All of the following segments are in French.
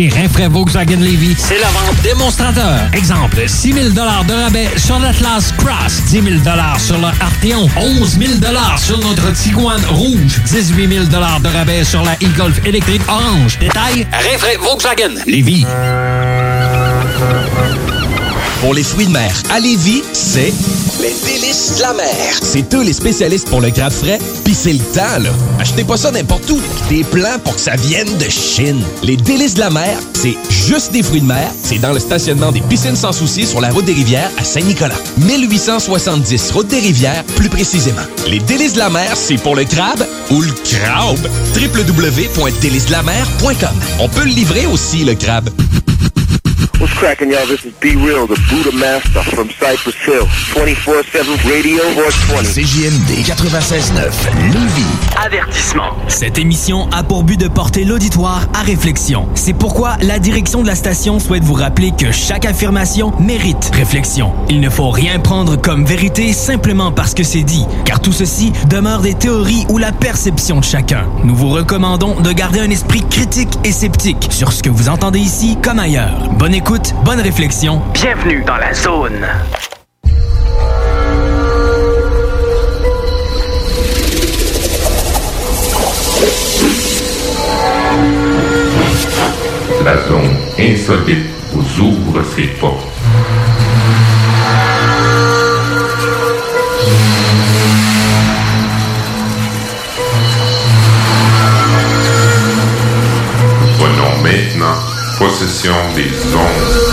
681 4476. Chez Rinfraie Volkswagen Levy, c'est la vente démonstrateur. Exemple, 6 000 de rabais sur l'Atlas Cross, 10 000 sur le Arteon, 11 000 sur notre Tiguan Rouge, 18 000 de rabais sur la e-Golf électrique orange. Détail, Rinfraie Volkswagen Levy. Pour les fruits de mer à Lévis, c'est les délices de la mer. C'est eux les spécialistes pour le crabe frais, pis c'est le temps, là. Achetez pas ça n'importe où. Des plans pour que ça vienne de Chine. Les délices de la mer, c'est juste des fruits de mer. C'est dans le stationnement des piscines sans souci sur la route des rivières à Saint-Nicolas. 1870, route des rivières, plus précisément. Les délices de la mer, c'est pour le crabe ou le crabe. www.délicesdelamer.com. On peut le livrer aussi, le crabe. What's cracking, y'all? This is Be Real, the Buddha Master from Cypress Hill. 24-7 Radio 420. CJMD 96.9, Lévis. Avertissement. Cette émission a pour but de porter l'auditoire à réflexion. C'est pourquoi la direction de la station souhaite vous rappeler que chaque affirmation mérite réflexion. Il ne faut rien prendre comme vérité simplement parce que c'est dit, car tout ceci demeure des théories ou la perception de chacun. Nous vous recommandons de garder un esprit critique et sceptique sur ce que vous entendez ici comme ailleurs. Bonne écoute, bonne réflexion. Bienvenue dans la zone. La zone insolite vous ouvre ses portes. Maintenant possession des ondes.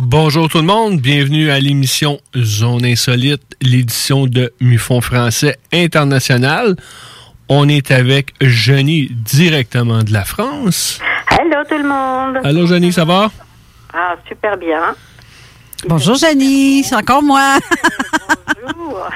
Bonjour tout le monde, bienvenue à l'émission Zone Insolite, l'édition de Mufon français international. On est avec Jenny directement de la France. Hello tout le monde. Allô Jenny, ça va? Ah, super bien. Bonjour Jenny, c'est encore moi. Bonjour.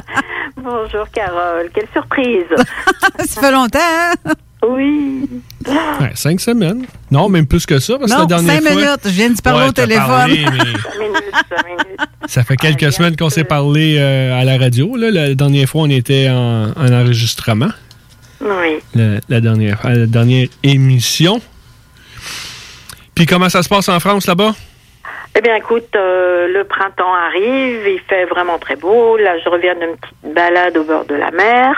Bonjour Carole, quelle surprise. ça fait longtemps, hein? Oui. Ouais, cinq semaines. Non, même plus que ça, parce que Non, la dernière cinq fois... minutes. Je viens de te parler Ouais, au téléphone. parlé, mais Cinq minutes, cinq minutes. ça fait quelques semaines qu'on s'est parlé euh, à la radio. Là. La dernière fois, on était en, en enregistrement. Oui. La, la dernière, la dernière émission. Puis comment ça se passe en France là-bas? Eh bien, écoute, euh, le printemps arrive, il fait vraiment très beau. Là, je reviens d'une petite balade au bord de la mer.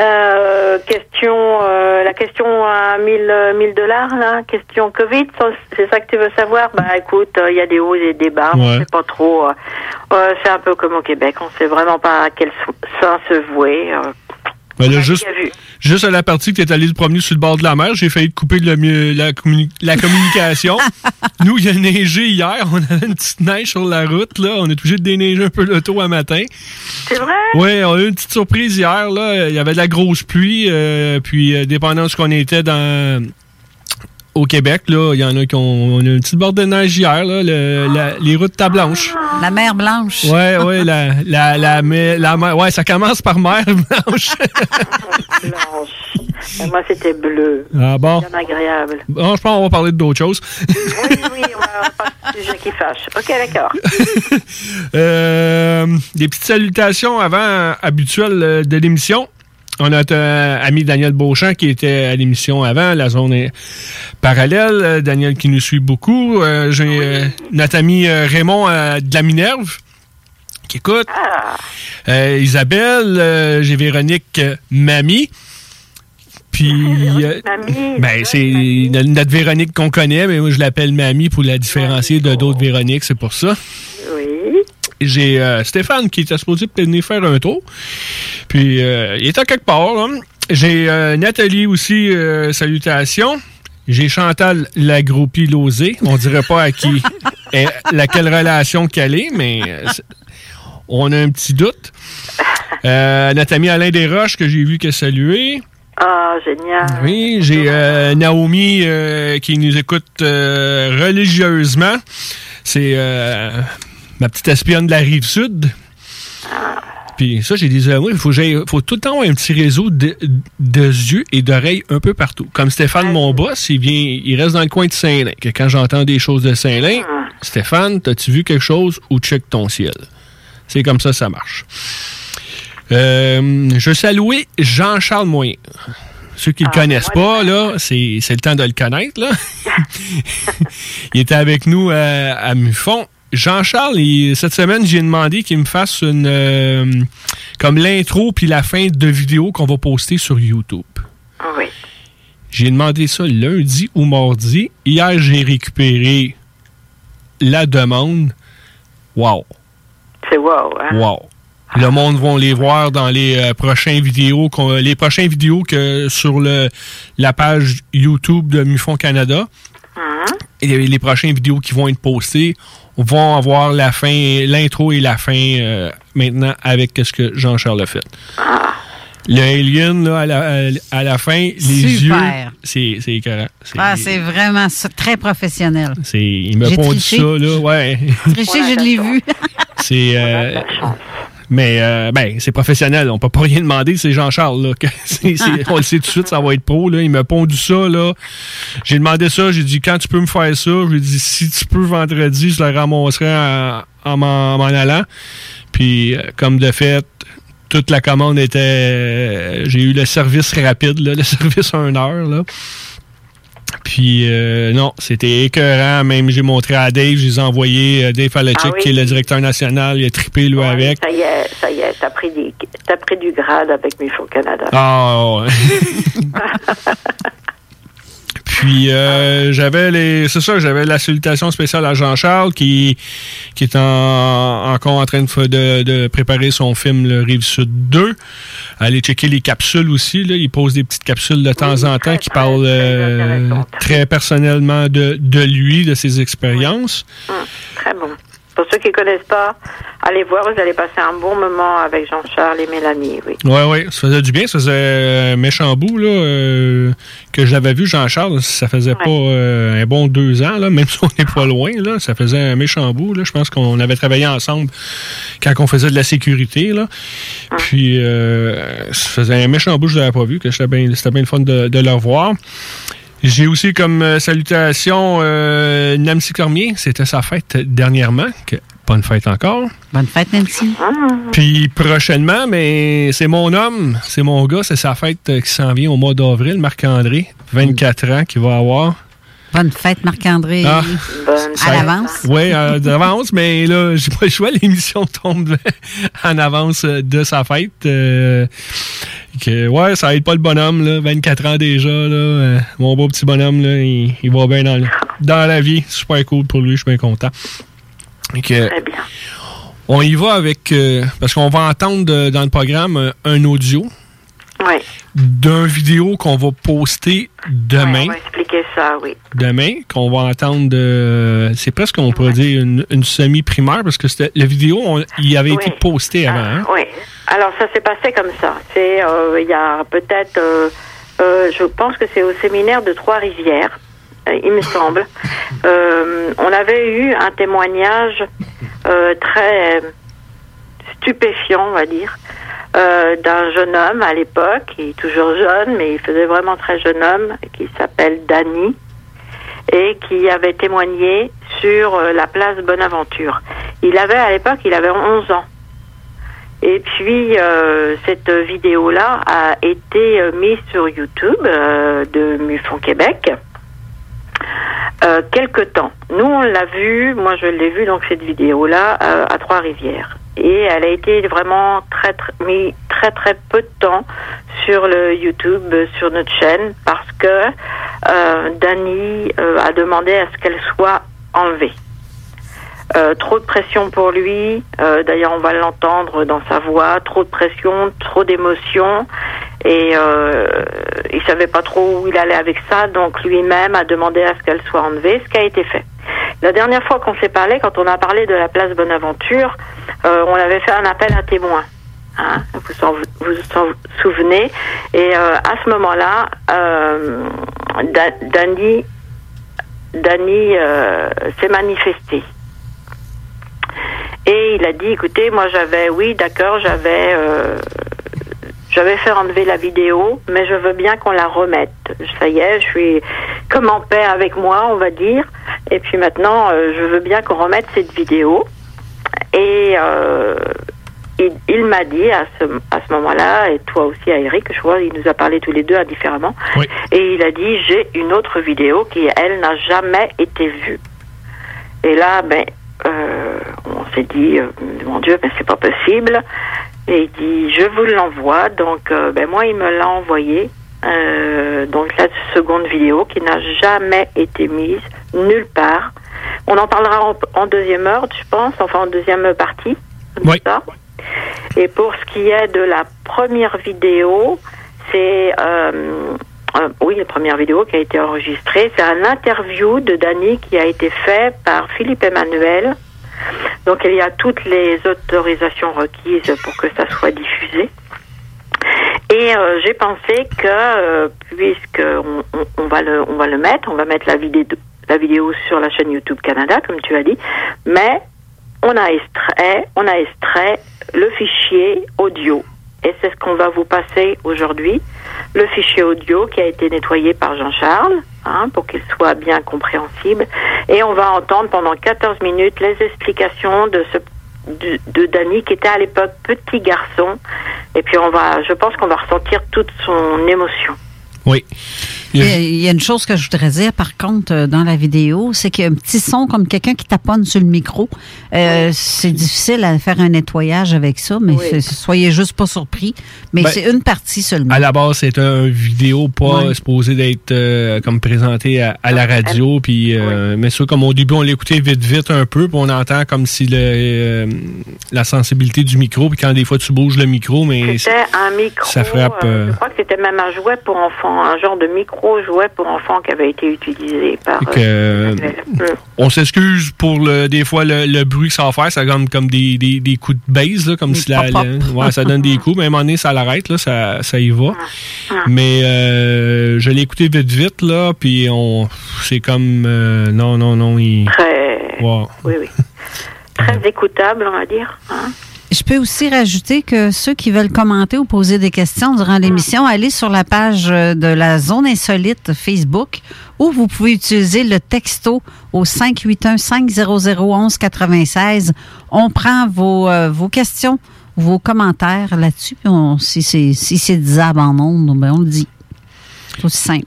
Euh, question, euh, la question à 1000 1000 dollars, là, question Covid, c'est ça que tu veux savoir? Bah, écoute, euh, il y a des hauts et des bas, on Ouais. sait pas trop. euh, euh, c'est un peu comme au Québec, on sait vraiment pas à quel sein se vouer. Là, juste, à la partie que tu es allé te promener sur le bord de la mer, j'ai failli te couper le la, communi- la communication. Nous, il y a neigé hier. On avait une petite neige sur la route. là. On est obligé de déneiger un peu le tôt à matin. C'est vrai? Oui, on a eu une petite surprise hier. Là. Il y avait de la grosse pluie. euh, puis, euh, dépendant de ce qu'on était dans au Québec, là, il y en a qui ont, on a une petite bord de neige hier, là, le- la- les routes de Blanche. La mer blanche. Ouais, ouais, la, la, la, la mer- ouais, ça commence par mer blanche. Blanche. Moi, c'était bleu. ah bon? Bien agréable. Bon, je pense qu'on va parler d'autres choses. Oui, oui, on va pas de sujet qui fâche. Ok, d'accord. Euh, des petites salutations avant habituelles euh, de l'émission. On a notre euh, ami Daniel Beauchamp qui était à l'émission avant, la zone est parallèle. Euh, Daniel qui nous suit beaucoup. Euh, J'ai euh, notre ami Raymond de la Minerve qui écoute. Euh, Isabelle, j'ai Véronique Mamie. Puis, euh, ben, c'est no- notre Véronique qu'on connaît, mais moi je l'appelle Mamie pour la différencier de d'autres Véroniques, c'est pour ça. Oui. J'ai euh, Stéphane qui était supposé peut-être venir faire un tour. Puis euh, il était quelque part. là. J'ai euh, Nathalie aussi, euh, salutations. J'ai Chantal Lagroupie Losé. On dirait pas à qui est, laquelle relation qu'elle est, mais euh, on a un petit doute. Euh, notre ami Alain Desroches que j'ai vu que saluer. Ah, génial. Oui, j'ai euh, Naomi euh, qui nous écoute euh, religieusement. C'est euh, ma petite espionne de la rive sud. Puis ça, j'ai dit, euh, oui, il faut, faut tout le temps avoir un petit réseau de, de yeux et d'oreilles un peu partout. Comme Stéphane, mon boss, il vient, il reste dans le coin de Saint-Lin. Que quand j'entends des choses de Saint-Lin, Stéphane, t'as-tu vu quelque chose ou check ton ciel? C'est comme ça, ça marche. Euh, je salue Jean-Charles Moyen. Ceux qui ne le connaissent pas, là, c'est le temps de le connaître. Là. il était avec nous euh, à Muffon. Jean-Charles, cette semaine, j'ai demandé qu'il me fasse une euh, comme l'intro puis la fin de vidéo qu'on va poster sur YouTube. Oui. J'ai demandé ça lundi ou mardi. Hier, j'ai récupéré la demande. Wow. C'est wow, hein? Wow. Le monde va les voir dans les euh, prochaines vidéos, qu'on- les prochaines vidéos que sur le, la page YouTube de Mufon Canada. Et les, les prochaines vidéos qui vont être postées vont avoir la fin, l'intro et la fin euh, maintenant avec ce que Jean-Charles a fait. Le alien, là, à, la, à la fin, les Super. yeux, c'est c'est écœurant. C'est- Ah, c'est vraiment ça, très professionnel. c'est- il me triché. ça, là, ouais. Triché, je l'ai vu. C'est. euh, mais, euh, ben, c'est professionnel. On peut pas rien demander. C'est Jean-Charles, là. c'est- on le sait tout de suite, ça va être pro, là. Il m'a pondu ça, là. J'ai demandé ça. J'ai dit, quand tu peux me faire ça? Je lui ai dit, si tu peux vendredi, je le ramasserai en, en m'en allant. Puis, euh, comme de fait, toute la commande était. euh, J'ai eu le service rapide, là, le service en une heure, là. Puis, euh, non, c'était écœurant. Même, j'ai montré à Dave, je les ai envoyés. euh, Dave Falachik, Ah oui? qui est le directeur national, il a trippé, lui, avec. Ça y est, ça y est, t'as pris, des- pris du grade avec Mufon Canada. Ah. Puis euh, j'avais les. C'est ça, j'avais la salutation spéciale à Jean-Charles qui, qui est en- encore en train de, de, de préparer son film Le Rive Sud 2. Allez checker les capsules aussi. Là. Il pose des petites capsules de temps en temps qui parlent euh, très personnellement de, de lui, de ses expériences. Hum, très bon. Pour ceux qui ne connaissent pas, allez voir, vous allez passer un bon moment avec Jean-Charles et Mélanie, oui. Ouais, ça faisait du bien. Ça faisait un méchant bout, là, euh, que j'avais vu Jean-Charles. Ça faisait pas euh, un bon deux ans, là, même si on n'est pas loin, là. Ça faisait un méchant bout, là. Je pense qu'on avait travaillé ensemble quand on faisait de la sécurité, là. Puis, euh, ça faisait un méchant bout que je l'avais pas vu, que c'était bien, bien le fun de, de le revoir. J'ai aussi comme euh, salutation euh, Nancy Cormier. C'était sa fête dernièrement. Bonne fête encore. Bonne fête, Nancy. Puis prochainement, mais c'est mon homme, c'est mon gars, c'est sa fête euh, qui s'en vient au mois d'avril, Marc-André, 24 ans, qu'il va avoir. Bonne fête, Marc-André. Ah. à l'avance. Oui, euh, d'avance, mais là, j'ai pas le choix, l'émission tombe en avance de sa fête. euh, que, ouais, ça aide pas le bonhomme, là, 24 ans déjà, là, euh, mon beau petit bonhomme, là, il, il va bien dans, dans la vie, super cool pour lui, je suis bien content. Très bien. on y va avec. euh, parce qu'on va entendre euh, dans le programme euh, un audio Oui. d'un vidéo qu'on va poster demain. On va expliquer ça, oui. Demain, qu'on va entendre. de- c'est presque, on pourrait dire, une, une semi-primaire, parce que c'était, la vidéo, on- il avait été posté avant. hein? Oui. Alors, ça s'est passé comme ça. C'est, euh, il y a peut-être, euh, euh, je pense que c'est au séminaire de Trois-Rivières. euh, il me semble. Euh, on avait eu un témoignage euh, très stupéfiant, on va dire, euh, d'un jeune homme à l'époque, il est toujours jeune, mais il faisait vraiment très jeune homme, qui s'appelle Danny, et qui avait témoigné sur euh, la place Bonaventure. Il avait à l'époque, il avait 11 ans. Et puis euh, cette vidéo-là a été mise sur YouTube de Mufon Québec. Euh, quelque temps. Nous, on l'a vu, moi je l'ai vu donc cette vidéo-là euh, à Trois-Rivières. Et elle a été vraiment très, très, mis très très peu de temps sur le YouTube, euh, sur notre chaîne, parce que euh, Dani euh, a demandé à ce qu'elle soit enlevée. Euh, trop de pression pour lui. Euh, D'ailleurs, on va l'entendre dans sa voix. Trop de pression, trop d'émotions, et euh, il savait pas trop où il allait avec ça. Donc lui-même a demandé à ce qu'elle soit enlevée, ce qui a été fait. La dernière fois qu'on s'est parlé, quand on a parlé de la place Bonaventure, euh, on avait fait un appel à témoins. Hein, vous vous en souvenez Et à ce moment-là, Da- Dani, Dani s'est manifesté. Et il a dit, écoutez, moi j'avais, oui, d'accord, j'avais, euh, j'avais fait enlever la vidéo, mais je veux bien qu'on la remette. Ça y est, je suis comme en paix avec moi, on va dire. Et puis maintenant, euh, je veux bien qu'on remette cette vidéo. Et euh, il, il m'a dit à ce, à ce moment-là, et toi aussi à Eric, je crois, il nous a parlé tous les deux indifféremment. Et il a dit, j'ai une autre vidéo qui, elle, n'a jamais été vue. Et là, ben, s'est dit, euh, mon Dieu, ben c'est pas possible. Et il dit, je vous l'envoie. Donc, euh, ben moi, il me l'a envoyé. Euh, donc la seconde vidéo qui n'a jamais été mise nulle part. On en parlera en, en deuxième heure, je pense, enfin en deuxième partie. comme ça? Et pour ce qui est de la première vidéo, c'est euh, euh, oui, la première vidéo qui a été enregistrée, c'est un interview de Dany qui a été fait par Philippe Emmanuel. Donc il y a toutes les autorisations requises pour que ça soit diffusé. Et euh, j'ai pensé que euh, puisque on, va le on va le mettre, on va mettre la vidéo la vidéo sur la chaîne YouTube Canada comme tu as dit, mais on a extrait on a extrait le fichier audio et c'est ce qu'on va vous passer aujourd'hui, le fichier audio qui a été nettoyé par Jean-Charles hein, pour qu'il soit bien compréhensible et on va entendre pendant 14 minutes les explications de ce de, de Danny qui était à l'époque petit garçon et puis on va je pense qu'on va ressentir toute son émotion. Oui. Il y, a, une chose que je voudrais dire, par contre, euh, dans la vidéo, c'est qu'il y a un petit son comme quelqu'un qui taponne sur le micro. Euh, C'est difficile à faire un nettoyage avec ça, mais soyez juste pas surpris. Mais Ben, c'est une partie seulement. À la base, c'est un vidéo pas Ouais. supposé d'être euh, comme présenté à, à la radio. Puis, euh, Mais ça, comme au début, on l'écoutait vite, vite un peu. Puis on entend comme si le, euh, la sensibilité du micro. Puis quand des fois tu bouges le micro, mais C'était un micro. ça frappe, je crois que c'était même un jouet pour enfants, un genre de micro jouet pour enfants qui avait été utilisé par. que, euh, on s'excuse pour le, des fois le, le bruit que ça va faire. Ça donne comme des, des, des coups de base, là, comme si la, pop-up. la- ouais, ça donne des coups. Mais à un moment donné, ça l'arrête, là, ça, ça y va. Mais euh, je l'ai écouté vite, vite, là, puis on, c'est comme, euh, non, non, non, il. Très. Wow. Oui, oui. Très écoutable, on va dire. hein. Je peux aussi rajouter que ceux qui veulent commenter ou poser des questions durant l'émission, allez sur la page euh, de la Zone Insolite Facebook ou vous pouvez utiliser le texto au 581-500-1196. On prend vos, euh, vos questions, vos commentaires là-dessus. on- Si c'est si disable en ondes, ben on le dit. C'est aussi simple.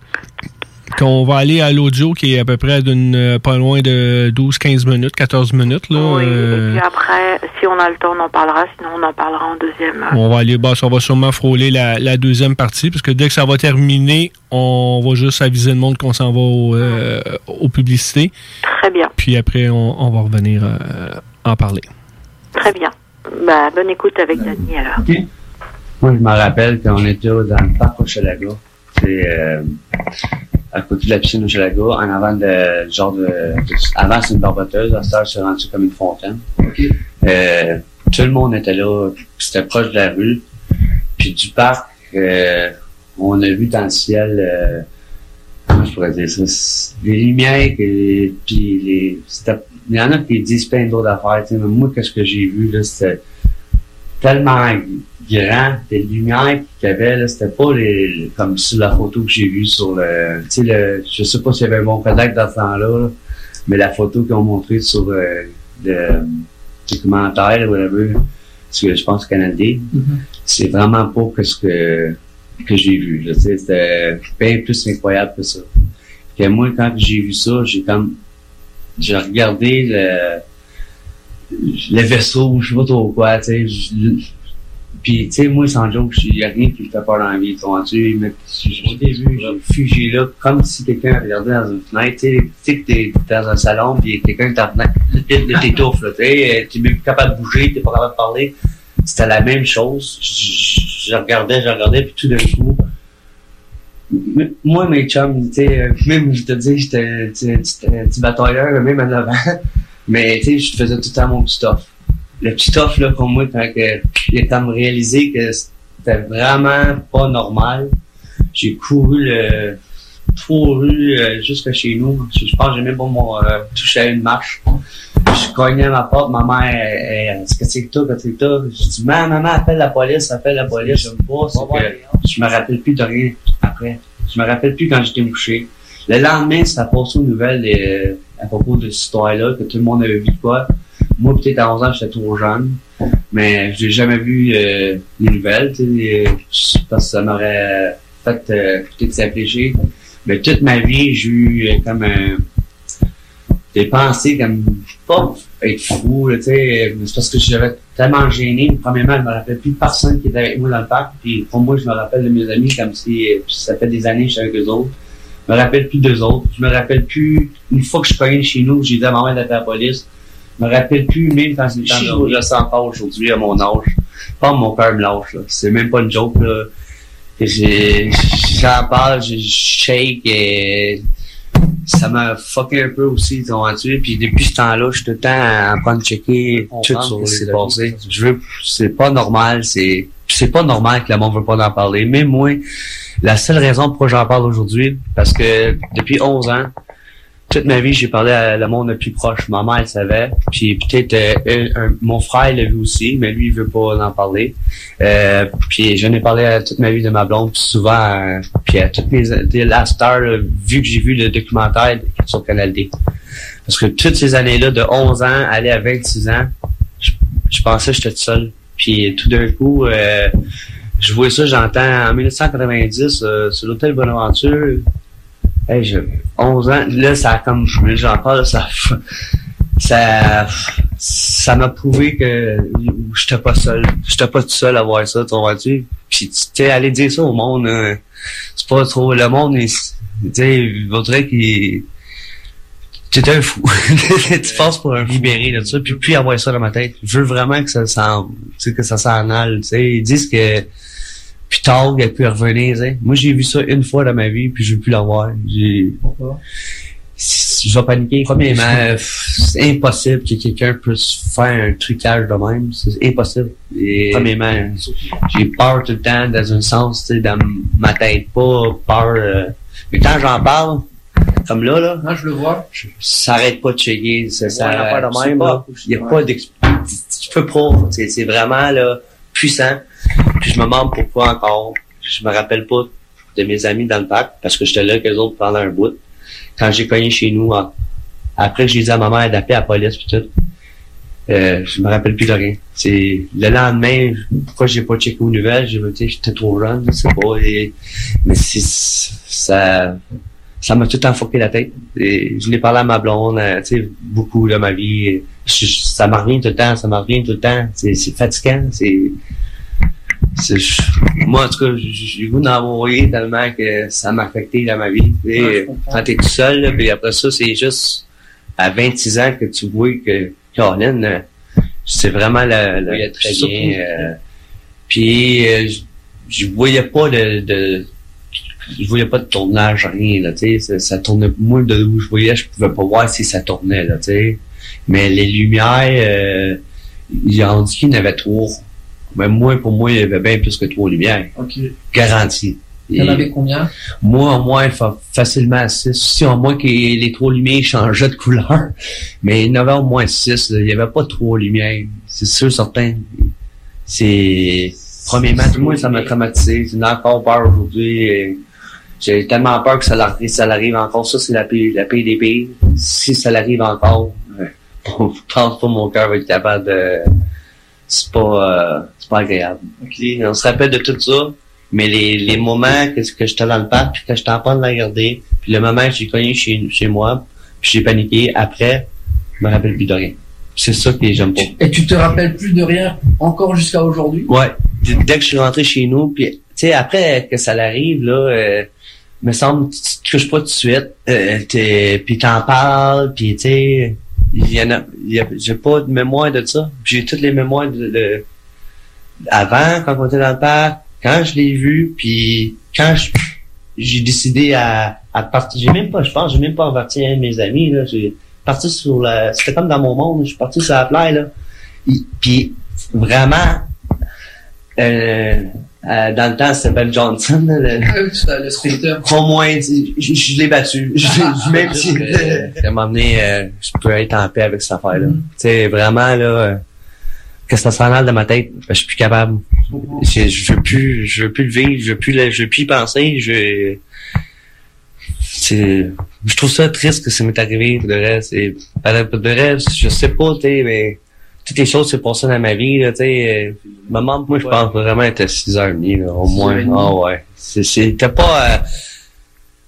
Qu'on va aller à l'audio qui est à peu près d'une euh, pas loin de 12-15 minutes, 14 minutes. Là, Oui, Euh, et puis après, si on a le temps, on en parlera. Sinon, on en parlera en deuxième. on va aller, bah, ça va sûrement frôler la, la deuxième partie, parce que dès que ça va terminer, on va juste aviser le monde qu'on s'en va au, euh, aux publicités. Très bien, Puis après, on, on va revenir euh, en parler. très bien. Bah, bonne écoute avec Dany alors. Moi, je me rappelle qu'on était au- dans le parc au Chalaga. C'est euh, à côté de la piscine au Chalaga, en avant de genre de. de- avant, c'est une barboteuse, à ça, c'est rendu comme une fontaine. Euh, tout le monde était là, c'était proche de la rue. Puis du parc, euh, on a vu dans le ciel euh, comment je pourrais dire ça? Les lumières, que, puis les, il y en a qui disent plein d'autres affaires, mais moi, qu'est-ce que j'ai vu, là, c'était tellement grand, les lumières qu'il y avait, là, c'était pas les, comme sur la photo que j'ai vue sur le, tu sais, le, je sais pas s'il y avait un bon contact dans ce temps-là, là, mais la photo qu'ils ont montrée sur euh, le documentaire, whatever, parce que je pense Canal D, c'est vraiment pas que ce que, que j'ai vu, là, tu sais, c'était bien plus incroyable que ça. Que moi, quand j'ai vu ça, j'ai comme, j'ai regardé le, le vaisseau, je sais pas trop quoi, tu sais. Puis, tu sais, moi, sans joke, il y a rien qui me fait peur dans la vie? Mais j'ai vu, j'ai figé là, comme si quelqu'un regardait dans une fenêtre, tu sais, tu sais que t'es dans un salon, puis quelqu'un est dans fenêtre, t'étouffe, là, tu sais, t'es même plus capable de bouger, t'es pas capable de parler. C'était la même chose. Je, regardais, je regardais, puis tout d'un coup, moi, mes chums, tu sais, euh, même, je te dis, j'étais un petit- petit un petit batailleur, même à 9 ans. Mais, tu sais, je faisais tout le temps mon petit stuff. Le petit stuff, là, pour moi, quand que, a comme réalisé que c'était vraiment pas normal, j'ai couru le, couru euh, jusqu'à chez nous. Je, je pense que j'ai même pas mon, euh, touché à une marche. Je cognais à ma porte, ma mère, elle, elle, qu'est-ce que c'est que toi, que c'est que toi? Je dis, maman, maman, appelle la police, appelle la police. Je me pas, je me rappelle plus de rien après. Je me rappelle plus quand j'étais me coucher. Le lendemain, ça a passé aux nouvelles euh, à propos de cette histoire-là, que tout le monde avait vu quoi. Moi, peut-être à 11 ans, j'étais trop jeune. Mais je n'ai jamais vu euh, les nouvelles, sais, euh, parce que ça m'aurait fait peut-être s'affléchir. Mais toute ma vie, j'ai eu euh, comme des pensées comme pas être fou, tu sais, c'est parce que j'avais tellement gêné. Premièrement, je me rappelle plus de personne qui était avec moi dans le parc. Puis pour moi, je me rappelle de mes amis comme si ça fait des années que j'étais avec eux autres. Je me rappelle plus d'eux autres. Je me rappelle plus, une fois que je suis chez nous, j'ai dit à à la police. Je me rappelle plus, même quand dormir. Je le sens encore aujourd'hui à mon âge. Pas mon père me lâche, là. C'est même pas une joke, là. J'en parle, je je shake et ça m'a fucké un peu aussi, tu vois-tu. Puis depuis ce temps-là, je suis tout le temps en train de checker tout sur ce qui s'est passé. Je veux, c'est pas normal, c'est, c'est pas normal que le monde veut pas en parler. Mais moi, la seule raison pourquoi j'en parle aujourd'hui, parce que depuis 11 ans, toute ma vie, j'ai parlé à le monde le plus proche. Ma mère, elle savait. Puis peut-être euh, mon frère l'a vu aussi, mais lui, il veut pas en parler. Euh, puis j'en ai parlé à toute ma vie de ma blonde, puis souvent, euh, puis à toutes mes des la star, là, vu que j'ai vu le documentaire sur Canal D. Parce que toutes ces années-là, de 11 ans, aller à 26 ans, je, je pensais que j'étais tout seul. Puis tout d'un coup, je vois ça, j'entends en 1990 euh, sur l'hôtel Bonaventure. Hey, j'ai 11 ans, là, ça a comme, j'en parle, ça, ça, ça m'a prouvé que j'étais pas seul. J'étais pas tout seul à voir ça, tu vois-tu? Puis, tu sais, aller dire ça au monde, hein, c'est pas trop, le monde, il- tu sais, il voudrait qu'il, tu un fou. tu passes pour un libéré de ça, puis puis avoir ça dans ma tête. Je veux vraiment que ça s'en, que ça s'en tu sais. Ils disent que, plus tard, il peut revenir, tu sais. Moi, j'ai vu ça une fois dans ma vie, puis je veux plus l'avoir. J'ai, je vais paniquer. Premièrement, c'est impossible que quelqu'un puisse faire un trucage de même. C'est impossible. Et, premièrement, j'ai peur tout le temps dans un sens, tu sais, dans ma tête. Pas peur. euh, mais quand j'en parle, comme là, là. Moi, je le vois. Ça arrête pas de checker. Ça, ça, Ouais, l'affaire de même, pas-. Il y a pas d'ex... Tu peux pas. C'est c'est vraiment, là, puissant. Puis je me demande pourquoi encore. Je me rappelle pas de mes amis dans le parc parce que j'étais là avec eux autres pendant un bout. Quand j'ai cogné chez nous, en- après j'ai dit à ma mère d'appeler la police puis tout, euh, je me rappelle plus de rien. C'est le lendemain, pourquoi j'ai pas checké aux nouvelles, j'ai dit j'étais trop jeune, je sais pas. Mais ça ça m'a tout fucké la tête. Je l'ai parlé à ma blonde, euh, tu sais, beaucoup de ma vie. Ça m'en revient tout le temps, ça m'en revient tout le temps. C'est fatigant, c'est moi, en tout cas, j'ai goût d'en envoyer tellement que ça m'a affecté dans ma vie. Tu sais, Ouais, comprends. quand t'es tout seul, là, puis après ça, c'est juste à 26 ans que tu vois que Caroline, euh, c'est vraiment la, la Oui, très bien. euh, puis euh, je- je voyais pas de, de je voyais pas de tournage, rien, là, tu sais, ça, ça tournait, moi, de où je voyais, je pouvais pas voir si ça tournait, là, tu sais. Mais les lumières, euh, ils ont dit qu'il y en avait trois. Mais moi, pour moi, il y avait bien plus que trois lumières. OK. Garanti. Il y en avait combien? Moi, au moins, fa- facilement 6. Si, au moins que les trois lumières changeaient de couleur. Mais il y en avait au moins 6. Il n'y avait pas trois lumières. C'est sûr, certain. C'est, premièrement, tout le monde, ça m'a traumatisé. J'ai encore peur aujourd'hui. J'ai tellement peur que ça l'arrive, ça l'arrive encore. Ça, c'est la pire des pires. Si ça l'arrive encore, je pense pas mon cœur va être capable de, c'est pas, euh, c'est pas agréable. On se rappelle de tout ça, mais les, les moments que, que j'étais dans le parc, puis que j'étais en train de la regarder, puis le moment que j'ai cogné chez, chez moi, puis j'ai paniqué, après, je me rappelle plus de rien. C'est ça que j'aime pas. Et tu te rappelles plus de rien encore jusqu'à aujourd'hui? Ouais. Dès que je suis rentré chez nous, puis tu sais, après que ça l'arrive, là, euh, me semble, tu te couches pas tout de suite, euh, puis t'en parles, puis tu sais, il y en a, a- j'ai pas de mémoire de ça. J'ai toutes les mémoires de, de- avant, quand on était dans le parc, quand je l'ai vu, puis quand j'ai décidé à, à partir, j'ai même pas, je pense, j'ai même pas averti un de mes amis, là, j'ai parti sur la, c'était comme dans mon monde, je suis parti sur la plage, là, puis vraiment, euh, euh, dans le temps, c'était Ben Johnson, le- Ah le sprinter. au moins, je, l'ai battu. Je, je, même si, à un moment donné, euh, je peux être en paix avec cette affaire-là. Tu sais, vraiment, là, euh, que ça s'en aille de ma tête, ben, je suis plus capable. Je, je veux plus, je veux plus le vivre, je veux plus, le- je veux plus y penser, je, je trouve ça triste que ça m'est arrivé, pour de reste. Et, pour de reste, je sais pas, tu sais, mais, toutes les choses qui se passées dans ma vie, là, tu sais, euh, maman, moi, je pense vraiment être à 6h30, là, au moins. 6h30. Ah ouais. C'est, c'était pas, euh,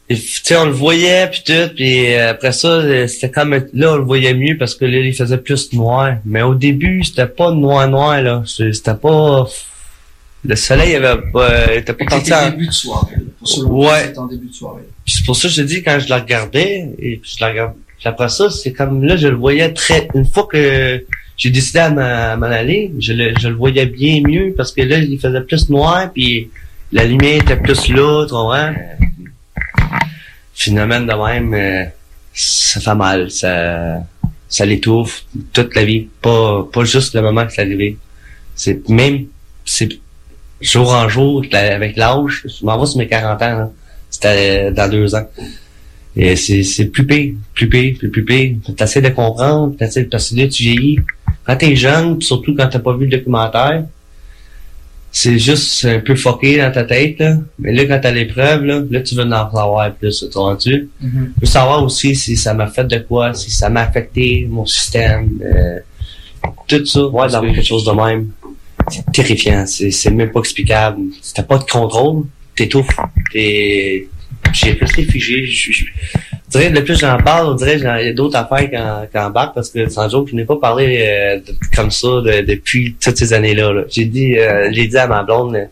tu sais, on le voyait puis tout, puis euh, après ça, euh, c'était comme là on le voyait mieux parce que là il faisait plus noir. Mais au début, c'était pas noir noir là, c'était pas le soleil avait pas était pas parti C'était en... début de soirée. Pour Ouais. c'était en début de soirée. Puis c'est pour ça que je te dis quand je la regardais et puis je la regarde puis après ça, c'est comme là je le voyais très une fois que j'ai décidé à m'en aller, je le, je le voyais bien mieux parce que là il faisait plus noir puis la lumière était plus là, tu phénomène de même, euh, ça fait mal, ça, ça l'étouffe toute la vie, pas, pas juste le moment que c'est arrivé. C'est même, c'est jour en jour avec l'âge, je m'en vais sur mes 40 ans, c'était dans deux ans. Et c'est, plus pire, plus pire, plus, plus pire. T'essaies de comprendre, t'essaies, parce que là, tu vieillis. Quand t'es jeune, pis surtout quand t'as pas vu le documentaire, c'est juste un peu fucké dans ta tête, là. Mais là, quand t'as l'épreuve, là, là, tu veux en savoir plus, tu vois-tu? Mhm. Je veux savoir aussi si ça m'a fait de quoi, si ça m'a affecté mon système, euh, tout ça, ouais, dans quelque chose de même. C'est terrifiant, c'est, c'est même pas explicable. Si t'as pas de contrôle, t'étouffes, t'es, j'ai resté figé, je, je, je dirais, le plus j'en parle, on dirait, j'en- il y a d'autres affaires qu'en, qu'en barque, parce que, sans joke, je n'ai pas parlé euh, de- comme ça de- depuis toutes ces années-là, là. J'ai dit, euh, j'ai dit à ma blonde, euh,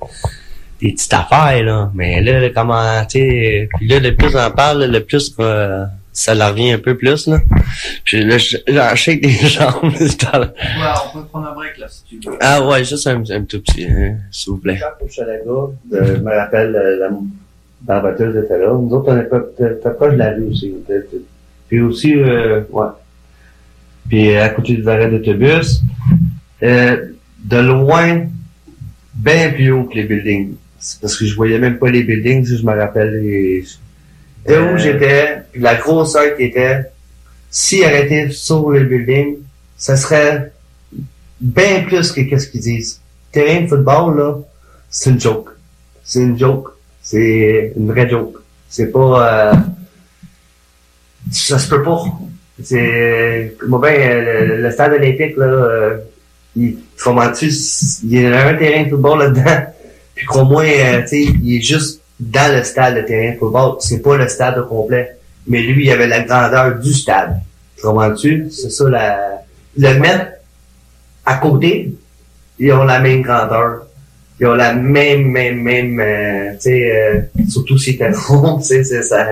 des petites affaires, là. Mais là, là, comment, tu sais, puis là, le plus j'en parle, le plus euh, ça leur revient un peu plus, là. Puis là, je- j'en shake des jambes. dans Ouais, on peut prendre un break là si tu veux. ah ouais, juste un, un tout petit, hein, s'il vous plaît. Je me rappelle euh, la était là. Nous autres, on pas proche de la rue aussi. était- Puis aussi, euh, ouais. Puis à côté des arrêts d'autobus, euh, de loin, bien plus haut que les buildings. C'est parce que je voyais même pas les buildings, si je me rappelle. Les... De où j'étais, puis la grosseur qui était, s'il arrêtait sur les buildings, ça serait bien plus que qu'est-ce qu'ils disent. Terrain de football, là, c'est une joke. C'est une joke. C'est une vraie joke. C'est pas... Euh, ça se peut pas. C'est... Moi, ben, le, stade olympique, là, euh, il, comment-tu, il y a un terrain de football là-dedans. Puis qu'au moins, euh, tu sais, il est juste dans le stade, le terrain de football. C'est pas le stade au complet. Mais lui, il avait la grandeur du stade. Comprends-tu? C'est ça, la... Le mettre à côté, ils ont la même grandeur. Ils ont la même, même, même, euh, tu sais, euh, surtout si t'es rond, tu sais, c'est ça.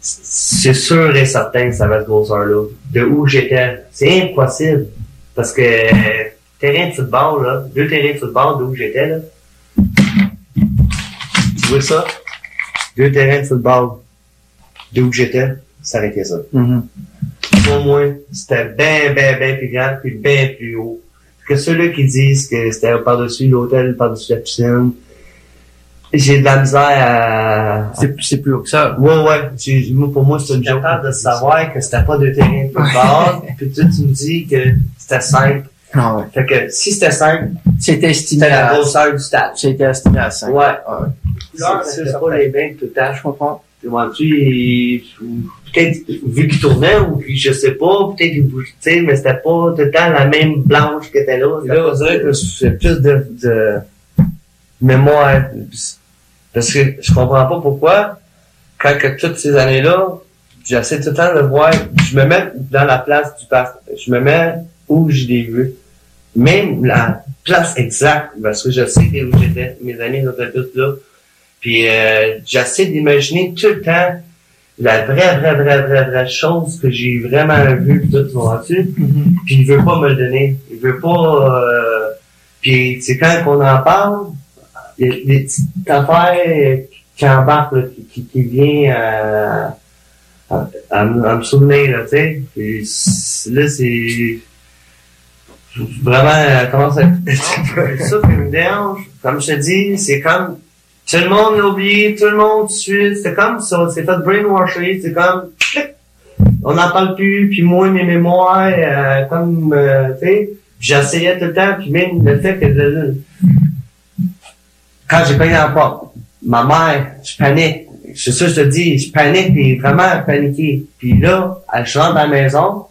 C'est sûr et certain que ça va être grosseur-là. De où j'étais, c'est impossible. Parce que, euh, terrain de football, là, deux terrains de football de où j'étais, là. Tu vois ça? Deux terrains de football de où j'étais, ça arrêtait ça. Au moins, c'était bien, bien, bien plus grand, puis bien plus haut. Que ceux-là qui disent que c'était par-dessus l'hôtel, par-dessus la piscine, j'ai de la misère à... C'est plus haut que ça. Ouais, ouais. Moi, pour moi, c'est une capable de savoir que c'était pas de terrain de football. puis toi, tu me dis que c'était simple. Ah ouais. Fait que si c'était simple, C'était estimé c'était la à... grosseur du stade. C'était estimé à 5. Ouais. Ah Couleur, c'était pas les bains tout le temps. Je comprends. tu peut-être vu qu'il tournait ou puis je sais pas, peut-être qu'il bougeait, tu sais, mais c'était pas tout le temps la même blanche que était là. Là, on dirait que c'est plus de, de mémoire. Parce que je comprends pas pourquoi, quand que toutes ces années-là, j'essaie tout le temps de voir, je me mets dans la place du parc, je me mets où je l'ai vu. Même la place exacte, parce que je sais où j'étais, mes amis étaient tous là. Puis euh, j'essaie d'imaginer tout le temps la vraie, vraie, vraie, vraie, vraie chose que j'ai vraiment vue, tout vois-tu? Puis il veut pas me le donner. Il veut pas... Euh... Puis c'est quand on en parle, des petites affaires qui embarquent, là, qui, qui, qui vient à, à, à me à me souvenir, là, tu sais. Puis là, c'est... Vraiment, euh, comment ça... ça qui me dérange. Comme je te dis, c'est comme... Tout le monde l'a oublié, tout le monde suit. C'est comme ça, c'est fait brainwasher, c'est comme... On n'en parle plus, puis moi, mes mémoires, euh, comme, euh, tu sais, j'essayais tout le temps, puis même le fait que... quand j'ai payé la porte, ma mère, je panique. C'est ça je te dis, je panique, puis vraiment paniqué. Puis là, elle rentre dans la maison,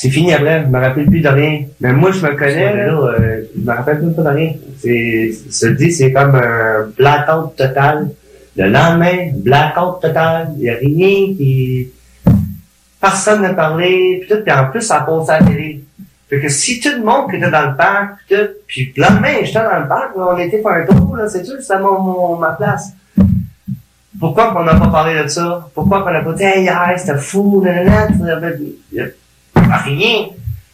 c'est fini après, je me rappelle plus de rien. Mais moi, je me connais, là, euh, je me rappelle même pas de rien. C'est, te dis, c'est comme un blackout total. Le lendemain, blackout total. Il y a rien qui, personne n'a parlé, puis tout, puis en plus, ça passe à la télé. Fait que si tout le monde qui était dans le parc, puis tout, puis le lendemain, j'étais dans le parc, là, on était faire un tour, là, c'est sûr, c'était mon, mon- ma place. Pourquoi qu'on n'a pas parlé de ça? Pourquoi qu'on n'a pas dit, hey, hier, c'était fou, nanana, rien.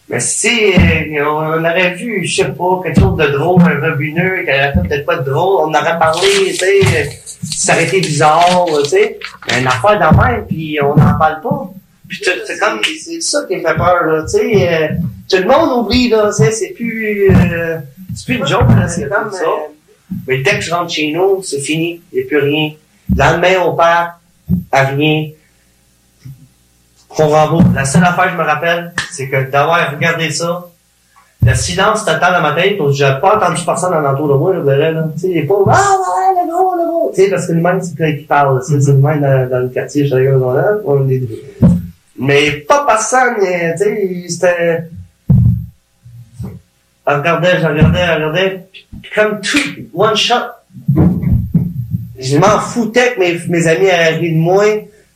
Mais si euh, on aurait vu, je sais pas, quelque chose de drôle, un rebineux, qui aurait fait peut-être pas de drôle, on aurait parlé, tu sais, euh, ça aurait été bizarre, tu sais. Mais une affaire d'en même, puis on n'en parle pas. Puis c'est comme, c'est ça qui fait peur, là, tu sais. euh, tout le monde oublie, tu sais, c'est plus, euh, c'est plus une joke, là, c'est comme ça. Mais dès que je rentre chez nous, c'est fini, il n'y a plus rien. Le lendemain, on part, à rien. La seule affaire que je me rappelle, c'est que d'avoir regardé ça, le silence total dans ma tête, j'ai pas entendu personne en entour de moi, je dirais, là. Tu sais, est pas, ah, ouais, le gros, le gros. Tu sais, parce que lui-même, c'est quand il parle, c'est lui-même dans, le quartier, arrivé dans là, on est Mais pas personne, euh, tu sais, c'était, je regardais, je regardais, je regardais, comme tout, one shot, je m'en foutais que mes, mes amis aient ri de moi.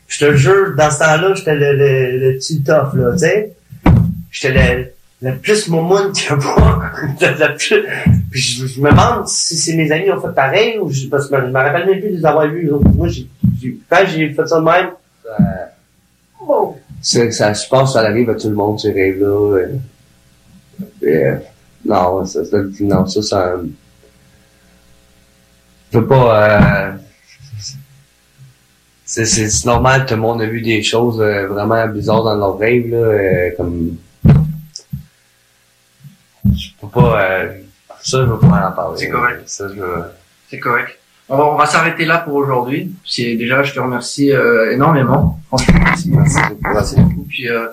Je te jure, dans ce temps-là, j'étais le, le, le petit tough, là, tu sais. J'étais le, le plus moumoune qu'il y Puis je, me demande si, si mes amis ont fait pareil ou je, parce que je me rappelle même plus de les avoir vus. Moi, j'ai, quand j'ai fait ça de même, bon. C'est, ça, je pense que ça arrive à tout le monde, ces rêves-là. euh. Et, euh, non, ça, ça, non, ça, ça, je peux pas, euh, c'est, c'est, c'est normal, tout le monde a vu des choses euh, vraiment bizarres dans leurs rêves, là, euh, comme, je peux pas, euh, ça, je veux pas en parler. C'est correct. Ça, je veux- C'est correct. On va, on va s'arrêter là pour aujourd'hui. C'est déjà, je te remercie euh, énormément. Franchement, merci. Merci beaucoup. Merci beaucoup. Puis euh,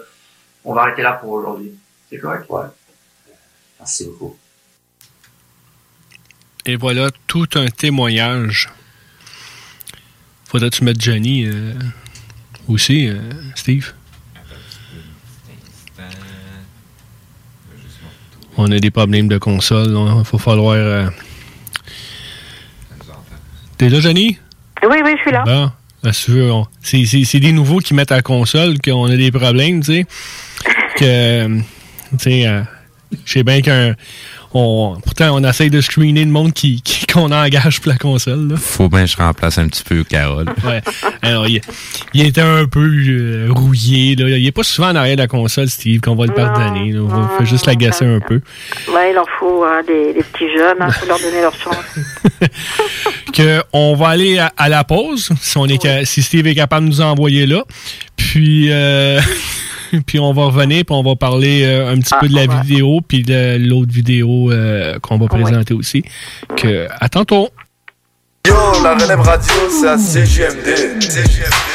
on va arrêter là pour aujourd'hui. C'est correct? Ouais. Merci beaucoup. Et voilà tout un témoignage. Faudrait-tu mettre Johnny euh, aussi, euh, Steve? On a des problèmes de console. Il va falloir. euh, T'es là, Johnny? Oui, oui, je suis là. Bon, ben, si tu veux, on- c'est, des nouveaux qui mettent à la console qu'on a des problèmes, tu sais. Que, tu sais, je sais bien qu'un. On, pourtant, on essaye de screener le monde qui, qui- qu'on engage pour la console. Là. Faut bien que je remplace un petit peu Carole. Ouais. Alors, il, il était un peu euh, rouillé. Là. Il est pas souvent en arrière de la console, Steve, qu'on va le pardonner. là. On va faire juste l'agacer un peu. Ouais, il en faut hein, des, des petits jeunes, il faut leur donner leur chance. que on va aller à, à la pause si on est si Steve est capable de nous envoyer là puis euh, puis on va revenir puis on va parler euh, un petit peu de la vidéo puis de l'autre vidéo euh, qu'on va présenter aussi que à tantôt. La relève radio, c'est à CGMD.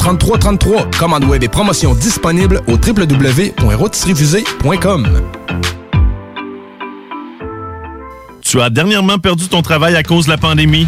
3333. Commande web et promotion disponible au www.rotisseriefusée.com. Tu as dernièrement perdu ton travail à cause de la pandémie?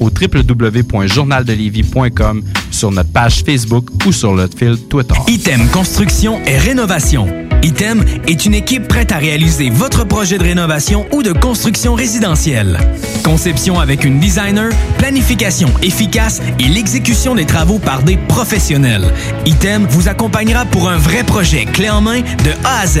au www.journaldelévis.com, sur notre page Facebook ou sur notre fil Twitter. Item Construction et Rénovation. Item est une équipe prête à réaliser votre projet de rénovation ou de construction résidentielle. Conception avec une designer, planification efficace et l'exécution des travaux par des professionnels. Item vous accompagnera pour un vrai projet clé en main de A à Z.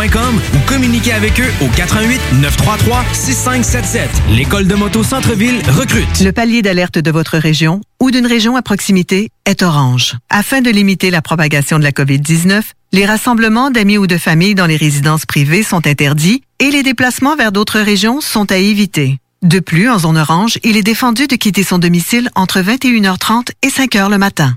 ou communiquez avec eux au 88 933 6577. L'école de moto Centre-ville recrute. Le palier d'alerte de votre région ou d'une région à proximité est orange. Afin de limiter la propagation de la COVID-19, les rassemblements d'amis ou de familles dans les résidences privées sont interdits et les déplacements vers d'autres régions sont à éviter. De plus, en zone orange, il est défendu de quitter son domicile entre 21h30 et 5h le matin.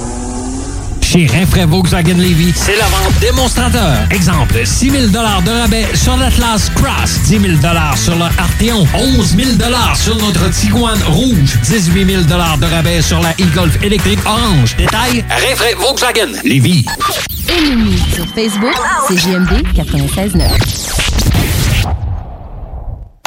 Chez Rinfraie Volkswagen Levy, c'est la vente démonstrateur. Exemple, 6 000 de rabais sur l'Atlas Cross, 10 000 sur le Arteon, 11 000 sur notre Tiguan Rouge, 18 000 de rabais sur la e-Golf électrique orange. Détail, Rinfraie Volkswagen Levy. Ennemi sur Facebook, c'est JMD 96.9.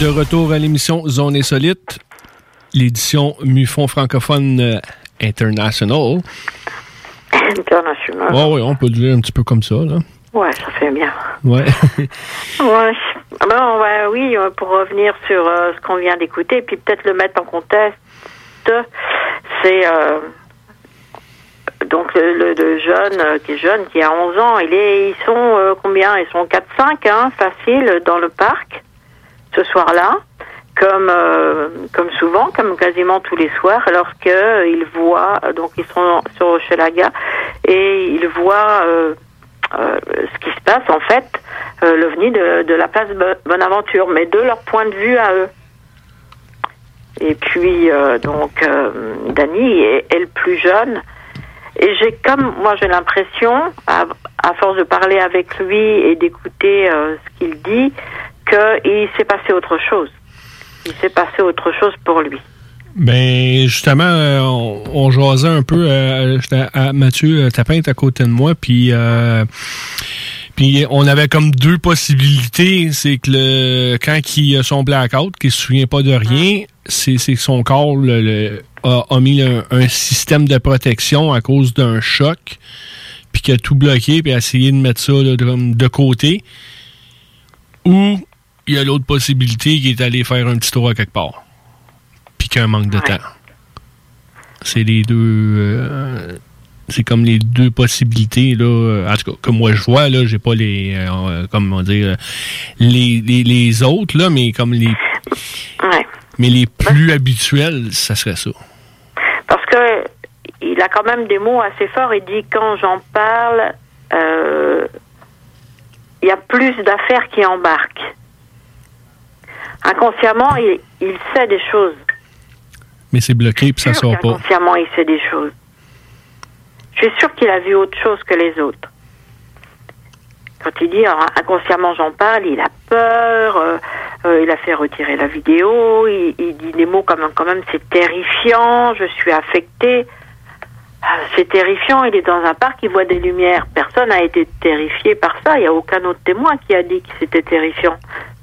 De retour à l'émission Zone Insolite, l'édition Mufon francophone euh, international. International. Ouais, ouais, on peut le dire un petit peu comme ça, là. Ouais, ça fait bien. Ouais. Ouais. Bon, ouais, oui, pour revenir sur euh, ce qu'on vient d'écouter, puis peut-être le mettre en contexte, c'est euh, donc le, le- le jeune euh, qui est jeune, qui a 11 ans, il est, ils sont combien? Ils sont 4-5, hein, facile, dans le parc ce soir-là, comme euh, comme souvent, comme quasiment tous les soirs, lorsque euh, ils voient, donc ils sont sur Hochelaga et ils voient euh, euh, ce qui se passe en fait, euh, l'OVNI de, la place Bo- Bonaventure, mais de leur point de vue à eux. Et puis euh, donc euh, Dany est, le plus jeune. Et j'ai comme moi j'ai l'impression, à, force de parler avec lui et d'écouter euh, ce qu'il dit, qu'il s'est passé autre chose. Il s'est passé autre chose pour lui. Ben, justement, euh, on, on jasait un peu. euh, à- Mathieu euh, Tapin à côté de moi, puis on avait comme deux possibilités. C'est que le quand a son blackout, qu'il se souvient pas de rien, c'est que son corps a, a mis un, système de protection à cause d'un choc, puis qu'il a tout bloqué, puis a essayé de mettre ça de, de côté. Ou il y a l'autre possibilité qui est allé faire un petit tour à quelque part puis qu'il y a un manque de temps. C'est les deux. euh, c'est comme les deux possibilités là. euh, En tout cas, comme moi je vois là, j'ai pas les, euh, comment dire, euh, les, les, les autres là, mais comme les, mais les plus habituels, ça serait ça. Parce que il a quand même des mots assez forts. Il dit quand j'en parle, euh, il y a plus d'affaires qui embarquent. Inconsciemment, il, il sait des choses. Mais c'est bloqué puis ça sort pas. qu'inconsciemment, il sait des choses. Je suis sûre qu'il a vu autre chose que les autres. Quand il dit alors, inconsciemment j'en parle, il a peur, euh, euh, il a fait retirer la vidéo, il, il dit des mots comme quand même c'est terrifiant, je suis affecté. C'est terrifiant, il est dans un parc, il voit des lumières. Personne n'a été terrifié par ça, il n'y a aucun autre témoin qui a dit que c'était terrifiant.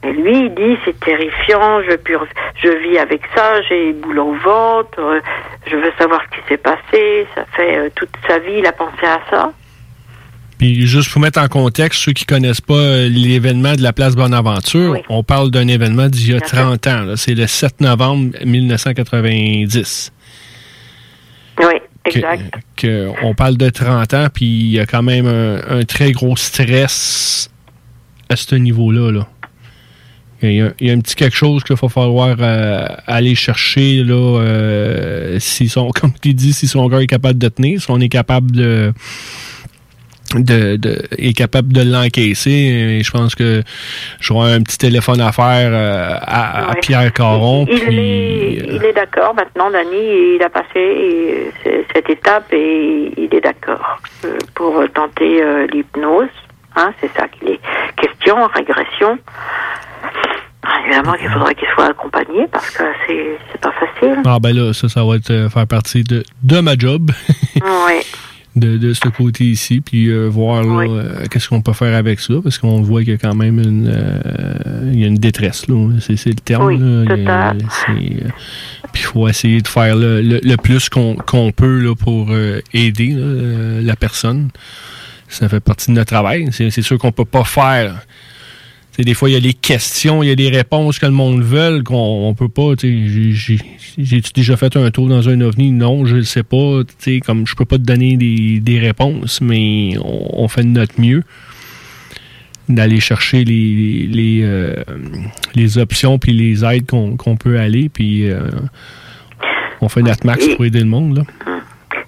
Mais lui, il dit c'est terrifiant, je, pur- je vis avec ça, j'ai boule au ventre, euh, je veux savoir ce qui s'est passé, ça fait euh, toute sa vie, il a pensé à ça. Puis juste pour mettre en contexte, ceux qui connaissent pas euh, l'événement de la place Bonaventure, on parle d'un événement d'il y a 30 ans. C'est le 7 novembre 1990. Oui, exact. que on parle de 30 ans, puis il y a quand même un, un très gros stress à ce niveau-là. Là. Il, y a, il y a un petit quelque chose qu'il va falloir euh, aller chercher là, euh, s'ils sont, comme tu dis, si son gars est capable de tenir, si on est capable de de, de- est capable de l'encaisser. Et Je pense que j'aurai un petit téléphone à faire euh, à, à Pierre Caron. Il, puis, est, il est d'accord maintenant, Dany, il a passé euh, cette étape et il est d'accord euh, pour tenter euh, l'hypnose. Hein, c'est ça qu'il est question, régression. Ah, évidemment qu'il faudrait qu'il soit accompagné parce que c'est c'est pas facile. Ah ben là, ça, ça va être, euh, faire partie de, de ma job. oui. De, de ce côté ici, puis euh, voir là, euh, qu'est-ce qu'on peut faire avec ça, parce qu'on voit qu'il y a quand même une, euh, il y a une détresse, là. C'est, c'est le terme. Oui, là. Il a- c'est, euh, puis il faut essayer de faire le, le- le plus qu'on, qu'on peut là, pour euh, aider là, la personne. Ça fait partie de notre travail. C'est, c'est sûr qu'on peut pas faire. Des fois, il y a des questions, il y a des réponses que le monde veut qu'on on peut pas. j'ai-tu déjà fait un tour dans un ovni? Non, je ne sais pas. Comme je peux pas te donner des, des réponses, mais on, on fait de notre mieux d'aller chercher les, les, euh, les options puis les aides qu'on, qu'on peut aller. Puis euh, on fait notre max pour aider le monde. Là.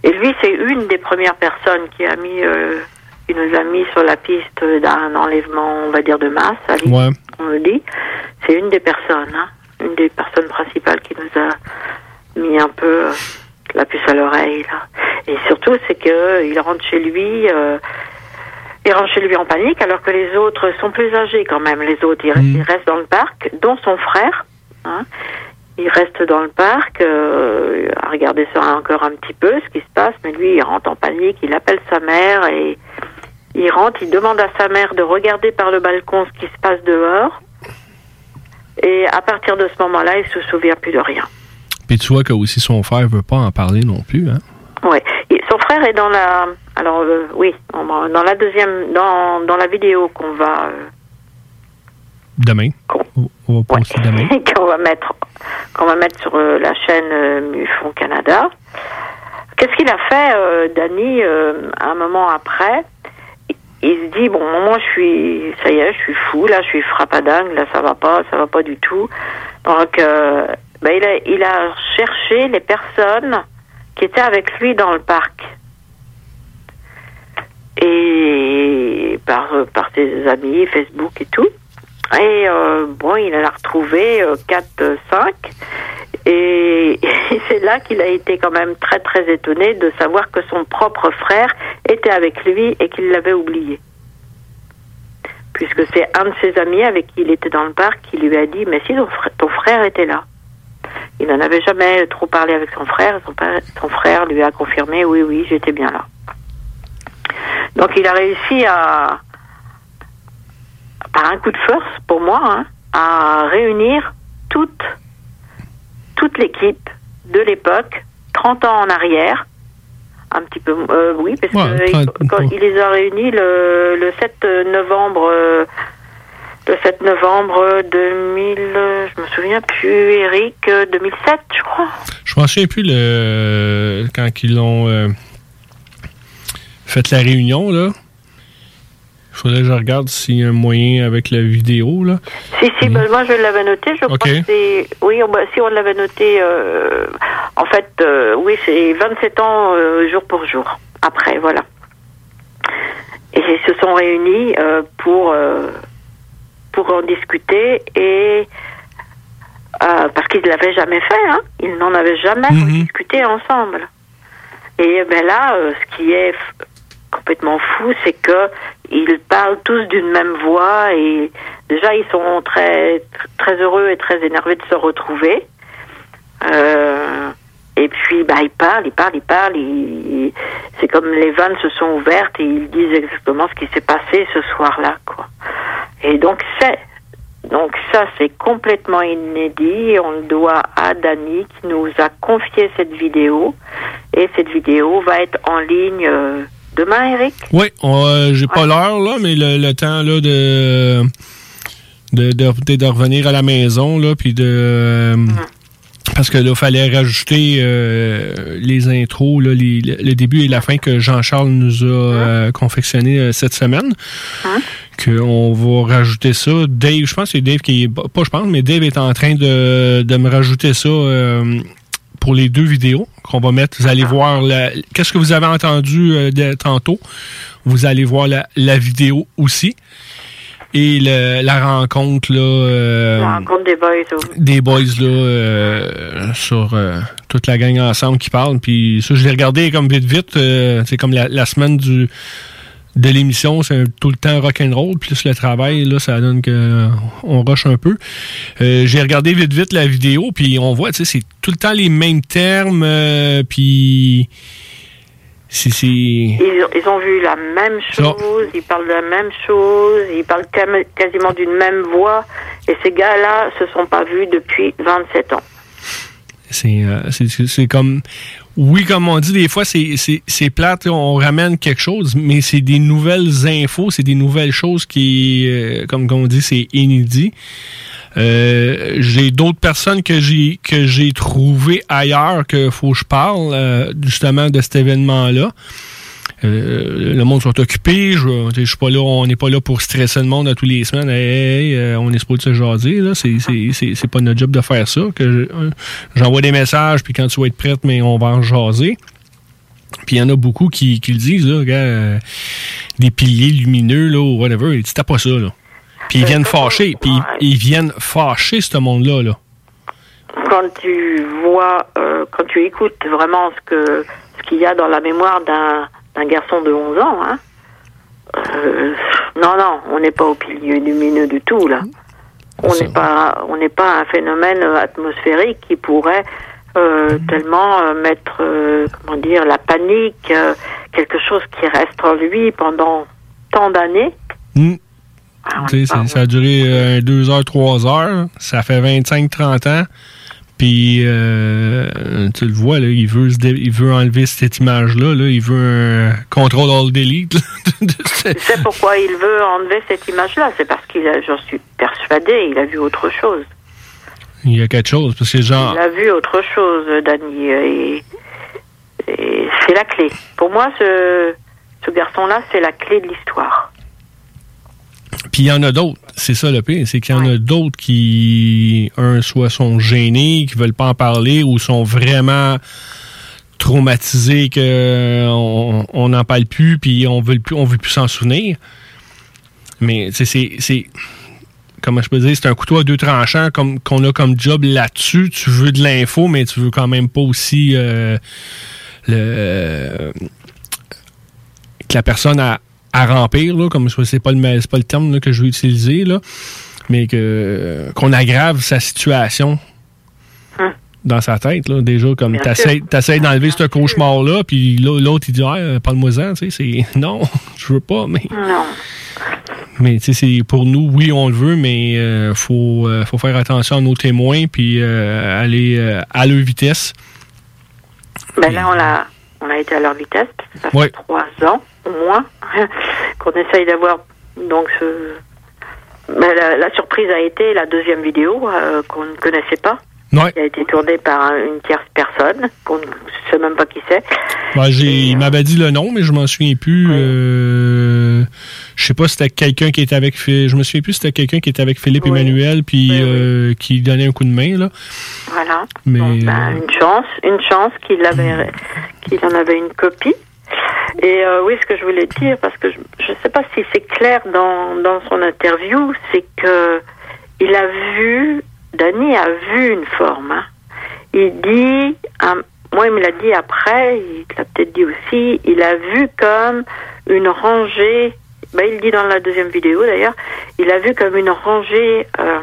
Et lui, c'est une des premières personnes qui a mis, euh, qui nous a mis sur la piste d'un enlèvement, on va dire, de masse, à Ouais. on le dit. C'est une des personnes, hein, une des personnes principales qui nous a mis un peu euh, la puce à l'oreille. Là. Et surtout, c'est que il rentre chez lui. euh, il rentre chez lui en panique alors que les autres sont plus âgés quand même. Les autres, ils, restent, restent dans le parc, dont son frère. Hein. Il reste dans le parc euh, à regarder ça encore un petit peu, ce qui se passe, mais lui, il rentre en panique, il appelle sa mère et il rentre, il demande à sa mère de regarder par le balcon ce qui se passe dehors. Et à partir de ce moment-là, il se souvient plus de rien. Puis tu vois que aussi son frère veut pas en parler non plus. Hein? Et son frère est dans la. Alors euh, oui, dans la deuxième, dans, dans la vidéo qu'on va euh, Demain. On- On va poster demain. qu'on va mettre qu'on va mettre sur euh, la chaîne Mufon Canada. Qu'est-ce qu'il a fait, Danny, un moment après? Il- se dit bon, moi je suis, ça y est, je suis fou, là, je suis frappadingue, là, ça va pas, ça va pas du tout. Donc, euh, ben, il a, il a cherché les personnes qui étaient avec lui dans le parc. Et par, euh, par ses amis, Facebook et tout. Et euh, bon, il en a retrouvé 4, 5. Et, et c'est là qu'il a été quand même très très étonné de savoir que son propre frère était avec lui et qu'il l'avait oublié. Puisque c'est un de ses amis avec qui il était dans le parc qui lui a dit Mais si ton frère, ton frère était là. Il n'en avait jamais trop parlé avec son frère. Son, père- son frère lui a confirmé Oui, oui, j'étais bien là. Donc il a réussi à, par un coup de force pour moi, hein, à réunir toute, toute l'équipe de l'époque, 30 ans en arrière. Un petit peu, euh, oui, parce Ouais, que trente- il, les a réunis le, le 7 novembre, euh, le 7 novembre 2000, euh, je me souviens plus, Eric, euh, 2007, je crois. Je m'en souviens plus le, quand ils ont euh, fait la réunion, là. Il faudrait que je regarde s'il y a un moyen avec la vidéo, là. Si, si, ben, moi je l'avais noté, je crois que c'est. Oui, on- bah, si on l'avait noté, euh, en fait, euh, oui, c'est 27 ans euh, jour pour jour. Après, voilà. Et ils se sont réunis pour, pour en discuter et. parce qu'ils ne l'avaient jamais fait, hein. Ils n'en avaient jamais discuté ensemble. Et ben là, ce qui est complètement fou, c'est que ils parlent tous d'une même voix et déjà ils sont très très heureux et très énervés de se retrouver. Euh, et puis bah ils parlent, ils parlent, ils parlent. ils- C'est comme les vannes se sont ouvertes et ils disent exactement ce qui s'est passé ce soir-là, quoi. Et donc c'est donc ça c'est complètement inédit. On le doit à Dani qui nous a confié cette vidéo et cette vidéo va être en ligne euh, demain, Eric? Oui, euh, j'ai pas l'heure, là, mais le, le temps, là, de, de, de, de revenir à la maison, là, puis de... euh, Parce que là, il fallait rajouter euh, les intros, là, les- le début et la fin que Jean-Charles nous a euh, confectionné cette semaine. Qu'on va rajouter ça. Dave, je pense que c'est Dave qui est. Pas je pense, mais Dave est en train de, de me rajouter ça pour les deux vidéos qu'on va mettre. Vous allez voir la- qu'est-ce que vous avez entendu euh, de- tantôt. Vous allez voir la, la vidéo aussi. Et le- la rencontre là, euh, La rencontre des boys. des boys là, euh, sur toute la gang ensemble qui parle. Puis ça, je l'ai regardé comme vite vite. c'est comme la, la semaine du de l'émission, c'est tout le temps rock'n'roll, plus le travail, là, ça donne que euh, on rush un peu. Euh, J'ai regardé vite vite la vidéo, puis on voit, tu sais, c'est tout le temps les mêmes termes, euh, puis c'est- Ils, ils ont vu la même chose, ils parlent de la même chose, ils parlent quasiment d'une même voix. Et ces gars-là se sont pas vus depuis 27 ans. C'est euh, comme. Oui, comme on dit, des fois, c'est- plate, on ramène quelque chose, mais c'est des nouvelles infos, c'est des nouvelles choses qui, euh, comme on dit, c'est inédit. Euh, j'ai d'autres personnes que j'ai que j'ai trouvé ailleurs que faut que je parle euh, justement de cet événement-là. Euh, le monde soit occupé, je, tu je suis pas là, on n'est pas là pour stresser le monde à tous les semaines. Hey, hey, euh, on est supposé se jaser, là. C'est, c'est, c'est, c'est pas notre job de faire ça. Que je- euh, j'envoie des messages, puis quand tu vas être prête, mais on va en jaser. Puis il y en a beaucoup qui, qui le disent, là, des piliers lumineux, là, ou whatever. T'as pas ça, là. Puis ils viennent fâcher, puis ils, ils viennent fâcher ce monde-là, là. Quand tu vois, euh, quand tu écoutes vraiment ce que ce qu'il y a dans la mémoire d'un d'un garçon de 11 ans, hein, euh, non, non, on n'est pas au pilier lumineux du tout, là. On n'est pas, on n'est pas un phénomène euh, atmosphérique qui pourrait euh, tellement euh, mettre, euh, comment dire, la panique, euh, quelque chose qui reste en lui pendant tant d'années. Tu sais, c'est- ça a duré 2 heures, 3 heures. Ça fait 25-30 ans. Puis, euh, tu le vois, là, il, veut se il veut enlever cette image-là. Là, il veut un contrôle all delete. sais pourquoi il veut enlever cette image-là? C'est parce qu'il a, j'en suis persuadée, il a vu autre chose. il y a quelque chose. Parce que, genre, Il a vu autre chose, Danny. Et, et c'est la clé. Pour moi, ce, ce garçon-là, c'est la clé de l'histoire. Puis il y en a d'autres. C'est ça le pire. C'est qu'il y en a d'autres qui, un, soit sont gênés, qui veulent pas en parler ou sont vraiment traumatisés que on n'en parle plus puis on veut plus on veut plus s'en souvenir. Mais tu sais, c'est c'est comment je peux dire, c'est un couteau à deux tranchants comme qu'on a comme job là-dessus. Tu veux de l'info, mais tu veux quand même pas aussi euh, le que la personne a à remplir, là, comme c'est pas le c'est pas le terme là, que je veux utiliser, là, mais que qu'on aggrave sa situation dans sa tête, là, déjà comme t'essayes d'enlever ce cauchemar-là, puis l'au- l'autre il dit ah, parle-moi-en, tu sais, c'est non, je veux pas, mais Non. mais tu sais, pour nous, oui, on le veut, mais euh, faut euh, faut faire attention à nos témoins, puis euh, aller euh, à leur vitesse. Ben là, on a, on a été à leur vitesse, parce que ça fait Ouais. trois ans, moins, qu'on essaye d'avoir donc ce... Ben, la, la surprise a été la deuxième vidéo euh, qu'on ne connaissait pas. Ouais. Qui a été tournée par un- une tierce personne, qu'on ne sait même pas qui c'est. Ouais, j'ai, il m'avait dit le nom, mais je m'en souviens plus. Euh, je sais pas si c'était quelqu'un qui était avec. Je me souviens plus c'était quelqu'un qui était avec Philippe Emmanuel puis euh, qui donnait un coup de main là. Voilà. Mais Ben, une chance, une chance qu'il avait, qu'il en avait une copie. Et euh, oui, ce que je voulais dire, parce que je ne sais pas si c'est clair dans, dans son interview, c'est que il a vu, Danny a vu une forme. hein. Il dit, moi il me l'a dit après, il l'a peut-être dit aussi, il a vu comme une rangée, ben, il dit dans la deuxième vidéo d'ailleurs, il a vu comme une rangée euh,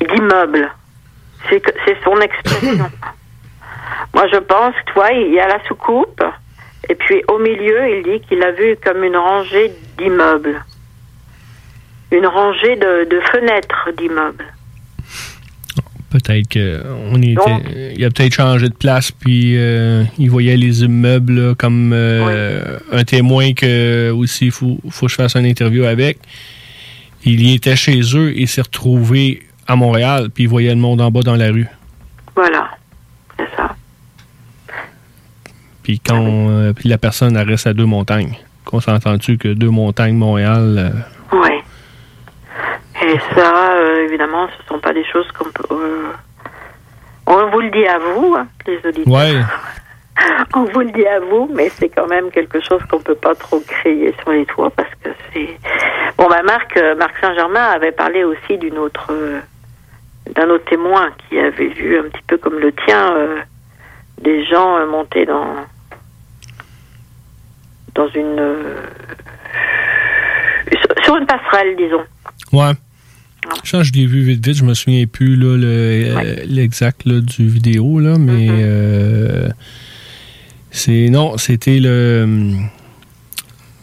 d'immeubles. C'est son expression. Moi, je pense que, toi, il y a la soucoupe, et puis au milieu, il dit qu'il a vu comme une rangée d'immeubles. Une rangée de, de fenêtres d'immeubles. peut-être que on était, Donc- il a peut-être changé de place puis euh, il voyait les immeubles là, comme euh, un témoin que aussi il faut, faut que je fasse une interview avec. Il y était chez eux et s'est retrouvé à Montréal puis il voyait le monde en bas dans la rue. Voilà. C'est ça. Puis quand euh, puis la personne elle reste à deux montagnes. Qu'on s'entend-tu que deux montagnes Montréal euh, Oui. Et ça, euh, évidemment, ce sont pas des choses qu'on peut. on vous le dit à vous, hein, les auditeurs. Ouais. On vous le dit à vous, mais c'est quand même quelque chose qu'on peut pas trop crier sur les toits parce que c'est. Bon, bah Marc, Marc Saint-Germain avait parlé aussi d'une autre, d'un autre témoin qui avait vu un petit peu comme le tien des gens euh, monter dans dans une euh, sur- une passerelle, disons. Ouais. Que je l'ai vu vite vite, je me souviens plus là, le, euh, l'exact là, du vidéo, là, mais euh, c'est. Non, c'était le. hum,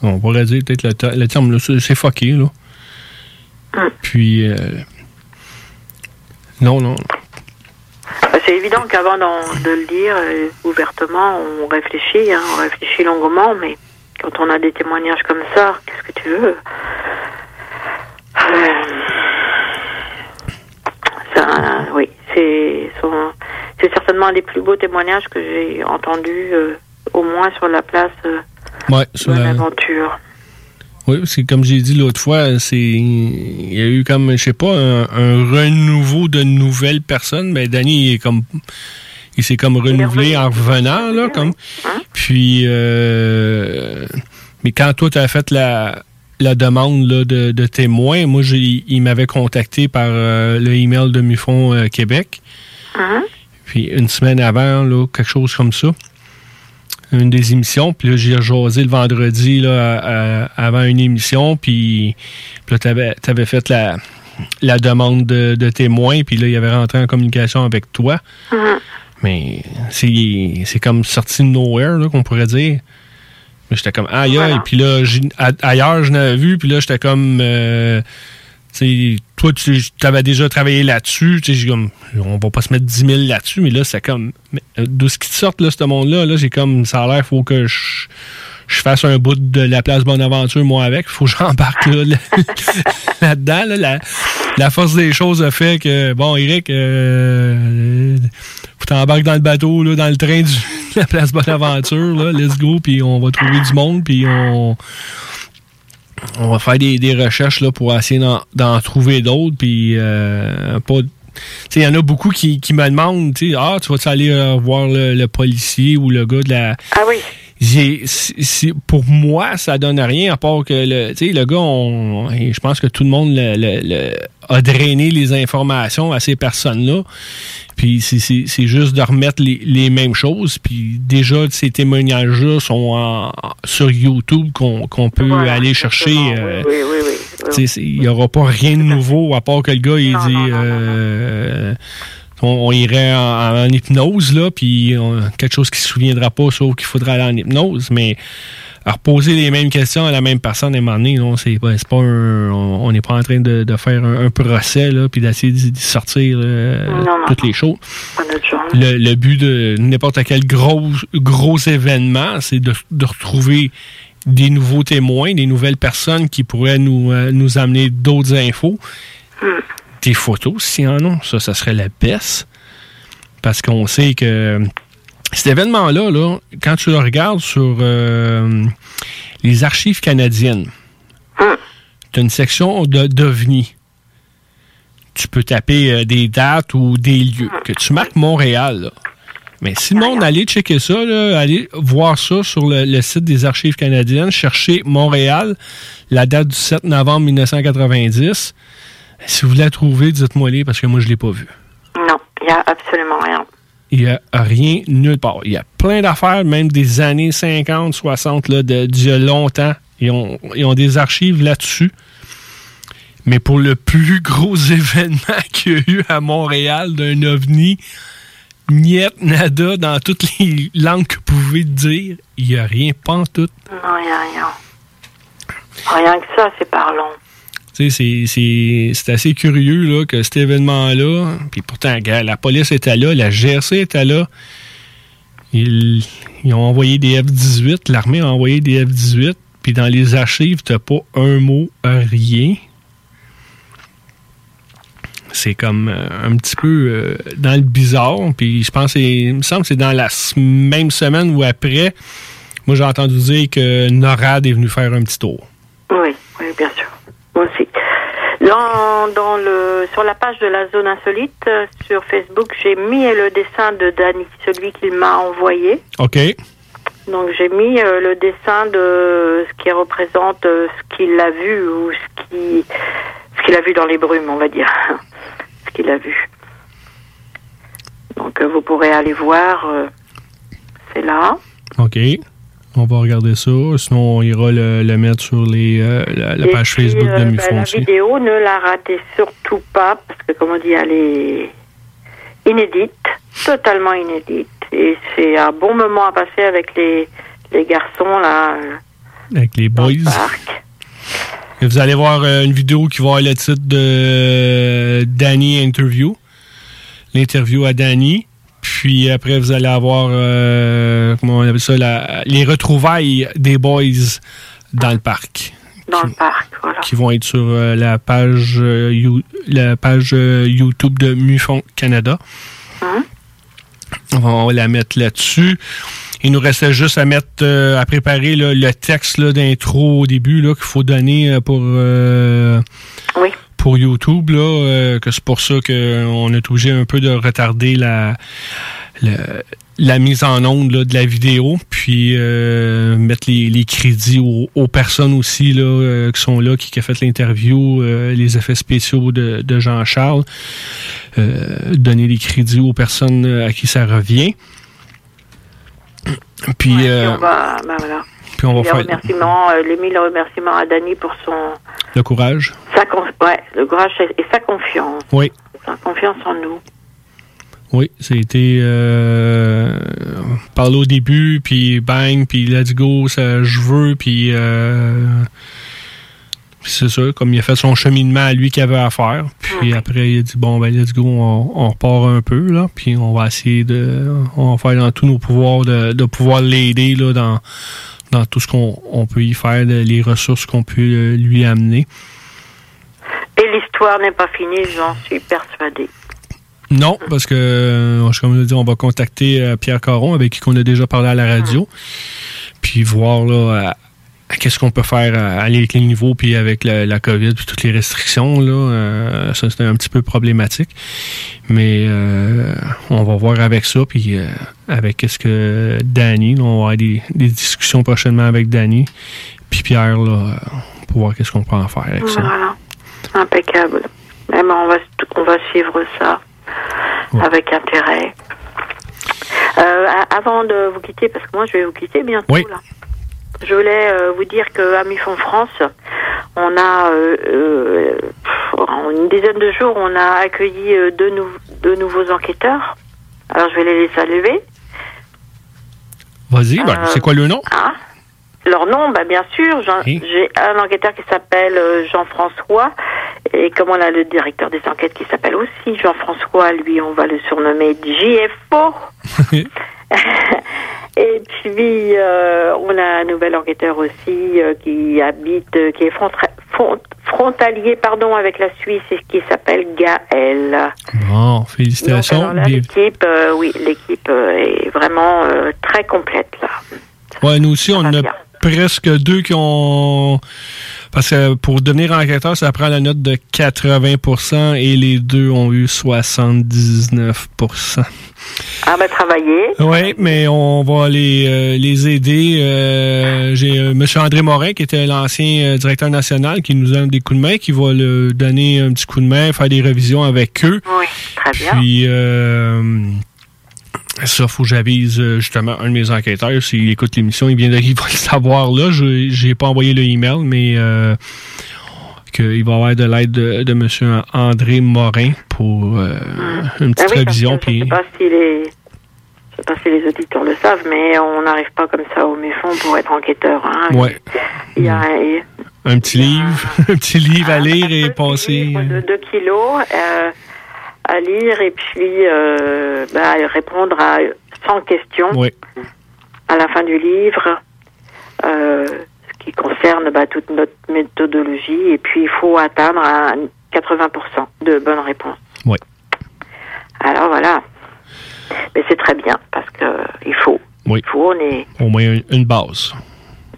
On pourrait dire peut-être le, le terme, là, c'est fucké, là. Puis. euh, non, non. C'est évident qu'avant de le dire euh, ouvertement, on réfléchit, hein, on réfléchit longuement, mais quand on a des témoignages comme ça, qu'est-ce que tu veux? Euh, ça, Oui, c'est certainement un des plus beaux témoignages que j'ai entendus, euh, au moins sur la place Ouais, sur de la- l'aventure. Oui, parce que comme j'ai dit l'autre fois, c'est il y a eu comme je sais pas un, un renouveau de nouvelles personnes. Mais Danny il est comme il s'est comme renouvelé en revenant là, comme. Puis euh, mais quand toi tu as fait la la demande là, de, de témoin, moi j'ai il m'avait contacté par euh, le email de Mufon euh, Québec. Puis une semaine avant là, quelque chose comme ça une des émissions. Puis là, j'ai jasé le vendredi là, à- à- avant une émission. Puis, puis là, t'avais avais fait la, la demande de, de témoin. Puis là, il avait rentré en communication avec toi. Mais c'est c'est comme sorti de nowhere, qu'on pourrait dire. Mais j'étais comme aïe aïe. Puis là, ailleurs, je l'avais vu. Puis là, j'étais comme. euh, toi, tu avais déjà travaillé là-dessus. Comme, on va pas se mettre 10 000 là-dessus, mais là, c'est comme, euh, de ce qui te sort, là, ce monde-là, là, j'ai comme, ça a l'air, faut que je, fasse un bout de la place Bonaventure, moi, avec. Faut que j'embarque là, là- là-dedans. Là, la, force des choses a fait que, bon, Eric, euh, faut t'embarques dans le bateau, là, dans le train de la place Bonaventure, là, let's go, puis on va trouver du monde, puis on on va faire des, des recherches là, pour essayer d'en, trouver d'autres. Puis, euh, il y en a beaucoup qui, qui me demandent, ah, tu vas-tu aller euh, voir le, le policier ou le gars de la. Ah oui. J'ai, pour moi, ça donne rien à part que le, tu sais, le gars, on, je pense que tout le monde le- le- le- a drainé les informations à ces personnes-là. Puis c'est, juste de remettre les, les mêmes choses. Puis déjà, ces témoignages-là sont en- sur YouTube qu'on, peut aller chercher. euh, Oui, oui, oui. Il n'y aura pas rien de nouveau à part que le gars, il dit. euh, on, on irait en, en hypnose, là, puis on- quelque chose qui ne se souviendra pas, sauf qu'il faudra aller en hypnose, mais à reposer les mêmes questions à la même personne à un moment donné, non, c'est pas, c'est pas un- on n'est pas en train de, de faire un, un procès, là, puis d'essayer d'y- d'y sortir euh, Non, non, toutes les choses. Le, le but de n'importe quel gros, gros événement, c'est de, de retrouver des nouveaux témoins, des nouvelles personnes qui pourraient nous, euh, nous amener d'autres infos. Des photos, s'il y en a. Ça, ça serait la baisse. Parce qu'on sait que cet événement-là, là, quand tu le regardes sur euh, les archives canadiennes, tu as une section de d'OVNI. Tu peux taper euh, des dates ou des lieux. Que tu marques Montréal, là. Mais si le monde allait checker ça, là, allez voir ça sur le, le site des archives canadiennes, chercher Montréal, la date du 7 novembre 1990. Si vous la trouvez, dites-moi les parce que moi je l'ai pas vu. Non, il n'y a absolument rien. Il n'y a rien nulle part. Il y a plein d'affaires, même des années 50, 60, là, de, d'il y a longtemps. Ils ont, ils ont des archives là-dessus. Mais pour le plus gros événement qu'il y a eu à Montréal d'un ovni, niet, nada, dans toutes les langues que vous pouvez dire, il n'y a rien, pas en tout. Non, il n'y a rien. Rien que ça, c'est parlant. C'est- assez curieux là, que cet événement-là, puis pourtant, la police était là, la GRC était là. Ils, ils ont envoyé des F-18, l'armée a envoyé des F-18, puis dans les archives, t'as pas un mot, rien. C'est comme euh, un petit peu euh, dans le bizarre, puis je pense, il me semble que c'est dans la même semaine ou après, moi j'ai entendu dire que NORAD est venu faire un petit tour. Oui, oui, bien sûr. Dans, dans le, sur la page de la zone insolite, euh, sur Facebook, j'ai mis le dessin de Danny, celui qu'il m'a envoyé. OK. Donc j'ai mis euh, le dessin de ce qui représente euh, ce qu'il a vu ou ce qui ce qu'il a vu dans les brumes, on va dire. ce qu'il a vu. Donc euh, vous pourrez aller voir. euh, c'est là. OK. On va regarder ça. Sinon, on ira le, le mettre sur les, euh, la, la page puis, Facebook euh, de bah, Mufon La aussi. vidéo, ne la ratez surtout pas, parce que comme on dit, elle est inédite, totalement inédite. Et c'est un bon moment à passer avec les, les garçons, là. euh, Avec les boys. Et vous allez voir euh, une vidéo qui va avoir le titre de euh, Danny Interview. L'interview à Danny. Puis après, vous allez avoir, euh, comment on appelle ça, la- les retrouvailles des boys dans le parc. dans le parc, voilà. qui vont être sur euh, la page euh, You- la page YouTube de Mufon Canada. Hein? On va, on va la mettre là-dessus. Il nous restait juste à mettre euh, à préparer là, le texte d'intro au début qu'il faut donner euh, pour euh, pour YouTube là, euh, que c'est pour ça qu'on est obligé un peu de retarder la le- la mise en onde là, de la vidéo, puis euh, mettre les, les crédits aux, aux personnes aussi là, euh, qui sont là, qui, qui a fait l'interview, euh, les effets spéciaux de, de Jean-Charles, euh, donner les crédits aux personnes euh, à qui ça revient. Puis, Et on va, ben voilà. Puis on va les faire remerciements, euh, les mille remerciements à Dany pour son, le courage. sa con- ouais, le courage et sa confiance, Oui. sa confiance en nous. Oui, c'était euh, parler au début, puis bang, puis let's go, ça je veux, puis euh, Puis c'est ça, comme il a fait son cheminement à lui qu'il avait à faire. Puis après, il a dit bon, ben, let's go, on, on repart un peu, là. Puis on va essayer de. On va faire dans tous nos pouvoirs de, de pouvoir l'aider, là, dans, dans tout ce qu'on on peut y faire, les ressources qu'on peut euh, lui amener. Et l'histoire n'est pas finie, j'en suis persuadée. Non, parce que, euh, comme je l'ai dit, on va contacter euh, Pierre Caron, avec qui on a déjà parlé à la radio, puis voir là, qu'est-ce qu'on peut faire à, à les niveaux, puis avec la, la COVID, puis toutes les restrictions, là, euh, ça c'est un petit peu problématique. Mais euh, on va voir avec ça, puis euh, avec qu'est-ce que Danny, là, on va avoir des, des discussions prochainement avec Danny, puis Pierre, là, euh, pour voir qu'est-ce qu'on peut en faire avec ça. Voilà. Impeccable. Mais bon, on, va, on va suivre ça avec intérêt. Euh, avant de vous quitter, parce que moi je vais vous quitter bientôt Oui. là. Je voulais euh, vous dire qu'à Mifon France, on a euh, euh, en une dizaine de jours, on a accueilli deux, nou- deux nouveaux enquêteurs. Alors je vais les saluer. Vas-y, Euh, c'est quoi le nom? Ah, leur nom, bah, bien sûr. Oui. J'ai un enquêteur qui s'appelle Jean-François. Et comme on a le directeur des enquêtes qui s'appelle aussi Jean-François, lui, on va le surnommer JFO. Et puis, euh, on a un nouvel enquêteur aussi euh, qui habite, euh, qui est front- frontalier pardon, avec la Suisse et qui s'appelle Gaël. Bon, félicitations. l'équipe, oui, l'équipe est vraiment très complète là. Ouais, nous aussi, on a presque deux qui ont. Parce que pour devenir enquêteur, ça prend la note de 80% et les deux ont eu 79% Ah bah travailler. Oui, mais on va les, euh, les aider. Euh, J'ai euh, M. André Morin, qui était l'ancien euh, directeur national, qui nous donne des coups de main, qui va le donner un petit coup de main, faire des révisions avec eux. Oui, très bien. Puis, euh, ça, faut que j'avise euh, justement un de mes enquêteurs. S'il écoute l'émission, il vient de, il va le savoir là. Je j'ai pas envoyé le email, mais euh, qu'il va avoir de l'aide de, de M. André Morin pour euh, une petite Ah oui, révision. Puis, Je sais pas si les, je sais pas si les auditeurs le savent, mais on n'arrive pas comme ça au méfond pour être enquêteur. Hein. ouais. Il y a un, Un petit livre, un petit livre à lire et passer. de 2 kilos euh, à lire et puis euh, bah, répondre à 100 questions Oui. à la fin du livre, euh, ce qui concerne bah, toute notre méthodologie. Et puis il faut atteindre un 80% de bonnes réponses. Oui. Alors voilà. Mais c'est très bien parce que il faut. Oui. Il faut, on est, Au moins une, une base.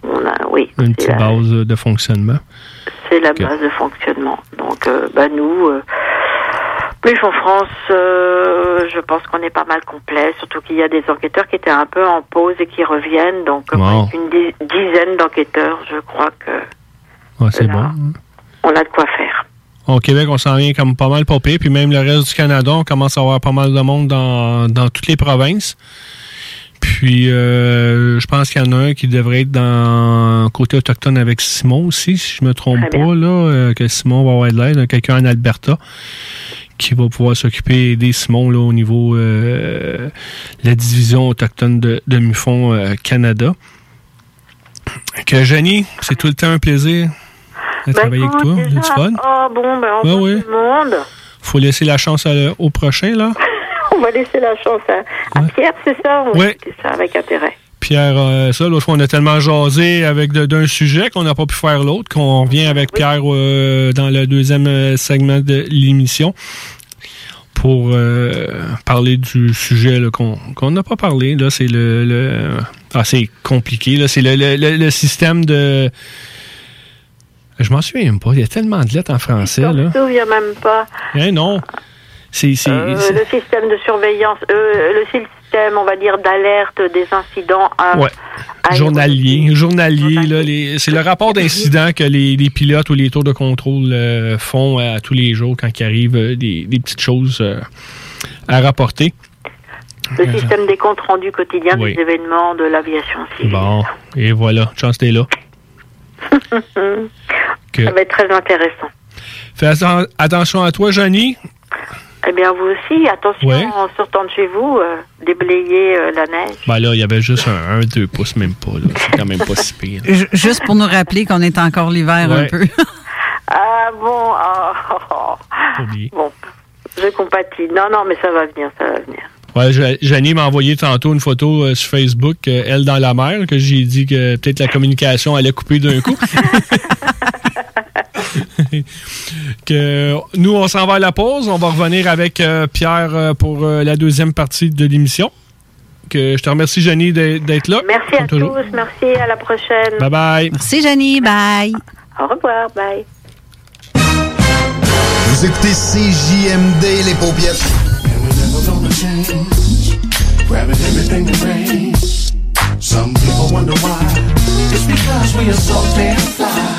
on a, oui, Une petite la, base de fonctionnement. c'est la base de fonctionnement. Donc, euh, bah nous, plus en France, euh, je pense qu'on est pas mal complet. Surtout qu'il y a des enquêteurs qui étaient un peu en pause et qui reviennent. Donc, euh, Wow. une di- dizaine d'enquêteurs, je crois que Ouais, c'est bon. on a de quoi faire. Au Québec, on s'en vient comme pas mal popé, puis même le reste du Canada, on commence à avoir pas mal de monde dans, dans toutes les provinces. Puis, euh, je pense qu'il y en a un qui devrait être dans côté autochtone avec Simon aussi, si je me trompe pas, là, que Simon va avoir de l'aide, quelqu'un en Alberta qui va pouvoir s'occuper des Simon là, au niveau euh, la division autochtone de, de MUFON euh, Canada. Que Jenny, c'est tout le temps un plaisir de Bah, travailler avec toi. C'est. Oh bon, ben on Ah oui. tout le monde. Faut laisser la chance à- au prochain, là. On va laisser la chance à, à Pierre, c'est ça? Va Ouais. écouter ça avec intérêt. Pierre, euh, ça, l'autre fois, on a tellement jasé avec d'un sujet qu'on n'a pas pu faire l'autre, qu'on revient avec Pierre euh, dans le deuxième euh, segment de l'émission pour euh, parler du sujet qu'on n'a pas parlé. Là, c'est le, le ah, c'est compliqué. Là, c'est le, le, le- le système de. Je m'en souviens même pas. Il y a tellement de lettres en français Je là. me souviens même pas. Hein, non. C'est c'est- Euh, c'est- le système de surveillance, euh, le système, on va dire, d'alerte des incidents. à- Ouais. Journalier. Journalier, là, les- c'est le rapport d'incident que les, les pilotes ou les tours de contrôle euh, font à tous les jours quand il arrive des, des petites choses à rapporter. le système des comptes rendus quotidiens Oui. des événements de l'aviation civile. Bon, et voilà, chance t'es là. Que- Ça va être très intéressant. Fais atten- attention à toi, Johnny. Eh bien, vous aussi, attention, Ouais. en sortant de chez vous, euh, déblayer euh, la neige. Ben là, il y avait juste un 2 pouces, même pas. là. C'est quand même pas si pire. Ju- Juste pour nous rappeler qu'on est encore l'hiver un peu. Ah bon, ah, oh, oh. bon, je compatis. Non, non, mais ça va venir, ça va venir. Ouais, Ja- Janie m'a envoyé tantôt une photo euh, sur Facebook, euh, elle dans la mer, que j'ai dit que peut-être la communication allait couper d'un coup. que nous, on s'en va à la pause. On va revenir avec euh, Pierre euh, pour euh, la deuxième partie de l'émission. Que je te remercie, Janie, d'être là. Merci comme à toujours. tous, merci, à la prochaine. Bye bye. Merci, Jenny. Bye. Au revoir, bye. Vous écoutez CJMD, les paupiètes. Grabbing everything that rains. Some people wonder why. It's because we are so damn fly.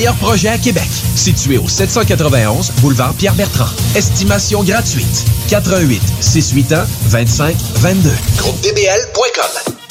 projets à Québec. Situé au 791 boulevard Pierre-Bertrand. Estimation gratuite. 88 681 25 22. GroupeDBL.com.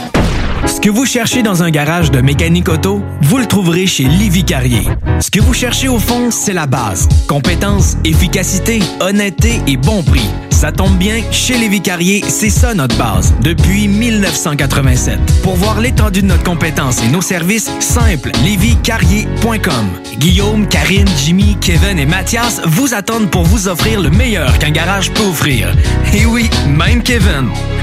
Que vous cherchez dans un garage de mécanique auto, vous le trouverez chez Livy Carrier. Ce que vous cherchez au fond, c'est la base. Compétence, efficacité, honnêteté et bon prix. Ça tombe bien, chez Lévi Carrier, c'est ça notre base, depuis 1987. Pour voir l'étendue de notre compétence et nos services, simple, lévicarrier.com. Guillaume, Karine, Jimmy, Kevin et Mathias vous attendent pour vous offrir le meilleur qu'un garage peut offrir. Et oui, même Kevin.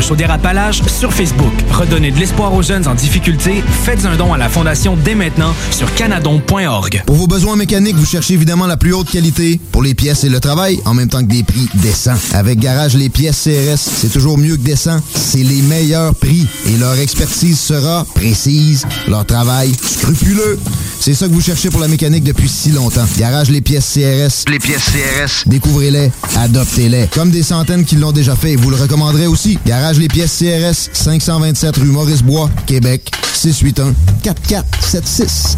Chaudière-Appalaches sur Facebook. Redonnez de l'espoir aux jeunes en difficulté. Faites un don à la Fondation dès maintenant sur canadon.org. Pour vos besoins mécaniques, vous cherchez évidemment la plus haute qualité pour les pièces et le travail, en même temps que des prix décents. Avec Garage Les Pièces CRS, c'est toujours mieux que décent. C'est les meilleurs prix et leur expertise sera précise, leur travail scrupuleux. C'est ça que vous cherchez pour la mécanique depuis si longtemps. Garage Les Pièces CRS. Les pièces CRS. Découvrez-les, adoptez-les. Comme des centaines qui l'ont déjà fait, vous le recommanderez aussi. Garage Les Pièces CRS, 527 rue Maurice-Bois, Québec, 681 4476.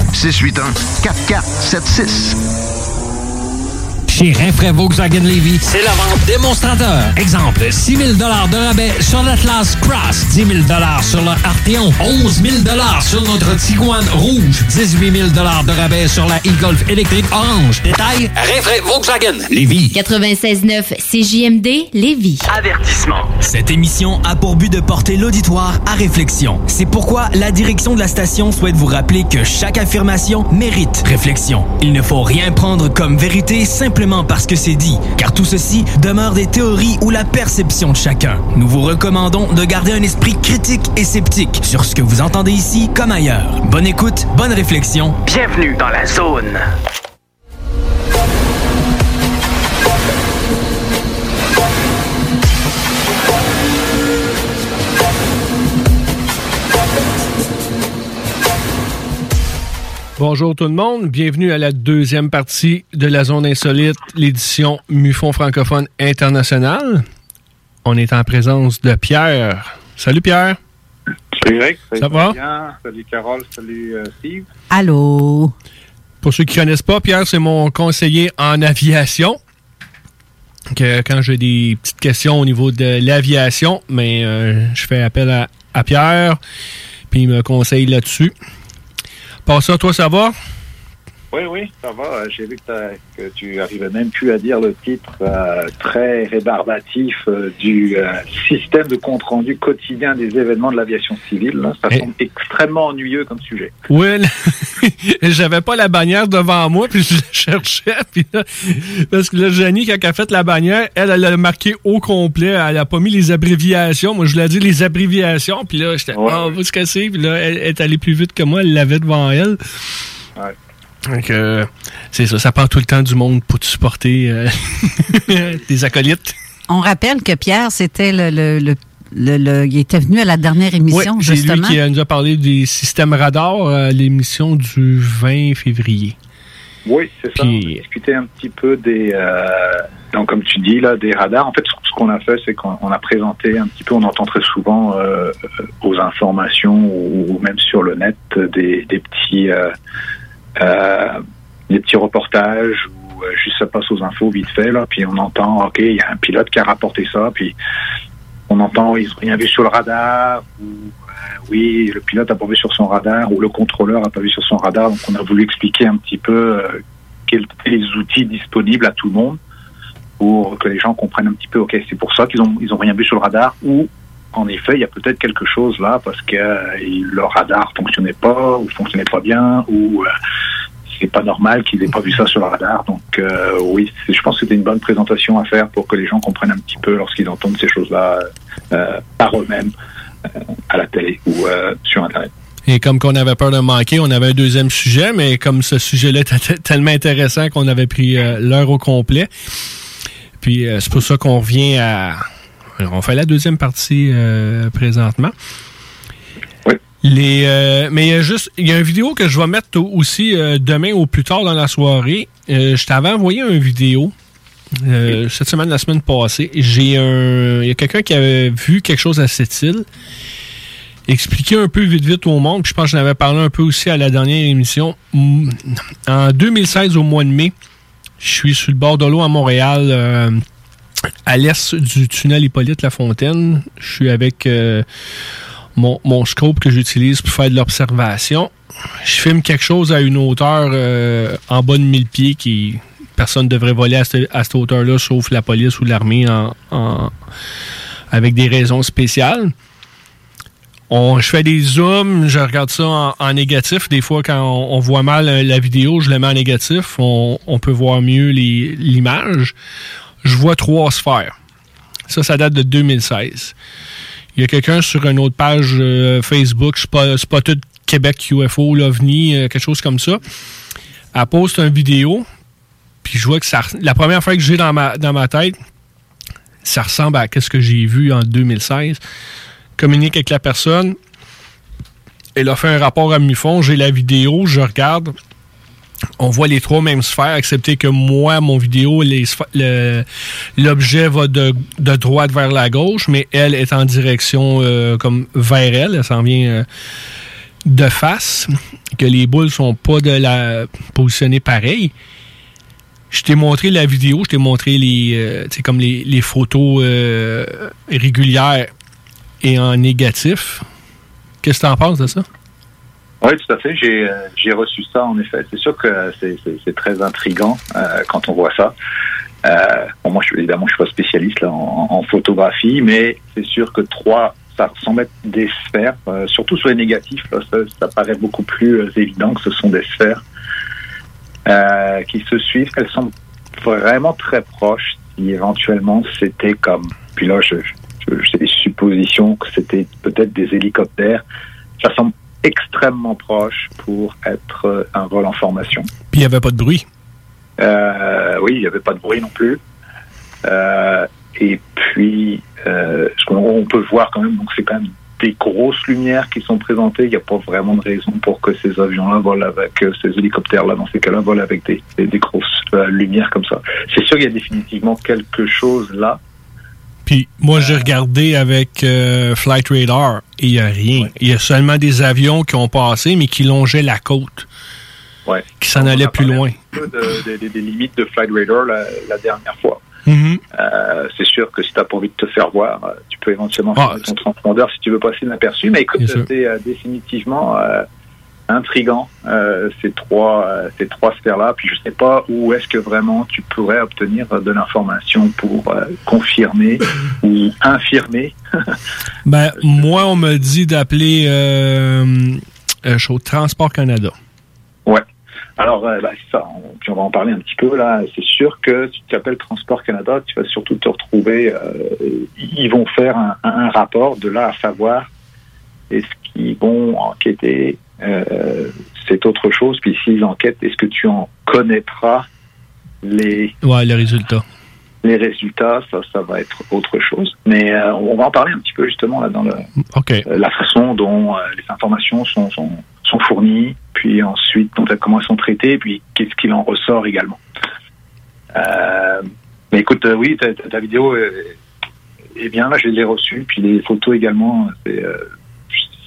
681 4476. Chez Rinfraie Volkswagen Levy, c'est la vente démonstrateur. Exemple, 6 000 de rabais sur l'Atlas Cross, 10 000 sur le Arteon, 11 000 sur notre Tiguan Rouge, 18 000 de rabais sur la e-Golf électrique orange. Détail, Rinfraie Volkswagen Levy. 96.9 CJMD Lévis. Avertissement. Cette émission a pour but de porter l'auditoire à réflexion. C'est pourquoi la direction de la station souhaite vous rappeler que chaque affirmation mérite réflexion. Il ne faut rien prendre comme vérité simplement parce que c'est dit, car tout ceci demeure des théories ou la perception de chacun. Nous vous recommandons de garder un esprit critique et sceptique sur ce que vous entendez ici comme ailleurs. Bonne écoute, bonne réflexion. Bienvenue dans la zone. Bonjour tout le monde, bienvenue à la deuxième partie de la zone insolite, l'édition MUFON francophone international. On est en présence de Pierre. Salut Pierre. Salut Eric, Ça va? bien. Salut Carole, salut euh, Steve. Allô? Pour ceux qui ne connaissent pas, Pierre, c'est mon conseiller en aviation. Que quand j'ai des petites questions au niveau de l'aviation, mais euh, je fais appel à, à Pierre, puis il me conseille là-dessus. Pas ça, toi, ça va? Oui, oui, ça va. J'ai vu que, que tu arrivais même plus à dire le titre euh, très rébarbatif euh, du euh, système de compte-rendu quotidien des événements de l'aviation civile. là. Ça semble extrêmement ennuyeux comme sujet. Oui, j'avais pas la bannière devant moi, puis je la cherchais. Puis là, parce que là, Jenny, quand elle a fait la bannière, elle, elle l'a marqué au complet. Elle a pas mis les abréviations. Moi, je l'ai dit les abréviations. Puis là, j'étais, ah, va se casser. Puis là, elle, elle est allée plus vite que moi. Elle l'avait devant elle. Ouais. Donc, euh, c'est ça. Ça prend tout le temps du monde pour te supporter euh, des acolytes. On rappelle que Pierre, c'était le, le, le- le- le- Il était venu à la dernière émission, Oui, c'est lui justement. qui euh, nous a parlé des systèmes radars à l'émission du 20 février. Oui, c'est ça. On a discuté un petit peu des, euh, donc comme tu dis là, des radars. En fait, ce qu'on a fait, c'est qu'on on a présenté un petit peu. On entend très souvent euh, euh, aux informations ou, ou même sur le net euh, des, des petits, euh, euh, des petits reportages où euh, juste ça passe aux infos vite fait là. Puis on entend, ok, il y a un pilote qui a rapporté ça. Puis on entend, ils ont rien vu sur le radar. Ou euh, oui, le pilote a pas vu sur son radar ou le contrôleur a pas vu sur son radar. Donc on a voulu expliquer un petit peu euh, quels étaient les outils disponibles à tout le monde pour que les gens comprennent un petit peu, ok, c'est pour ça qu'ils ont, ils ont rien vu sur le radar ou en effet, il y a peut-être quelque chose là parce que euh, leur radar fonctionnait pas ou fonctionnait pas bien ou euh, c'est pas normal qu'ils aient pas vu ça sur le radar. Donc euh, oui, je pense que c'était une bonne présentation à faire pour que les gens comprennent un petit peu lorsqu'ils entendent ces choses-là par eux-mêmes à la télé ou sur Internet. Et comme qu'on avait peur de manquer, on avait un deuxième sujet, mais comme ce sujet-là était tellement intéressant qu'on avait pris l'heure au complet. Puis c'est pour ça qu'on revient à... On fait la deuxième partie euh, présentement. Les, euh, mais il y a juste, il y a une vidéo que je vais mettre au- aussi euh, demain ou plus tard dans la soirée. Je t'avais envoyé une vidéo cette semaine, la semaine passée. J'ai un, il y a quelqu'un qui avait vu quelque chose à cette île expliquer un peu vite vite au monde, puis je pense que j'en avais parlé un peu aussi à la dernière émission. Mm, En 2016, au mois de mai, je suis sur le bord de l'eau à Montréal, à l'est du tunnel Hippolyte Lafontaine. Je suis avec euh, mon, scope que j'utilise pour faire de l'observation. Je filme quelque chose à une hauteur euh, en bas de 1000 pieds qui personne ne devrait voler à cette, hauteur-là, sauf la police ou l'armée avec des raisons spéciales. Je fais des zooms, je regarde ça en, négatif. Des fois, quand on, voit mal euh, la vidéo, je le mets en négatif. On, peut voir mieux l'image. Je vois trois sphères. Ça, ça date de 2016. Il y a quelqu'un sur une autre page euh, Facebook, tout Québec UFO, l'OVNI, euh, quelque chose comme ça. Elle poste une vidéo, puis je vois que ça, la première fois que j'ai dans ma, dans ma tête, ça ressemble à ce que j'ai vu en 2016 communique avec la personne. Elle a fait un rapport à MUFON. J'ai la vidéo, je regarde. On voit les trois mêmes sphères, excepté que moi, mon vidéo, l'objet va de, droite vers la gauche, mais elle est en direction euh, comme vers elle. Elle s'en vient euh, de face. Que les boules sont pas de la positionnées pareil. Je t'ai montré la vidéo, je t'ai montré les, euh, comme les, photos régulières et en négatif. Qu'est-ce que tu en penses de ça? Oui, tout à fait. J'ai euh, j'ai reçu ça, en effet. C'est sûr que c'est- c'est très intriguant euh, quand on voit ça. Euh, bon, moi, je, évidemment, je suis pas spécialiste là, en, en photographie, mais c'est sûr que trois, ça ressemble être des sphères, euh, surtout sur les négatifs. Là, ça, ça paraît beaucoup plus euh, évident que ce sont des sphères euh, qui se suivent. Elles semblent vraiment très proche si éventuellement c'était comme. Puis là, je, je, j'ai des suppositions que c'était peut-être des hélicoptères. Ça semble extrêmement proche pour être euh, un vol en formation. Puis il n'y avait pas de bruit. Euh, oui, il n'y avait pas de bruit non plus. Euh, et puis, euh, ce qu'on- on peut voir quand même, donc c'est quand même des grosses lumières qui sont présentées. Il n'y a pas vraiment de raison pour que ces avions-là volent avec, euh, ces hélicoptères-là, dans ces cas-là, volent avec des, des, des grosses euh, lumières comme ça. C'est sûr qu'il y a définitivement quelque chose là. Puis moi, j'ai regardé avec euh, Flight Radar et il n'y a rien. Il y a seulement des avions qui ont passé, mais qui longeaient la côte, Ouais. qui s'en allaient plus loin. Un peu de- de- de- des limites de Flight Radar la, la dernière fois. Mhm. Euh, c'est sûr que si tu n'as pas envie de te faire voir, euh, tu peux éventuellement Ah, faire ton transpondeur si tu veux passer inaperçu. Mais écoute, c'est euh, définitivement intriguant euh, ces trois euh, ces trois sphères-là. Puis je sais pas où est-ce que vraiment tu pourrais obtenir de l'information pour euh, confirmer ou infirmer. Ben, moi, on me dit d'appeler Transport Canada. Ouais. Alors, euh, bah, c'est ça. On, puis on va en parler un petit peu là. C'est sûr que si tu appelles Transport Canada, tu vas surtout te retrouver. euh, ils vont faire un rapport de là à savoir est-ce qu'ils vont enquêter. Euh, c'est autre chose. Puis s'ils enquêtent, est-ce que tu en connaîtras les Ouais, le résultat. les résultats Ça, ça va être autre chose. Mais euh, on va en parler un petit peu justement là dans le euh, la façon dont les informations sont, sont, sont fournies, puis ensuite comment elles sont traitées, puis qu'est-ce qu'il en ressort également. Mais écoute, oui, ta, vidéo est bien, là, je l'ai reçue, puis les photos également, c'est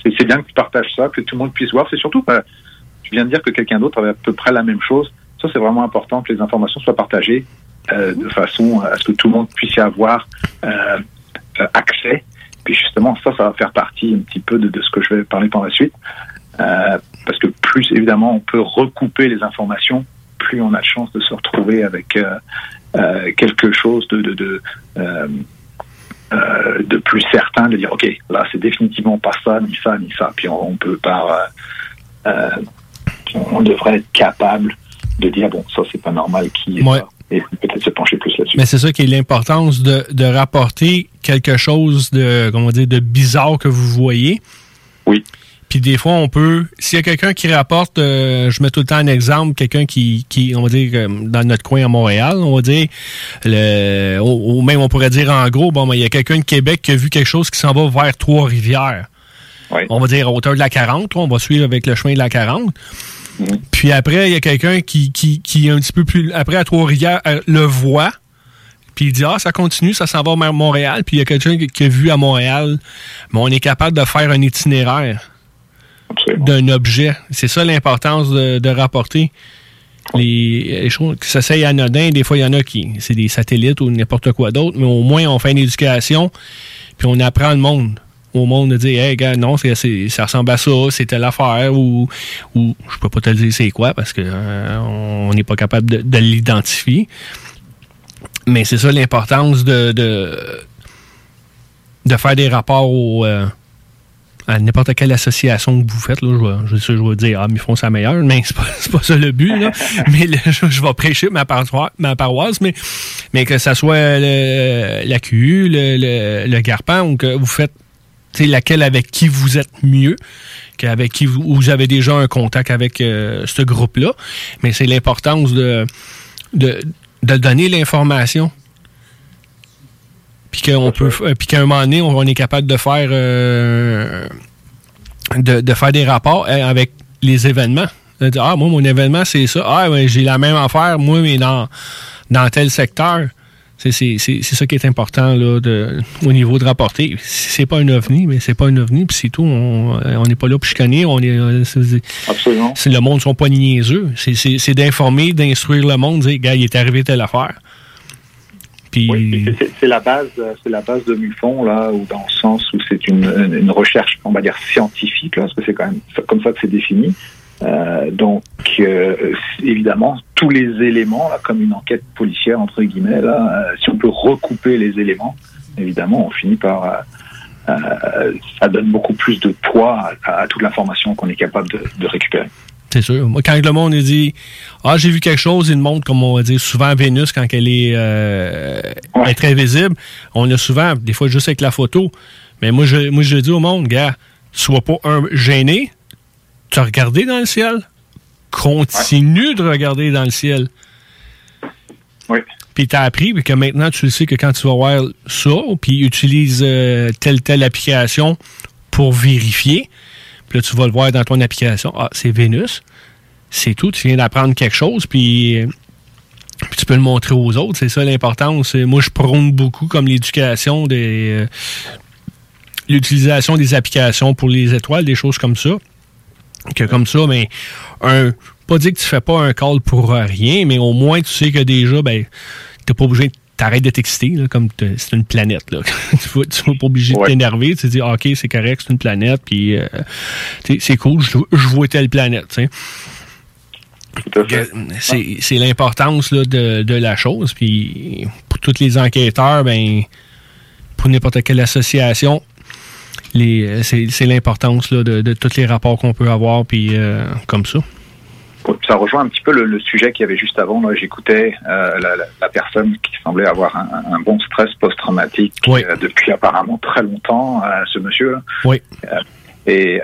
c'est- bien que tu partages ça, que tout le monde puisse voir. C'est surtout, que tu viens de dire que quelqu'un d'autre avait à peu près la même chose. Ça, c'est vraiment important que les informations soient partagées euh, de façon à ce que tout le monde puisse y avoir euh, euh, accès. Puis justement, ça, ça va faire partie un petit peu de, ce que je vais parler par la suite. Euh, parce que plus, évidemment, on peut recouper les informations, plus on a de chance de se retrouver avec euh, quelque chose de, de, de, euh, de plus certain, de dire, OK, là, c'est définitivement pas ça, ni ça, ni ça. Puis on, on peut par... euh, euh, on devrait être capable de dire, bon, ça, c'est pas normal, qui est Ouais. ça? Et peut-être se pencher plus là-dessus. Mais c'est ça qui est l'importance de, de rapporter quelque chose de, comment dire, de bizarre que vous voyez. Oui. Puis des fois, on peut, s'il y a quelqu'un qui rapporte, euh, je mets tout le temps un exemple, quelqu'un qui, qui, on va dire, euh, dans notre coin à Montréal, on va dire, le, ou, même on pourrait dire en gros, bon, ben, il y a quelqu'un de Québec qui a vu quelque chose qui s'en va vers Trois-Rivières. On va dire à hauteur de la 40, on va suivre avec le chemin de la 40. Puis après, il y a quelqu'un qui, qui, qui est un petit peu plus après à Trois-Rivières euh, le voit. Puis il dit Ah, ça continue, ça s'en va vers Montréal. Puis il y a quelqu'un qui, qui a vu à Montréal. Mais on est capable de faire un itinéraire d'un objet. C'est ça l'importance de, rapporter. Les, choses que ça c'est anodin, des fois il y en a qui c'est des satellites ou n'importe quoi d'autre, mais au moins on fait une éducation, puis on apprend le monde au monde de dire hey gars non ça ressemble à ça c'est telle affaire ou ou je peux pas te le dire c'est quoi parce que euh, on n'est pas capable de, de l'identifier mais c'est ça l'importance de faire des rapports au euh, à n'importe quelle association que vous faites, là, je, vais, je, je vais dire, ah, mais ils font ça meilleur, mais c'est pas, c'est pas ça le but, là. mais le- je, je vais prêcher ma paroisse, ma paroisse mais, mais que ça soit le, la QU, le, le, le Garpan, ou que vous faites, laquelle avec qui vous êtes mieux, qu'avec qui vous, vous avez déjà un contact avec euh, ce groupe-là. Mais c'est l'importance de, de, de donner l'information puis qu'on peut euh, puis qu'à un moment donné on, on est capable de faire euh, de, de faire des rapports euh, avec les événements ah moi mon événement c'est ça ah j'ai la même affaire moi mais dans dans tel secteur c'est ça qui est important là, de, au niveau de rapporter. C'est pas un ovni, mais c'est pas un ovni, puis c'est tout. On n'est pas là pour chicaner. On est, Absolument. c'est- le monde sont pas niaiseux. C'est d'informer, d'instruire le monde, dire, gars, il est arrivé telle affaire. Puis, C'est- la base, c'est la base de MUFON là, ou dans le sens où c'est une, une- recherche, on va dire scientifique, là, parce que c'est quand même comme ça que c'est défini. Euh, donc, euh, évidemment, tous les éléments, là, comme une enquête policière entre guillemets, là, euh, si on peut recouper les éléments, évidemment, on finit par, euh, euh, ça donne beaucoup plus de poids à, à toute l'information qu'on est capable de, de récupérer. C'est sûr. Moi, quand le monde dit Ah, j'ai vu quelque chose, il montre, comme on va dire souvent Vénus, quand elle est, euh, est très visible, on l'a souvent, des fois juste avec la photo. Mais moi, je, moi, je dis au monde, gars, sois pas un gêné, tu as regardé dans le ciel, continue de regarder dans le ciel. Oui. Puis tu as appris, puis que maintenant tu le sais que quand tu vas voir ça, puis utilise euh, telle telle application pour vérifier, puis là tu vas le voir dans ton application, ah, c'est Vénus. C'est tout, tu viens d'apprendre quelque chose, puis, tu peux le montrer aux autres. C'est ça l'importance. Moi, je prône beaucoup comme l'éducation des. euh, l'utilisation des applications pour les étoiles, des choses comme ça. Que comme ça, mais un. Pas dire que tu fais pas un call pour rien, mais au moins tu sais que déjà, ben, t'es pas obligé t'arrêtes de t'exciter, comme c'est une planète. Là. tu vas tu vas pas obligé de t'énerver. Tu te dis, Ah, OK, c'est correct, c'est une planète, puis euh, c'est cool, je, je vois telle planète. C'est l'importance de, de la chose. Puis pour tous les enquêteurs, ben, pour n'importe quelle association, c'est l'importance de tous les rapports qu'on peut avoir, puis euh, comme ça. Ça rejoint un petit peu le, le sujet qu'il y avait juste avant. J'écoutais euh, la, la- la personne qui semblait avoir un, un bon stress post-traumatique euh, depuis apparemment très longtemps, euh, ce monsieur. Oui. Et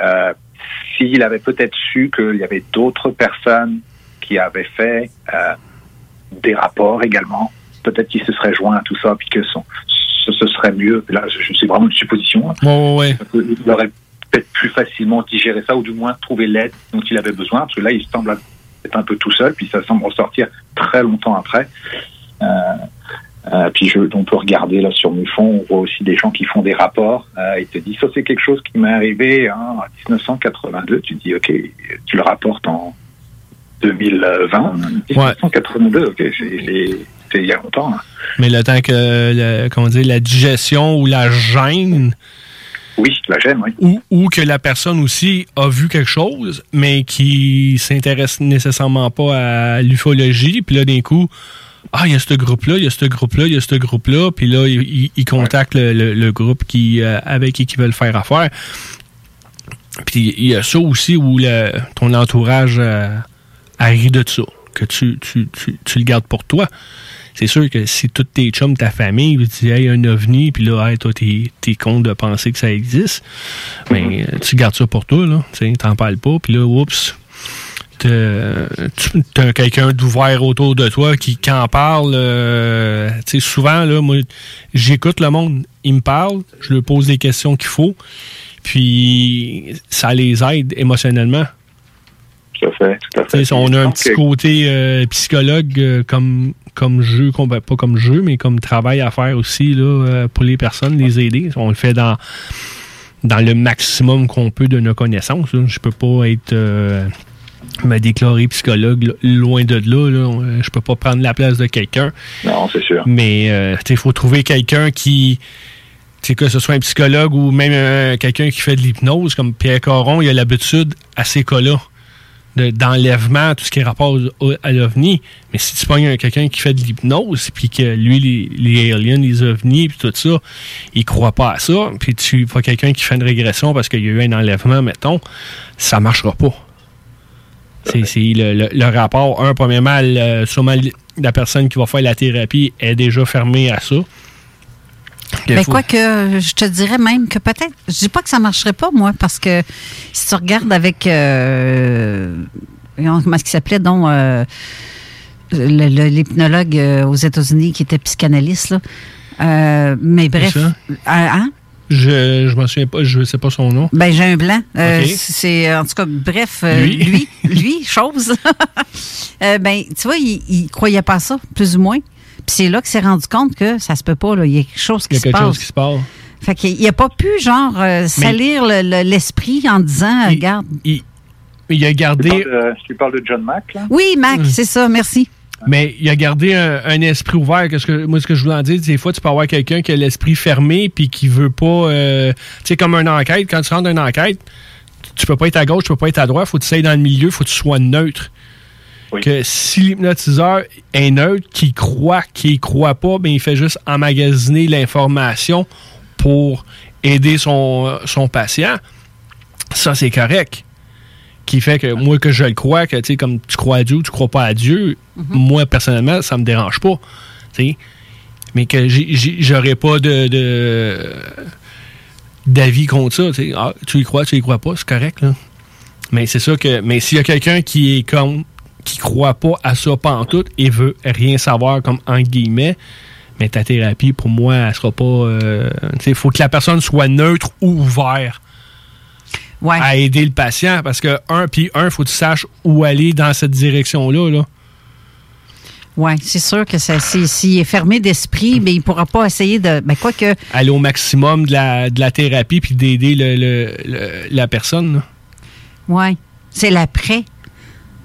s'il avait peut-être su qu'il y avait d'autres personnes qui avaient fait des rapports également, peut-être qu'il se serait joint à tout ça, puis que son, ce, ce serait mieux. Là, c'est vraiment une supposition. hein. Ouais, Il aurait peut-être plus facilement digéré ça, ou du moins trouvé l'aide dont il avait besoin, parce que là, il semble être un peu tout seul, puis ça semble ressortir très longtemps après. Euh, euh, puis je, on peut regarder là sur Mufon, on voit aussi des gens qui font des rapports. Euh, ils te disent ça c'est quelque chose qui m'est arrivé hein, en 1982. Tu dis ok, tu le rapportes en 2020. 1982, ok, c'est- c'est c'est il y a longtemps. hein. Mais le temps que le- comment dire, la digestion ou la gêne. Oui, la gêne, oui. Ou, ou que la personne aussi a vu quelque chose, mais qui s'intéresse nécessairement pas à l'ufologie. Puis là, d'un coup, ah, il y a ce groupe-là, il y a ce groupe-là, il y a ce groupe-là. Puis là, il, il- il contacte le, le- le groupe qui, euh, avec qui ils veulent faire affaire. Puis il y a ça aussi où le- ton entourage euh, a ri de ça, que tu, tu, tu, tu le gardes pour toi. C'est sûr que si tous tes chums, ta famille, ils disent Hey, un ovni, puis là, hey, toi, t'es, t'es con de penser que ça existe, mais euh, tu gardes ça pour toi, là. T'en parles pas, puis là, oups, t'as, tu- t'as quelqu'un d'ouvert autour de toi qui, qui en parle. euh, tu sais, souvent, là, moi, j'écoute le monde, il me parle, je lui pose les questions qu'il faut, puis ça les aide émotionnellement. Tout à fait, tout à fait. On a un petit côté euh, psychologue euh, comme, comme jeu, pas comme jeu, mais comme travail à faire aussi là, euh, pour les personnes, les aider. On le fait dans, dans le maximum qu'on peut de nos connaissances. là. Je peux pas être euh, me déclarer psychologue loin de là. là. Euh, Je peux pas prendre la place de quelqu'un. Non, c'est sûr. Mais euh, il faut trouver quelqu'un qui, que ce soit un psychologue ou même euh, quelqu'un qui fait de l'hypnose, comme Pierre Caron, il a l'habitude à ces cas-là d'enlèvement, tout ce qui est rapport à l'OVNI. Mais si tu pognes un- quelqu'un qui fait de l'hypnose, puis que lui, les, aliens, les OVNI, puis tout ça, il croit pas à ça, puis tu vois quelqu'un qui fait une régression parce qu'il y a eu un enlèvement, mettons, ça marchera pas. C'est le, le- le rapport, un, premièrement, le- sûrement la personne qui va faire la thérapie est déjà fermée à ça. Ben, quoi que je te dirais même que peut-être, je dis pas que ça marcherait pas, moi, parce que si tu regardes avec, euh, comment est-ce qu'il s'appelait, donc, euh, l'hypnologue euh, aux États-Unis qui était psychanalyste, là. Euh, mais bref. ça? Hein? Je je m'en souviens pas, je sais pas son nom. Ben, j'ai un blanc. Euh. C'est, en tout cas, bref, euh, Lui. lui, lui, chose. Euh, ben, tu vois, il, il croyait pas à ça, plus ou moins. Puis c'est là qu'il s'est rendu compte que ça se peut pas, là. Il y a quelque chose qui Il y a se quelque passe. chose qui se passe. Fait qu'il a pas pu, genre, euh, salir le- le- l'esprit en disant, euh, regarde. Il, il a Tu gardé. parles de, tu parles de John Mack, là? Oui, Mac, c'est ça, merci. Mais il a gardé un, un esprit ouvert. Que ce que, moi, ce que je voulais en dire, des fois, tu peux avoir quelqu'un qui a l'esprit fermé puis qui veut pas. euh, tu sais, comme une enquête. Quand tu rentres dans une enquête, tu peux pas être à gauche, tu peux pas être à droite. Faut que tu sois dans le milieu, faut que tu sois neutre. Que si l'hypnotiseur est neutre, qu'il croit, qu'il croit pas, ben il fait juste emmagasiner l'information pour aider son, son patient. Ça, c'est correct. qui fait que moi, que je le crois, que tu sais, comme tu crois à Dieu ou tu crois pas à Dieu, moi, personnellement, ça me dérange pas. tu sais. Mais que j'aurais pas de. de- d'avis contre ça. Ah, tu y crois, tu y crois pas, c'est correct, là. Mais c'est ça que. Mais s'il y a quelqu'un qui est comme. Qui croit pas à ça pantoute et veut rien savoir, comme en guillemets, mais ta thérapie, pour moi, elle sera pas. euh, tu sais, il faut que la personne soit neutre ou ouverte à aider le patient. Parce que, un, puis un, faut que tu saches où aller dans cette direction-là. Là. Oui, c'est sûr que ça- s'il est fermé d'esprit, mais il ne pourra pas essayer de. Ben, quoi que. Aller au maximum de la, de la thérapie puis d'aider le, le- le- la personne. là. Oui, c'est l'après.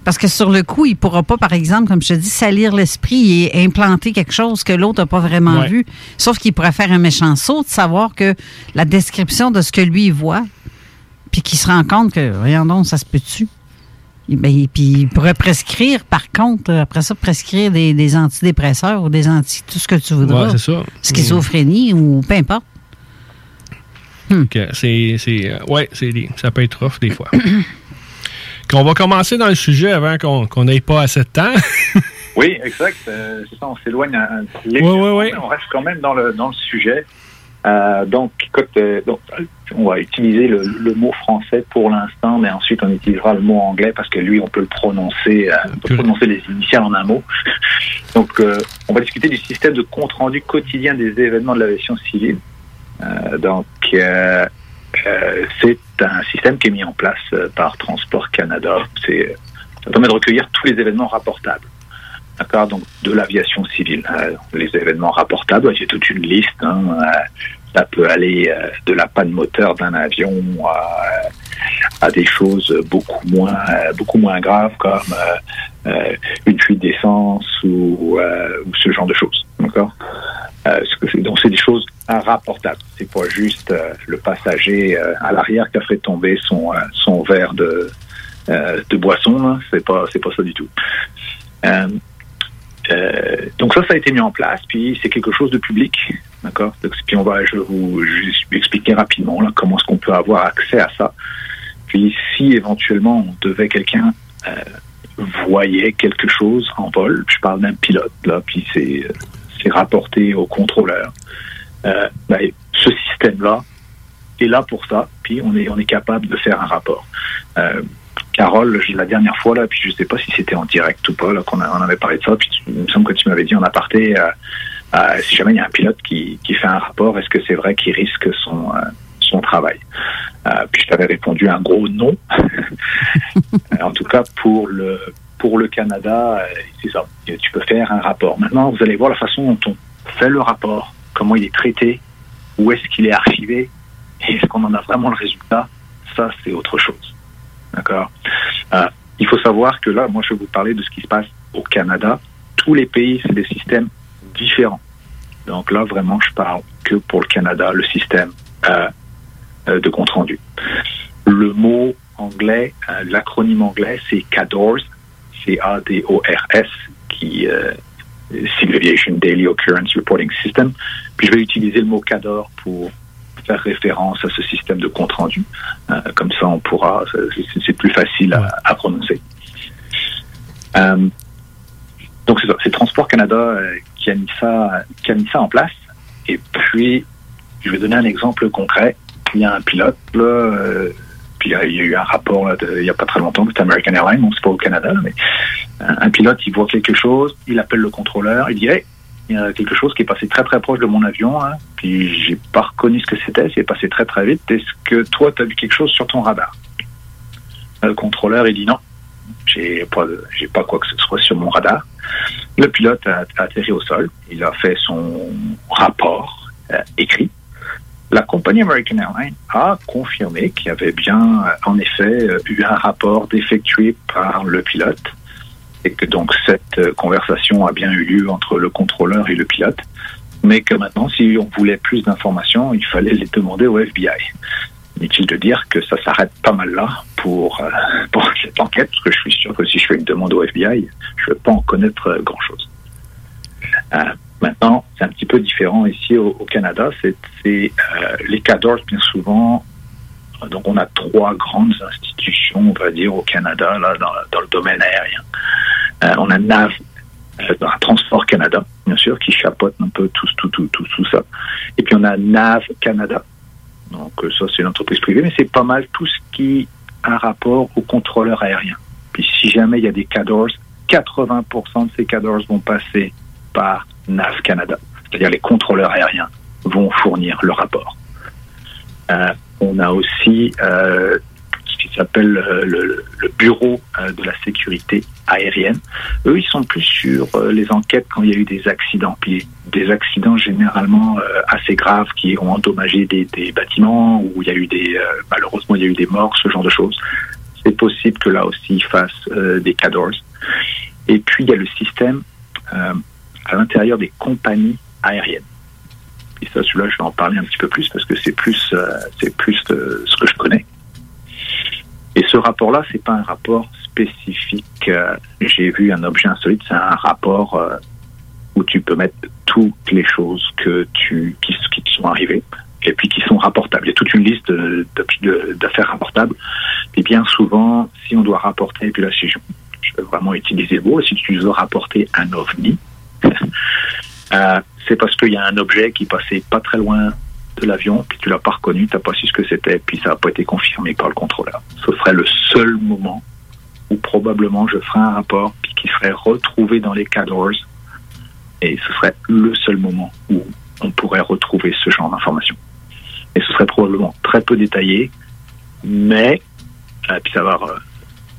Parce que sur le coup, il ne pourra pas, par exemple, comme je te dis, salir l'esprit et implanter quelque chose que l'autre n'a pas vraiment Ouais. vu. Sauf qu'il pourrait faire un méchant saut de savoir que la description de ce que lui voit, puis qu'il se rend compte que, voyons donc, ça se peut-tu? Ben, et puis il pourrait prescrire, par contre, euh, après ça, prescrire des, des antidépresseurs ou des anti tout ce que tu voudras. Ouais, c'est ça. Schizophrénie ou peu importe. Que c'est, c'est, euh, ouais, ça peut être rough des fois. Qu'on va commencer dans le sujet avant qu'on n'aille pas assez de temps. Oui, exact. euh, c'est ça, on s'éloigne un, un- Ouais, ouais, ouais. mais on reste quand même dans le, dans le sujet. Euh, donc, écoute, euh, donc, on va utiliser le, le mot français pour l'instant, mais ensuite on utilisera le mot anglais parce que lui, on peut le prononcer, euh, on peut prononcer les initiales en un mot. Donc, on va discuter du système de compte rendu quotidien des événements de l'aviation civile. Donc, c'est un système qui est mis en place euh, par Transport Canada. C'est, ça permet de recueillir tous les événements rapportables. D'accord, donc de l'aviation civile. Euh, les événements rapportables, c'est toute une liste. hein. Euh, ça peut aller euh, de la panne moteur d'un avion à, à des choses beaucoup moins, euh, beaucoup moins graves comme euh, euh, une fuite d'essence ou, ce genre de choses. D'accord? Donc c'est des choses rapportables. C'est pas juste le passager à l'arrière qui a fait tomber son, son verre de, de boisson. là. C'est pas c'est pas ça du tout. Euh, euh, donc ça, ça a été mis en place, puis c'est quelque chose de public, d'accord? Puis on va, je vais vous expliquer rapidement là comment est-ce qu'on peut avoir accès à ça. Puis si éventuellement on devait quelqu'un euh, voyait quelque chose en vol, je parle d'un pilote là, puis c'est euh, rapporté au contrôleur. Euh, ben, ce système-là est là pour ça, puis on est on est capable de faire un rapport. Euh, Carole, la dernière fois, là, puis je sais pas si c'était en direct ou pas, là, qu'on on avait parlé de ça, puis tu- il me semble que tu m'avais dit en aparté, euh, euh, si jamais il y a un pilote qui, qui fait un rapport, est-ce que c'est vrai qu'il risque son, euh, son travail? Euh, puis je t'avais répondu un gros non. en tout cas, pour le, pour le Canada, euh, c'est ça. Tu peux faire un rapport. Maintenant, vous allez voir la façon dont on fait le rapport, comment il est traité, où est-ce qu'il est archivé, et est-ce qu'on en a vraiment le résultat? Ça, c'est autre chose. D'accord Euh, Il faut savoir que là, moi, je vais vous parler de ce qui se passe au Canada. Tous les pays, c'est des systèmes différents. Donc là, vraiment, je parle que pour le Canada, le système euh, euh, de compte rendu. Le mot anglais, l'acronyme anglais, c'est CADORS, C-A-D-O-R-S, qui euh, Civil Aviation Daily Occurrence Reporting System. Puis je vais utiliser le mot CADOR pour faire référence à ce système de compte rendu. Euh, comme ça, on pourra, c'est- plus facile à, à prononcer. Euh, donc c'est Transport Canada euh, qui a mis ça, qui a mis ça en place. Et puis, je vais donner un exemple concret. Il y a un pilote là, puis il y, a, eu un rapport là, de- il y a pas très longtemps, c'était American Airlines, bon c'est pas au Canada, mais un, un pilote il voit quelque chose, il appelle le contrôleur, il dit hey, il y a quelque chose qui est passé très très proche de mon avion, hein, puis j'ai pas reconnu ce que c'était, c'est passé très très vite. Est-ce que toi tu as vu quelque chose sur ton radar? Le contrôleur il dit non, j'ai pas j'ai pas quoi que ce soit sur mon radar. Le pilote a, atterri au sol, il a fait son rapport euh, écrit. La compagnie American Airlines a confirmé qu'il y avait bien, euh, en effet, euh, eu un rapport défectué par le pilote et que donc cette euh, conversation a bien eu lieu entre le contrôleur et le pilote, mais que maintenant, si on voulait plus d'informations, il fallait les demander au FBI. Inutile de dire que ça s'arrête pas mal là pour, euh, pour cette enquête, parce que je suis sûr que si je fais une demande au FBI, je ne vais pas en connaître euh, grand-chose. Maintenant, c'est un petit peu différent ici au, Canada. C'est les cadors, bien souvent, Donc on a trois grandes institutions, on va dire, au Canada, là, dans le domaine aérien. Euh, on a NAV, euh, dans Transport Canada, bien sûr, qui chapeaute un peu tout, tout, tout, tout, tout ça. Et puis on a NAV Canada. Donc euh, ça, c'est une entreprise privée, mais c'est pas mal tout ce qui a rapport au contrôleur aérien. Puis si jamais il y a des CADORS, 80% de ces CADORS vont passer par NAV Canada. C'est-à-dire les contrôleurs aériens vont fournir le rapport. On a aussi euh, qui s'appelle euh, le, bureau euh, de la sécurité aérienne. Eux, ils sont plus sur euh, les enquêtes quand il y a eu des accidents, puis des accidents généralement assez graves qui ont endommagé des, bâtiments où il y a eu des malheureusement il y a eu des morts, ce genre de choses. C'est possible que là aussi ils fassent des CADORS. Et puis il y a le système à l'intérieur des compagnies aériennes. Et ça, celui-là, je vais en parler un petit peu plus parce que c'est plus, c'est plus ce que je connais. Et ce rapport-là, c'est pas un rapport spécifique. euh, J'ai vu un objet insolite, c'est un rapport euh, où tu peux mettre toutes les choses que tu qui, qui te sont arrivées et puis qui sont rapportables. Il y a toute une liste d'affaires rapportables. Et bien souvent, si on doit rapporter, et puis là, si je, je vais vraiment utiliser le mot, si tu veux rapporter un ovni, euh, c'est parce qu'il y a un objet qui passait pas très loin de l'avion, puis tu l'as pas reconnu, tu n'as pas su ce que c'était, puis ça n'a pas été confirmé par le contrôleur. Ce serait le seul moment où probablement je ferai un rapport, puis qui serait retrouvé dans les CADORS, et ce serait le seul moment où on pourrait retrouver ce genre d'informations. Et ce serait probablement très peu détaillé, mais euh, puis euh,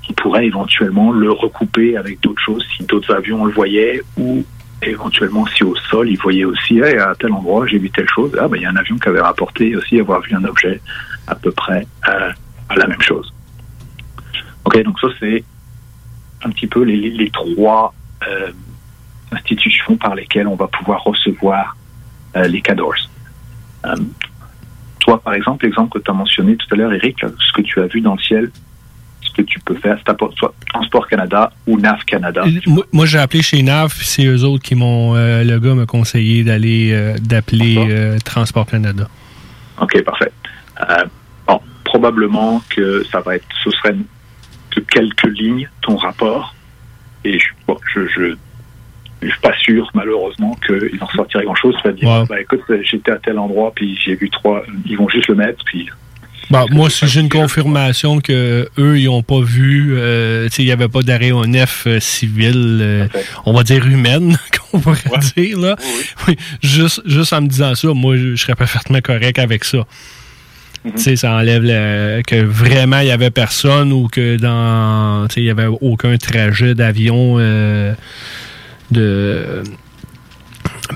on pourrait éventuellement le recouper avec d'autres choses si d'autres avions le voyaient ou éventuellement si au sol ils voyaient aussi à tel endroit j'ai vu telle chose ah ben il y a un avion qui avait rapporté aussi avoir vu un objet à peu près euh, à la même chose. Ok donc ça c'est un petit peu les, les trois euh, institutions par lesquelles on va pouvoir recevoir euh, les CADORS. Euh, toi par exemple l'exemple que tu as mentionné tout à l'heure Eric ce que tu as vu dans le ciel que tu peux faire c'est soit Transport Canada ou NAV Canada Moi, moi, j'ai appelé chez NAV, puis c'est eux autres qui m'ont. euh, le gars m'a conseillé d'aller euh, d'appeler euh, Transport Canada. Ok, parfait. Euh, bon, probablement que ça va être, ce serait de quelques lignes ton rapport. Et je, bon, je, je, je suis pas sûr, malheureusement, qu'ils en sortiraient grand chose. C'est-à-dire, Ouais. bah, écoute, j'étais à tel endroit, puis j'ai vu trois, ils vont juste le mettre, puis Bon, moi, si j'ai une confirmation que eux, ils n'ont pas vu, euh, il n'y avait pas d'aéronef euh, civil, euh, on va dire humaine, qu'on pourrait dire, là. Oui, juste, juste en me disant ça, moi, je, serais parfaitement correct avec ça. Tu sais, ça enlève le- que vraiment il y avait personne ou que dans, il y avait aucun trajet d'avion euh, de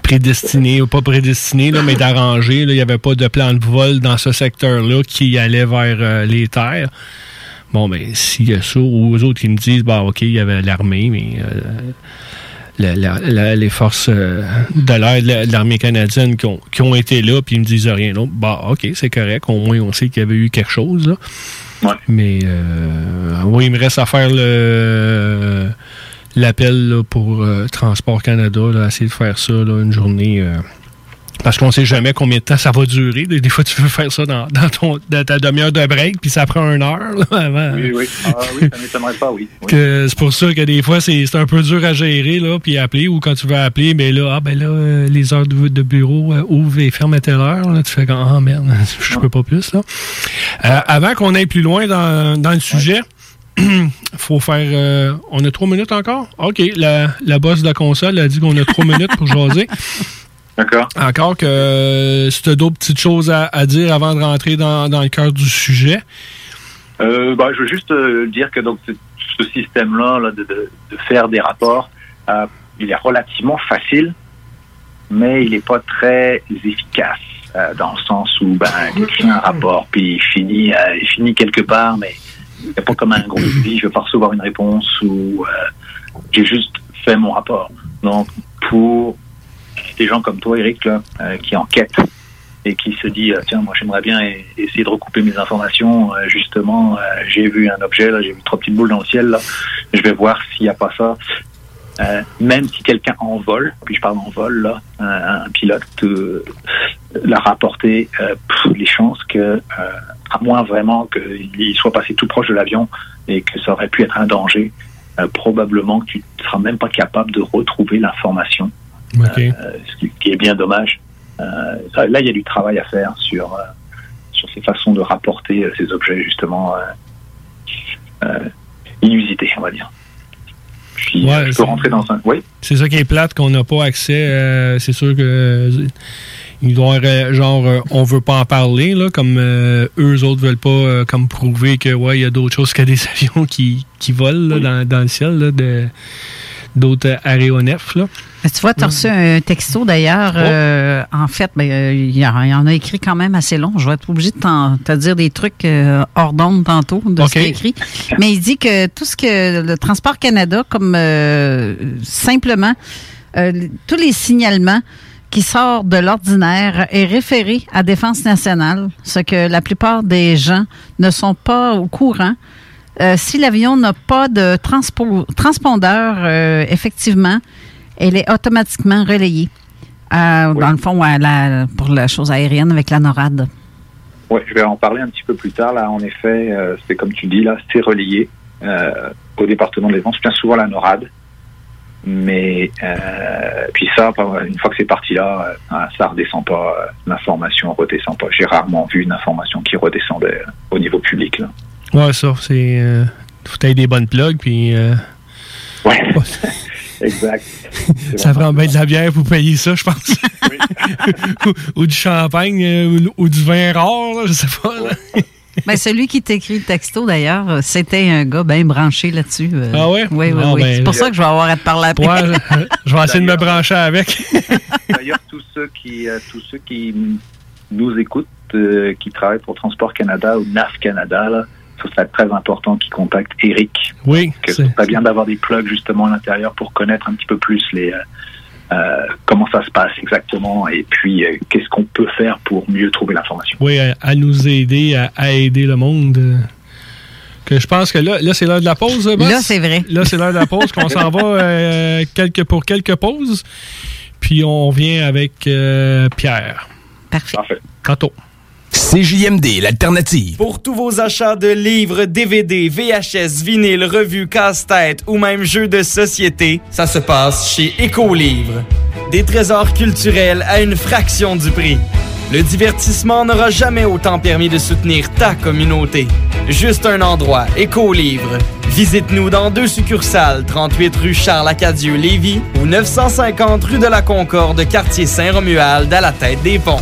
prédestiné ou pas prédestiné, là, mais d'arrangé. là. Il n'y avait pas de plan de vol dans ce secteur-là qui allait vers euh, les terres. Bon, ben, s'il y a ça, ou aux autres qui me disent, bah, OK, il y avait l'armée, mais euh, la- la- la- les forces euh, de l'air de la- de l'armée canadienne qui ont, qui ont été là, puis ils me disent rien d'autre, bah, OK, c'est correct. Au moins, on sait qu'il y avait eu quelque chose, là. Mais, euh, oui, il me reste à faire le l'appel pour euh, Transport Canada, là, essayer de faire ça là, une journée. euh, parce qu'on sait jamais combien de temps ça va durer. Des, des fois, tu veux faire ça dans, dans ton, dans ta demi-heure de break, puis ça prend une heure là, avant. oui, oui. Ah, oui, ça m'étonnerait pas, oui. C'est pour ça que des fois, c'est c'est un peu dur à gérer, là, puis appeler, ou quand tu veux appeler, mais là, ah, ben là, euh, les heures de, de bureau euh, ouvrent et ferment à telle heure, là, tu fais comme, ah, merde, je peux pas plus, là. Euh, avant qu'on aille plus loin dans, dans le sujet, faut faire. euh, on a trois minutes encore? OK. La, la boss de la console a dit qu'on a trois minutes pour jaser. D'accord. Encore que euh, si tu as d'autres petites choses à, à dire avant de rentrer dans, dans le cœur du sujet? Euh, bah, je veux juste euh, dire que donc ce, système-là là, de, de, de faire des rapports, il est relativement facile, mais il n'est pas très efficace dans le sens où ben, tu fais un rapport puis il finit, il finit quelque part, mais c'est pas comme un gros suivi, je vais pas recevoir une réponse ou euh, j'ai juste fait mon rapport. Donc pour des gens comme toi, Eric, là, euh, qui enquêtent et qui se dit euh, tiens moi j'aimerais bien e- essayer de recouper mes informations Euh, justement j'ai vu un objet là j'ai vu trois petites boules dans le ciel là je vais voir s'il n'y a pas ça Euh, même si quelqu'un en vol puis je parle en vol là un, un pilote euh, l'a rapporté euh, pff, les chances que euh, à moins vraiment qu'il soit passé tout proche de l'avion et que ça aurait pu être un danger, euh, probablement que tu ne seras même pas capable de retrouver l'information, ce qui- qui est bien dommage. Ça- là, il y a du travail à faire sur, sur ces façons de rapporter ces objets, justement, inusités, on va dire. Puis, Ouais, euh, je peux c'est- rentrer dans un... Oui C'est ça qui est plate, qu'on n'a pas accès. euh, c'est sûr que euh, ils doivent genre on veut pas en parler là, comme euh, eux autres veulent pas euh, comme prouver que ouais il y a d'autres choses que des avions qui, qui volent là, dans, dans le ciel là, de d'autres aéronefs là. Mais tu vois, tu as reçu un texto d'ailleurs. Oh. euh, en fait, ben, euh, il y, y en a écrit quand même assez long. Je vais être obligée de te dire des trucs euh, hors d'onde tantôt de ce qu'il a écrit. Mais il dit que tout ce que le Transport Canada, comme euh, simplement tous les signalements qui sortent de l'ordinaire est référé à Défense nationale, ce que la plupart des gens ne sont pas au courant. Euh, si l'avion n'a pas de transpo- transpondeur, euh, effectivement, elle est automatiquement relayée. euh, Dans le fond, à la- pour la chose aérienne avec la NORAD. Oui, je vais en parler un petit peu plus tard. Là, en effet, c'est comme tu dis, là, c'est relié euh, au département de défense, bien souvent la NORAD. Mais puis ça, une fois que c'est parti là, euh, ça redescend pas, l'information redescend pas. J'ai rarement vu une information qui redescendait au niveau public. Là. Ouais, ça, c'est. Euh, faut que des bonnes plugs, puis. euh, Ouais. exact. ça prend bien de la bière pour payer ça, je pense. ou, ou du champagne, euh, ou, ou du vin rare, là, je sais pas. là. Ben, celui qui t'écrit le texto, d'ailleurs, euh, c'était un gars bien branché là-dessus. euh. Ah ouais? Oui, oui, Ah, oui. ben, c'est pour ça que je vais avoir à te parler après. Ouais, je, je vais essayer de me brancher avec. D'ailleurs, tous ceux qui, euh, tous ceux qui nous écoutent, euh, qui travaillent pour Transport Canada ou NAF Canada, là, serait très important qu'ils contactent Eric. Oui. Que ce serait bien d'avoir des plugs justement à l'intérieur pour connaître un petit peu plus les euh, euh, comment ça se passe exactement et puis euh, qu'est-ce qu'on peut faire pour mieux trouver l'information. Oui, à, à nous aider, à, à aider le monde. Que je pense que là, là c'est l'heure de la pause, boss? Là, c'est vrai. Là, c'est l'heure de la pause, qu'on s'en va euh, quelques, pour quelques pauses. Puis on vient avec euh, Pierre. Parfait. Tantôt. CJMD, l'alternative. Pour tous vos achats de livres, DVD, VHS, vinyle, revues, casse-tête ou même jeux de société, ça se passe chez Écolivre. Des trésors culturels à une fraction du prix. Le divertissement n'aura jamais autant permis de soutenir ta communauté. Juste un endroit, Écolivre. Visite-nous dans deux succursales, 38 rue Charles-Acadieux, Lévis ou 950 rue de la Concorde, quartier Saint-Romuald, à la tête des ponts.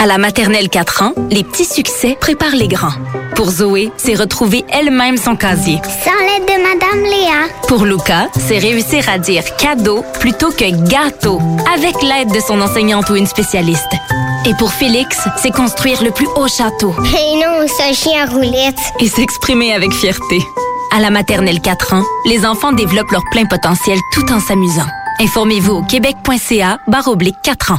À la maternelle 4 ans, les petits succès préparent les grands. Pour Zoé, c'est retrouver elle-même son casier. Sans l'aide de Madame Léa. Pour Luca, c'est réussir à dire cadeau plutôt que gâteau, avec l'aide de son enseignante ou une spécialiste. Et pour Félix, c'est construire le plus haut château. Et non, ce chien à roulette. Et s'exprimer avec fierté. À la maternelle 4 ans, les enfants développent leur plein potentiel tout en s'amusant. Informez-vous au québec.ca barre oblique 4 ans.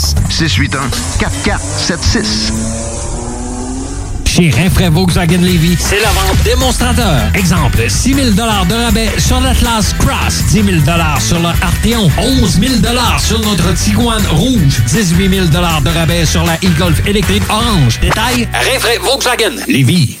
681 4476. Chez Rinfraie Volkswagen Levy, c'est la vente démonstrateur. Exemple, 6 000 de rabais sur l'Atlas Cross, 10 000 sur le Arteon, 11 000 sur notre Tiguan Rouge, 18 000 de rabais sur la e-Golf électrique orange. Détail, Rinfraie Volkswagen Levy.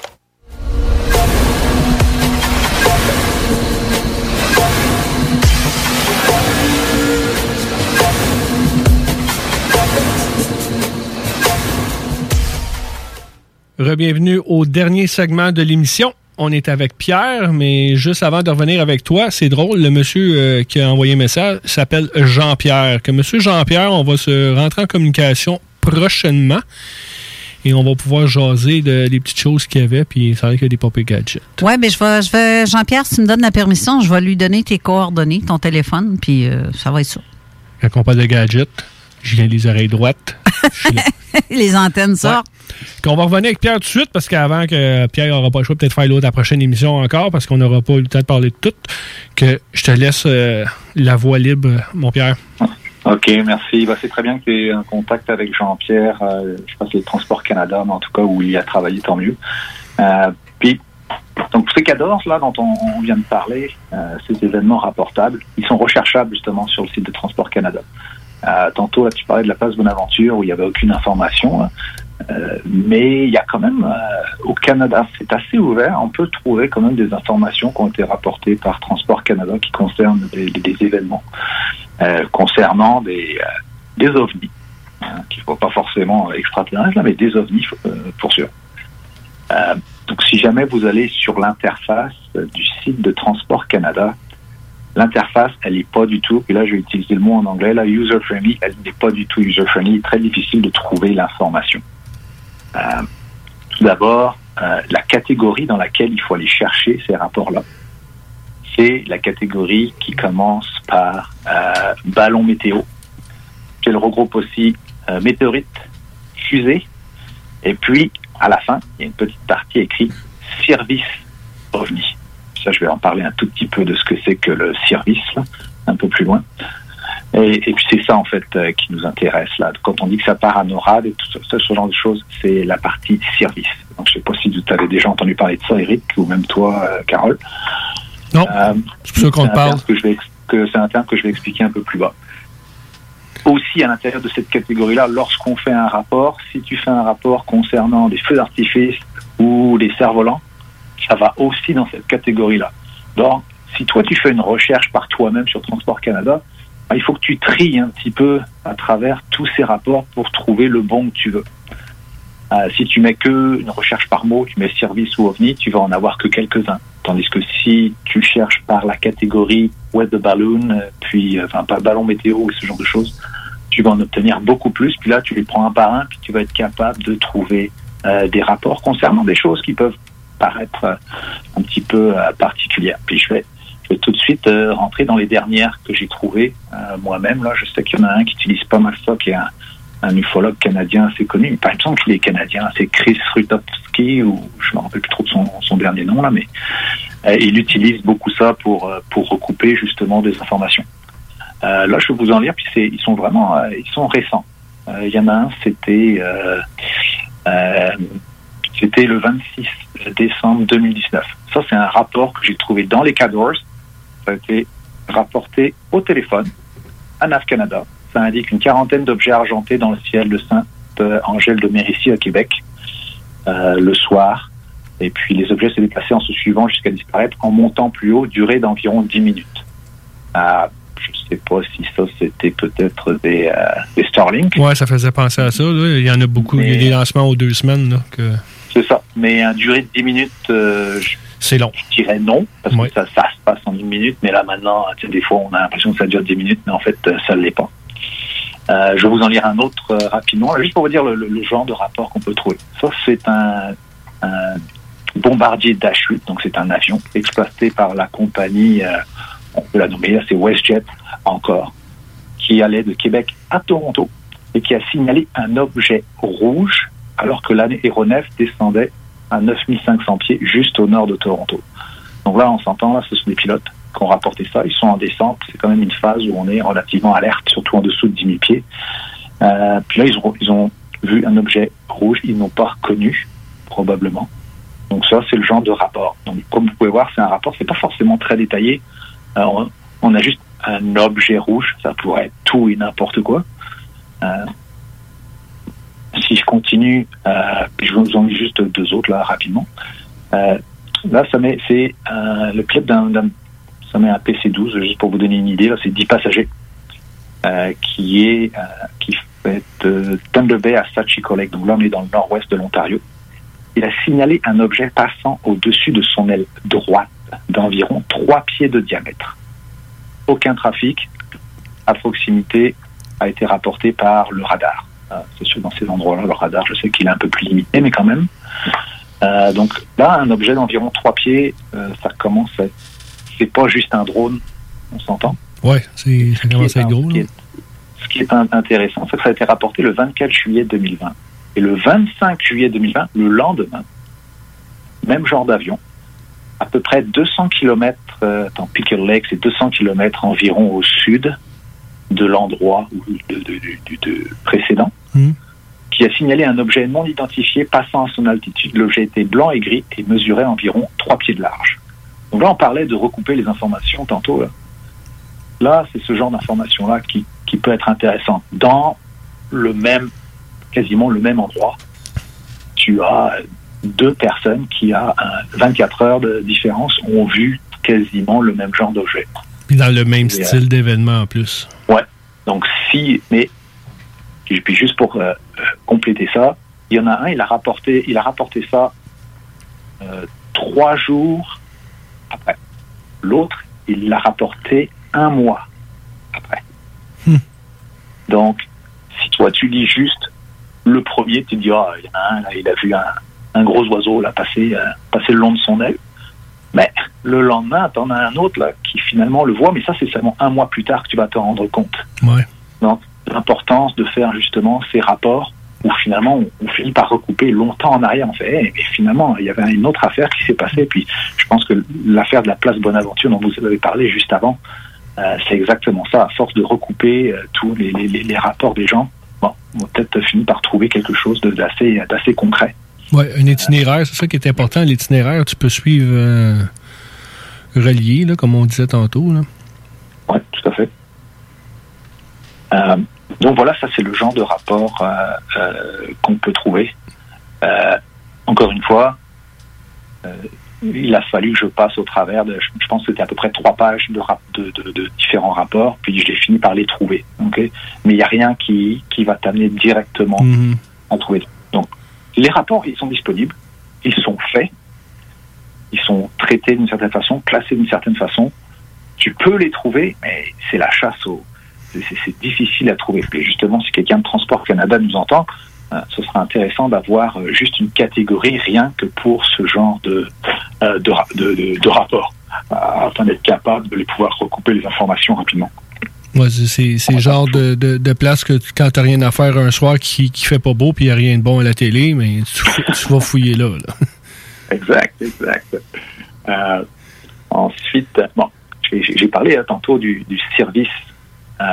Rebienvenue au dernier segment de l'émission. On est avec Pierre, mais juste avant de revenir avec toi, c'est drôle, le monsieur euh, qui a envoyé un message s'appelle Jean-Pierre. Que monsieur Jean-Pierre, on va se rentrer en communication prochainement et on va pouvoir jaser de, des petites choses qu'il y avait, puis ça va qu'il y a des pop gadgets. Oui, mais je vais, je vais Jean-Pierre, si tu me donnes la permission, je vais lui donner tes coordonnées, ton téléphone, puis euh, ça va être ça. Quand on parle de gadgets, je viens les oreilles droites. Les antennes sortent. On va revenir avec Pierre tout de suite parce qu'avant que Pierre n'aura pas le choix peut-être faire l'autre la prochaine émission encore parce qu'on n'aura pas eu le temps de parler de tout, que je te laisse euh, la voix libre, mon Pierre. Ok, merci. Bah, c'est très bien que tu aies un contact avec Jean-Pierre, euh, je pense que c'est Transport Canada, mais en tout cas où il y a travaillé, tant mieux. Euh, puis, donc ces cadors là dont on, on vient de parler, euh, ces événements rapportables, ils sont recherchables justement sur le site de Transport Canada. Euh, tantôt, tu parlais de la place Bonaventure où il n'y avait aucune information. là. Euh, mais il y a quand même, euh, au Canada, c'est assez ouvert. On peut trouver quand même des informations qui ont été rapportées par Transport Canada qui concernent des, événements concernant des, ovnis, hein, qui ne sont pas forcément extraterrestres, mais des ovnis pour sûr. Donc, si jamais vous allez sur l'interface du site de Transport Canada, l'interface, elle n'est pas du tout, et là je vais utiliser le mot en anglais, là, user-friendly, elle n'est pas du tout user-friendly, très difficile de trouver l'information. Euh, tout d'abord, euh, la catégorie dans laquelle il faut aller chercher ces rapports-là, c'est la catégorie qui commence par euh, ballon météo, puis elle regroupe aussi euh, météorite, fusée, et puis à la fin, il y a une petite partie écrite service OVNI. Ça, je vais en parler un tout petit peu de ce que c'est que le service, là, un peu plus loin. Et, et puis c'est ça en fait euh, qui nous intéresse là. Quand on dit que ça part à NORAD et tout ça, ce genre de choses, c'est la partie service. Donc je sais pas si tu avais déjà entendu parler de ça, Eric, ou même toi, euh, Carole. Non. Euh, c'est pour ça qu'on parle. terme que je vais ex- que c'est un terme que je vais expliquer un peu plus bas. Aussi à l'intérieur de cette catégorie-là, lorsqu'on fait un rapport, si tu fais un rapport concernant des feux d'artifice ou les cerfs-volants, ça va aussi dans cette catégorie-là. Donc, si toi tu fais une recherche par toi-même sur Transport Canada, ben, il faut que tu tries un petit peu à travers tous ces rapports pour trouver le bon que tu veux. Euh, si tu mets que une recherche par mot, tu mets service ou ovni, tu vas en avoir que quelques-uns. Tandis que si tu cherches par la catégorie weather balloon, euh, puis euh, enfin par ballon météo et ce genre de choses, tu vas en obtenir beaucoup plus. Puis là, tu les prends un par un, puis tu vas être capable de trouver des rapports concernant des choses qui peuvent paraître un petit peu euh, particulières. Puis je vais, je vais tout de suite euh, rentrer dans les dernières que j'ai trouvées euh, moi-même. Là, je sais qu'il y en a un qui utilise pas mal ça, qui est un, un ufologue canadien assez connu. Il me semble qu'il est canadien. C'est Chris Rutowski, ou je me rappelle plus trop de son, dernier nom là, mais il utilise beaucoup ça pour pour recouper justement des informations. Là, je vais vous en lire, puis ils sont vraiment, ils sont récents. Il y en a un, c'était, c'était le 26 décembre 2019. Ça, c'est un rapport que j'ai trouvé dans les Cadors. Ça a été rapporté au téléphone à NAV Canada. Ça indique une quarantaine d'objets argentés dans le ciel de Saint euh, Angèle de Mérici à Québec euh, le soir. Et puis les objets se déplaçaient en se suivant jusqu'à disparaître en montant plus haut, durée d'environ 10 minutes. Euh, je ne sais pas si ça c'était peut-être des, euh, des Starlink. Ouais, ça faisait penser à ça. là. Il y en a beaucoup. Il y a des lancements aux deux semaines. Là, que... C'est ça. Mais une durée de 10 minutes, euh, je, C'est long. je dirais non, parce que ça, ça se passe en 10 minutes. Mais là maintenant, tu sais, des fois, on a l'impression que ça dure 10 minutes, mais en fait, euh, ça ne l'est pas. Euh, je vais vous en lire un autre euh, rapidement, juste pour vous dire le, le- le genre de rapport qu'on peut trouver. Ça, c'est un, un bombardier Dash 8, donc c'est un avion exploité par la compagnie, on peut la nommer, là, c'est WestJet encore, qui allait de Québec à Toronto et qui a signalé un objet rouge alors que l'aéronef descendait à 9500 pieds juste au nord de Toronto. Donc là, on s'entend, là, ce sont des pilotes qui ont rapporté ça. Ils sont en descente. C'est quand même une phase où on est relativement alerte, surtout en dessous de 10 000 pieds. Euh, puis là, ils ont, vu un objet rouge. Ils n'ont pas reconnu, probablement. Donc ça, c'est le genre de rapport. Donc comme vous pouvez voir, c'est un rapport. C'est pas forcément très détaillé. Euh, on, on a juste un objet rouge. Ça pourrait être tout et n'importe quoi. Euh, si je continue, euh, je vous en dis juste deux autres là rapidement. Euh, là, ça met, c'est euh, le clip d'un, ça met un PC-12 juste pour vous donner une idée. Là, c'est 10 passagers euh, qui est euh, qui fait de Thunder Bay à Sachi Lake. Donc là, on est dans le nord-ouest de l'Ontario. Il a signalé un objet passant au-dessus de son aile droite d'environ 3 pieds de diamètre. Aucun trafic à proximité a été rapporté par le radar. Euh, c'est sûr, dans ces endroits-là, le radar, je sais qu'il est un peu plus limité, mais quand même. Euh, donc là, un objet d'environ 3 pieds, euh, ça commence à être... C'est pas juste un drone, on s'entend Ouais, c'est, ça commence à être gros. ce qui est in- intéressant, c'est que ça a été rapporté le 24 juillet 2020. Et le 25 juillet 2020, le lendemain, même genre d'avion, à peu près 200 km dans Pickle Lake, c'est 200 km environ au sud de l'endroit de, de- de précédent, Mhm. qui a signalé un objet non identifié passant à son altitude. L'objet était blanc et gris et mesurait environ 3 pieds de large. Donc là, on parlait de recouper les informations tantôt. Là, Là, c'est ce genre d'information-là qui, qui peut être intéressant. Dans le même, quasiment le même endroit, tu as deux personnes qui, à un- 24 heures de différence, ont vu quasiment le même genre d'objet. Puis dans le même Et, euh, style d'événement en plus. Ouais. Donc si, mais puis juste pour euh, euh, compléter ça, il y en a un, il a rapporté, il a rapporté ça euh, trois jours après. L'autre, il l'a rapporté un mois après. Donc, si toi tu lis juste le premier, tu te dis ah il y en a un, là, il a vu un, un gros oiseau là passer, euh, passer le long de son aile. Mais le lendemain, t'en as un autre là qui finalement le voit, mais ça c'est seulement un mois plus tard que tu vas te rendre compte. Ouais. Donc l'importance de faire justement ces rapports où finalement on, finit par recouper longtemps en arrière. On fait, Eh, mais finalement il y avait une autre affaire qui s'est passée. Puis je pense que l'affaire de la place Bonaventure dont vous avez parlé juste avant, euh, c'est exactement ça. À force de recouper euh, tous les, les- les- rapports des gens, bon, on peut-être fini par trouver quelque chose d'assez concret. Ouais, un itinéraire, c'est ça qui est important. L'itinéraire, tu peux suivre euh, relié, là, comme on disait tantôt. Oui, tout à fait. Euh, donc voilà, ça c'est le genre de rapport euh, qu'on peut trouver. Encore une fois, il a fallu que je passe au travers de, je pense que c'était à peu près trois pages de, rap- de, de- de différents rapports, puis j'ai fini par les trouver. ok? Mais il n'y a rien qui, qui va t'amener directement Mhm. à trouver. Donc, les rapports, ils sont disponibles, ils sont faits, ils sont traités d'une certaine façon, classés d'une certaine façon. Tu peux les trouver, mais c'est la chasse au. c'est- difficile à trouver. Et justement, si quelqu'un de Transport Canada nous entend, euh, ce sera intéressant d'avoir euh, juste une catégorie rien que pour ce genre de, euh, de, de, rapport, afin d'être capable de les pouvoir recouper les informations rapidement. Ouais, c'est- le genre de, de, place que quand t'as rien à faire un soir qui, qui fait pas beau puis il n'y a rien de bon à la télé, mais tu, tu vas fouiller là. là. Exact, exact. Euh, ensuite, bon, j'ai parlé euh, tantôt du, service, euh,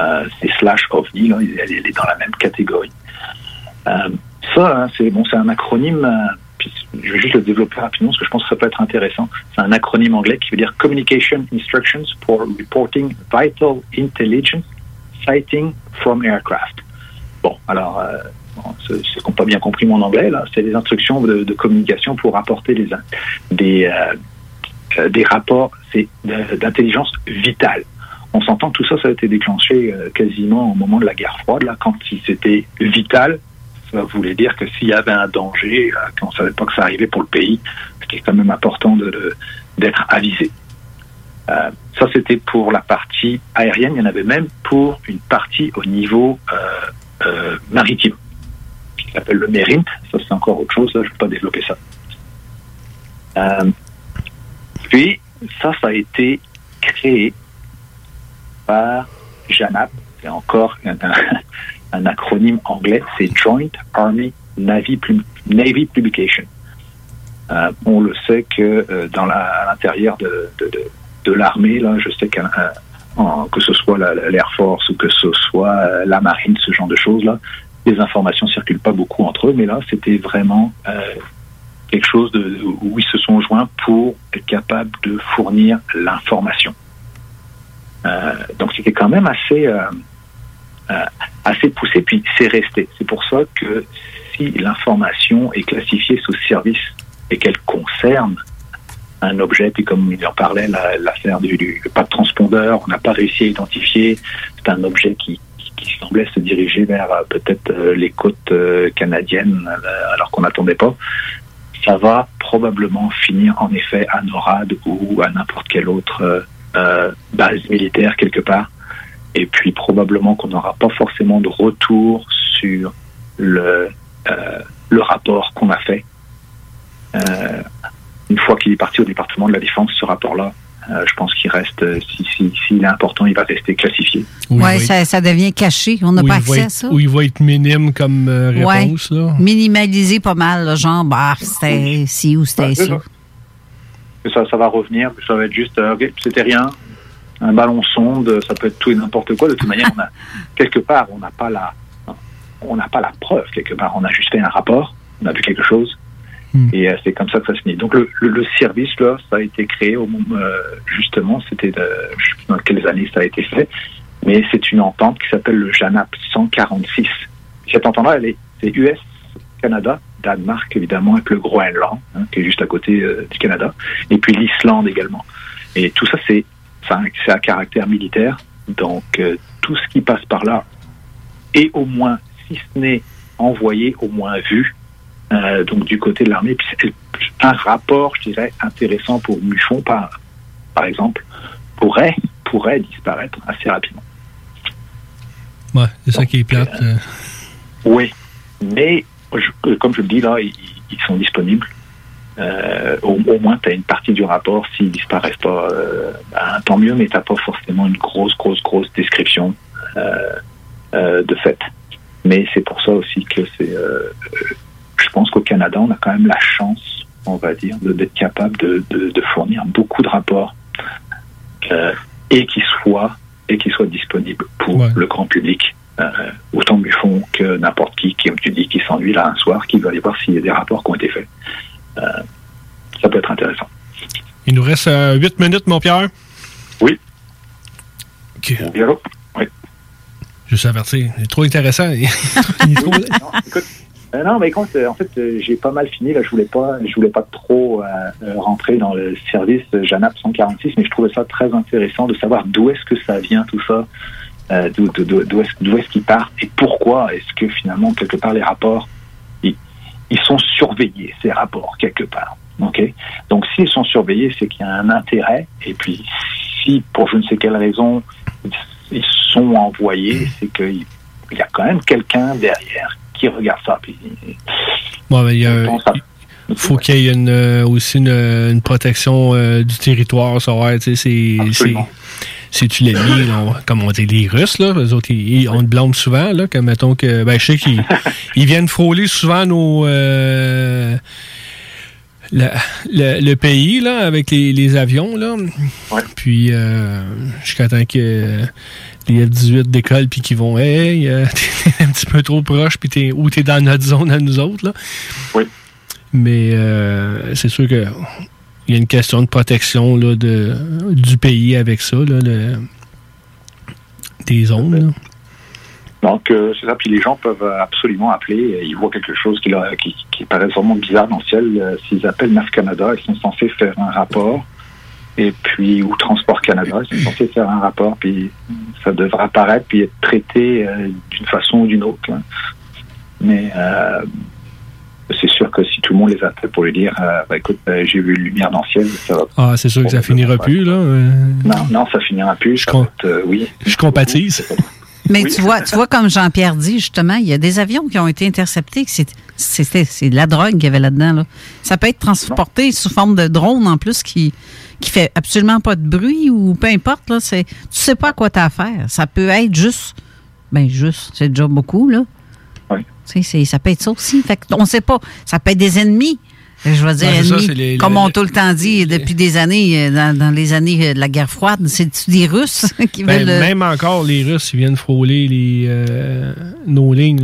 euh, c'est slash OVNI, là, elle, est dans la même catégorie. Ça, hein, c'est bon, c'est un acronyme. Je vais juste le développer rapidement parce que je pense que ça peut être intéressant. C'est un acronyme anglais qui veut dire Communication Instructions for Reporting Vital Intelligence Sighting from Aircraft. Bon, alors, euh, bon, n'ont pas bien compris mon anglais, là, c'est des instructions de, communication pour apporter des, euh, euh, des rapports c'est d'intelligence vitale. On s'entend tout ça, ça a été déclenché euh, quasiment au moment de la guerre froide, là, quand c'était vital, voulait dire que s'il y avait un danger, euh, qu'on ne savait pas que ça arrivait pour le pays, c'était quand même important d'être avisé. Euh, ça, c'était pour la partie aérienne. Il y en avait même pour une partie au niveau euh, maritime, qui s'appelle le MERINT. Ça, c'est encore autre chose. Je ne vais pas développer ça. Puis, ça, ça a été créé par JANAP. C'est encore un- un acronyme anglais. C'est Joint Army Navy, Pub- Navy Publication. Euh, on le sait que euh, dans l'intérieur de, l'armée, là, je sais que ce soit la- la- l'Air Force ou que ce soit euh, la marine, ce genre de choses-là, les informations circulent pas beaucoup entre eux, mais là, c'était vraiment quelque chose où ils se sont joints pour être capables de fournir l'information. Donc c'était quand même assez assez poussé, puis c'est resté. C'est pour ça que si l'information est classifiée sous service et qu'elle concerne un objet, puis comme il en parlait, la- l'affaire du, pas de transpondeur, on n'a pas réussi à identifier, c'est un objet qui, semblait se diriger vers euh, peut-être euh, les côtes euh, canadiennes euh, alors qu'on n'attendait pas. Ça va probablement finir en effet à NORAD ou à n'importe quelle autre euh, euh, base militaire quelque part. Et puis probablement qu'on n'aura pas forcément de retour sur le, euh, le rapport qu'on a fait. Euh, une fois qu'il est parti au département de la défense, ce rapport-là, euh, je pense qu'il reste, euh, si, si, s'il est important, il va rester classifié. Oui, ça, ça devient caché. On n'a pas accès à ça. Où il va être minime comme euh, Ouais. réponse. Là. Minimalisé pas mal, là, genre, bah, c'était ci ou c'était Ouais, c'est ça. ça. Que ça, va revenir, que ça va être juste, euh, c'était rien, un ballon sonde, ça peut être tout et n'importe quoi. De toute manière, on a, quelque part, on n'a pas la, on n'a pas la preuve. Quelque part, on a juste fait un rapport, on a vu quelque chose, et euh, c'est comme ça que ça se finit. Donc le, le, le service là, ça a été créé au moment, euh, justement, c'était, je sais dans quelles années ça a été fait, mais c'est une entente qui s'appelle le JANAP 146. Cette entente-là, elle est, c'est US, Canada, Danemark évidemment, avec le Groenland, hein, qui est juste à côté euh, du Canada, et puis l'Islande également. Et tout ça, c'est, c'est à caractère militaire. Donc euh, tout ce qui passe par là est au moins, si ce n'est envoyé, au moins vu, euh, donc du côté de l'armée. Puis un rapport, je dirais, intéressant pour Muffon, par, par exemple, pourrait, pourrait disparaître assez rapidement. Ouais, c'est ça qui est plate. euh. Oui, mais je- comme je le dis là, ils, ils sont disponibles. Euh, au, au moins, tu as une partie du rapport. S'ils disparaissent pas, euh, ben, tant mieux, mais tu pas forcément une grosse, grosse, grosse description euh, de fait. Mais c'est pour ça aussi que c'est. je pense qu'au Canada, on a quand même la chance, on va dire, d'être capable de, de- de fournir beaucoup de rapports et qui soient et qui soient disponibles pour le grand public. Euh, autant Buffon que n'importe qui, qui, comme tu dis, qui s'ennuie là un soir, qui veut aller voir s'il y a des rapports qui ont été faits. Euh, ça peut être intéressant. Il nous reste 8 minutes, mon Pierre. Oui. OK. Oui. Juste avertir. C'est trop intéressant. Il est trop- Euh, non, mais écoute, euh, en fait, euh, j'ai pas mal fini. Là, je voulais pas, je voulais pas trop euh, euh, rentrer dans le service euh, Janap 146, mais je trouvais ça très intéressant de savoir d'où est-ce que ça vient tout ça, euh, d'où est-ce d'où est-ce qu'ils partent et pourquoi est-ce que finalement quelque part les rapports ils, sont surveillés ces rapports quelque part. Ok? Donc s'ils sont surveillés, c'est qu'il y a un intérêt. Et puis si pour je ne sais quelle raison ils sont envoyés, c'est qu'il il y a quand même quelqu'un derrière qui regarde ça. Puis, Bon, il y a- faut qu'il y ait une, euh, aussi une, une protection euh, du territoire. Ça, ouais, tu sais, c'est- Si tu l'as mis, là, on- comme on dit, les Russes, là, eux autres, ils, ils- on le blâme souvent, là, que mettons que. Ben, je sais qu'ils ils viennent frôler souvent nos. euh, le, le- le pays, là, avec les, les avions, là. Puis, euh, jusqu'à temps que les F-18 décollent, puis qu'ils vont, hey, euh, t'es un petit peu trop proche, puis t'es, ou t'es dans notre zone à nous autres, là. Oui. Mais euh, c'est sûr que il y a une question de protection là, de, du pays avec ça, là, le- des zones. Donc, euh, c'est ça. Puis les gens peuvent absolument appeler. Ils voient quelque chose qui, leur, qui, qui paraît vraiment bizarre dans le ciel. Euh, S'ils appellent NAF Canada, ils sont censés faire un rapport. Et puis, ou Transport Canada, ils sont censés faire un rapport. Puis ça devrait apparaître puis être traité euh, d'une façon ou d'une autre. hein. Mais euh, c'est sûr que si tout le monde les appelle pour lui dire, euh, bah, écoute, euh, j'ai vu une lumière dans le ciel, ça va. Ah, c'est sûr que ça finira plus, là. euh, Non, non, ça finira plus. être, euh, oui. Je compatise. Mais tu vois, tu vois, comme Jean-Pierre dit, justement, il y a des avions qui ont été interceptés, c'est, c'était, c'est de la drogue qu'il y avait là-dedans, là. Ça peut être transporté sous forme de drone, en plus, qui, qui fait absolument pas de bruit ou peu importe, là. C'est, tu sais pas à quoi t'as affaire. Ça peut être juste, ben, juste, c'est déjà beaucoup, là. Tu ça peut être ça aussi. Fait on sait pas. Ça peut être des ennemis. Je veux dire, ça, ennemis, les- comme les- on tout le temps dit depuis des années, euh, dans, dans les années euh, de la guerre froide, c'est des Russes qui Ben, veulent... euh, même encore, les Russes, ils viennent frôler les, euh, nos lignes,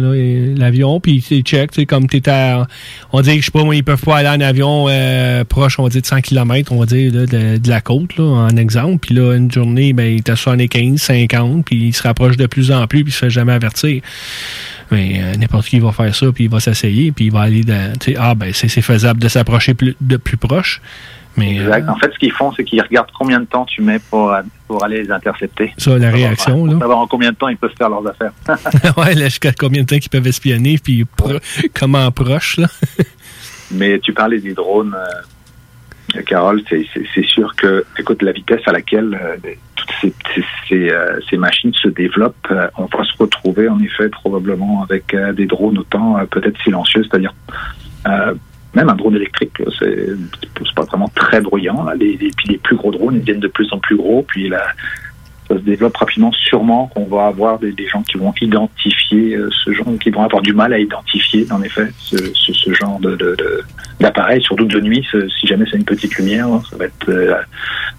l'avion, puis ils checkent, tu sais, comme t'es à, on dit que, je sais pas, moi, ils peuvent pas aller en avion euh, proche, on va dire, de 100 km, on va dire, là, de, de la côte, là, en exemple, puis là, une journée, ben, il est à 75, 50, puis il se rapproche de plus en plus, puis il se fait jamais avertir. Mais euh, n'importe qui va faire ça, puis il va s'essayer, puis il va aller dans, ah, ben, c'est faisable de s'approcher plus, de plus proche, mais... euh, Exact. En fait, ce qu'ils font, c'est qu'ils regardent combien de temps tu mets pour, pour aller les intercepter. Ça, la réaction, là. Pour savoir en combien de temps ils peuvent faire leurs affaires. ouais, là, jusqu'à combien de temps qu'ils peuvent espionner, puis pro- comment proche, là. Mais tu parlais des drones, euh, Carole, c'est- sûr que, écoute, la vitesse à laquelle euh, toutes ces, ces, ces, euh, machines se développent, euh, on va se retrouver en effet probablement avec des drones autant peut-être silencieux, c'est-à-dire même un drone électrique, c'est pas vraiment très bruyant. Là. Les, les- puis les plus gros drones, ils deviennent de plus en plus gros, puis là, ça se développe rapidement. Sûrement qu'on va avoir des, des gens qui vont identifier euh, ce genre, qui vont avoir du mal à identifier, en effet, ce, ce, ce genre de, de, de- d'appareil, surtout de nuit. ce- si jamais c'est une petite lumière, hein, ça va être euh,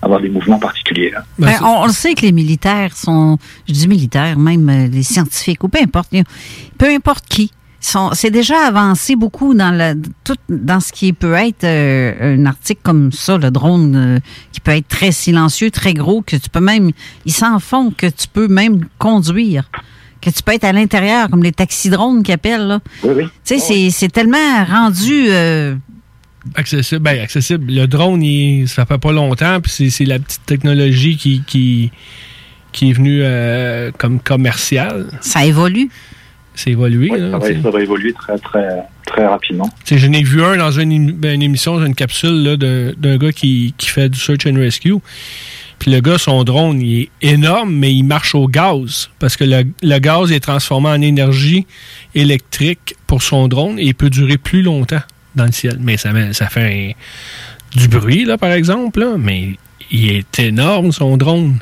avoir des mouvements particuliers. là. Ben, on, on le sait que les militaires sont, je dis militaires, même euh, les scientifiques, ou peu importe, peu importe qui, c'est déjà avancé beaucoup dans le, tout dans ce qui peut être euh, un article comme ça, le drone, euh, qui peut être très silencieux, très gros, que tu peux même, ils s'en font, que tu peux même conduire, que tu peux être à l'intérieur, comme les taxidrones qu'ils appellent, là. Oui, oui. Tu sais, c'est, c'est tellement rendu, euh, Accessible, ben, accessible. Le drone, il, ça fait pas longtemps, puis c'est, c'est la petite technologie qui, qui, qui est venue euh, comme commerciale. ça évolue. C'est évolué. Oui, là, ça, va, ça évoluer très, très, très rapidement. Tu sais, je n'ai vu un dans une, ben, une émission, dans une capsule là, d'un, gars qui, qui fait du search and rescue. Puis le gars, son drone, il est énorme, mais il marche au gaz. Parce que le, le gaz est transformé en énergie électrique pour son drone et il peut durer plus longtemps dans le ciel. Mais ça, fait un- du bruit, là, par exemple. Là, mais il est énorme, son drone.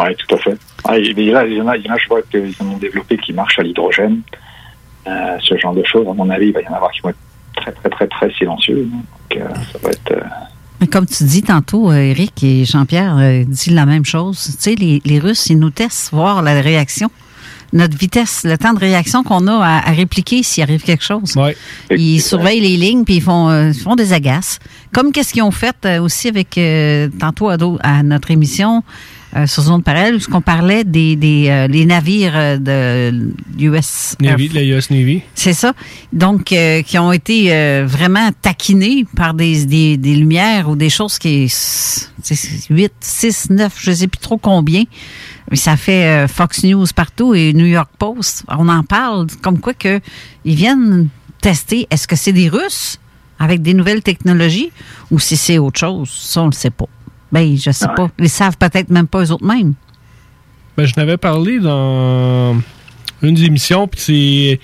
Oui, tout à fait. Ah, il, y en a, il y en a, il y en a, je vois qu'ils en ont développé qui marchent à l'hydrogène. Euh, ce genre de choses, à mon avis, il va y en avoir qui vont être très, très, très, très silencieux. Donc, euh, ça va être. euh, comme tu dis tantôt, Eric et Jean-Pierre euh, disent la même chose. Tu sais, les, les Russes, ils nous testent voir la réaction, notre vitesse, le temps de réaction qu'on a à, à répliquer s'il arrive quelque chose. Ils surveillent les lignes puis ils font, euh, ils font des agaces. Comme qu'est-ce qu'ils ont fait euh, aussi avec euh, tantôt à, à notre émission euh, sur zone parallèle, où on parlait des, des euh, les navires euh, de US Air Navy, la US Navy. c'est ça. Donc, euh, qui ont été vraiment taquinés par des, des, des lumières ou des choses qui est 8, 6, 9, je ne sais plus trop combien. Mais ça fait Fox News partout et New York Post. On en parle comme quoi que ils viennent tester. Est-ce que c'est des Russes avec des nouvelles technologies ou si c'est autre chose? Ça, on ne le sait pas. Ben, je sais pas. Ils savent peut-être même pas eux autres mêmes. Ben, je n'avais parlé dans une des émissions, puis c'est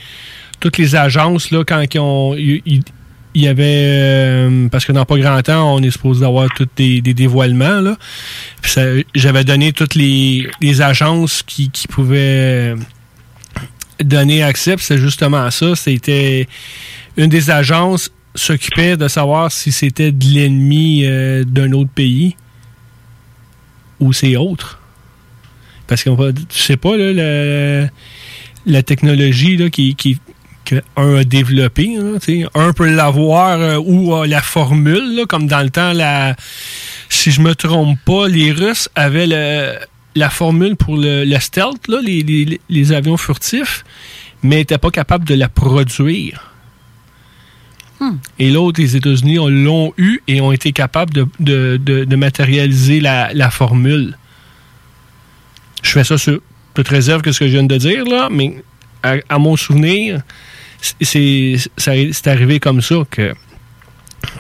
toutes les agences, là, quand ils ont. Il y avait. euh, parce que dans pas grand temps, on est supposé avoir tous des, des dévoilements, là. J'avais donné toutes les, les agences qui, qui pouvaient donner accès, c'est justement ça. C'était. Une des agences s'occupait de savoir si c'était de l'ennemi euh, d'un autre pays ou c'est autre? Parce qu'on va, tu sais pas, la, technologie là, qui, qui, a développé, sais, un peut l'avoir euh, ou la formule, comme dans le temps, la, si je me trompe pas, les Russes avaient la formule pour le, stealth, les, les- avions furtifs, mais n'était pas capable de la produire. Hmm. Et l'autre, les États-Unis on- l'ont eu et ont été capables de, matérialiser la, formule. Je fais ça sur toute réserve que ce que je viens de dire, là, mais à, mon souvenir, c'est arrivé comme ça que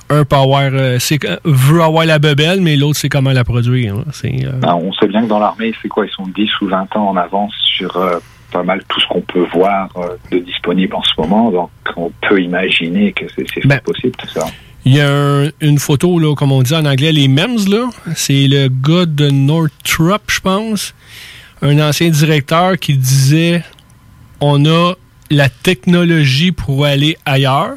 un peut avoir, euh, veut avoir la bebelle, mais l'autre sait comment la produire. euh, Ben, on sait bien que dans l'armée, c'est quoi? Ils sont 10 ou 20 ans en avance sur euh, pas mal tout ce qu'on peut voir euh, de disponible en ce moment. Donc, on peut imaginer que c'est Ben, possible, tout ça. Il y a un- une photo, là, comme on dit en anglais, les MEMS, là. C'est le gars de Northrop, je pense. Un ancien directeur qui disait on a la technologie pour aller ailleurs,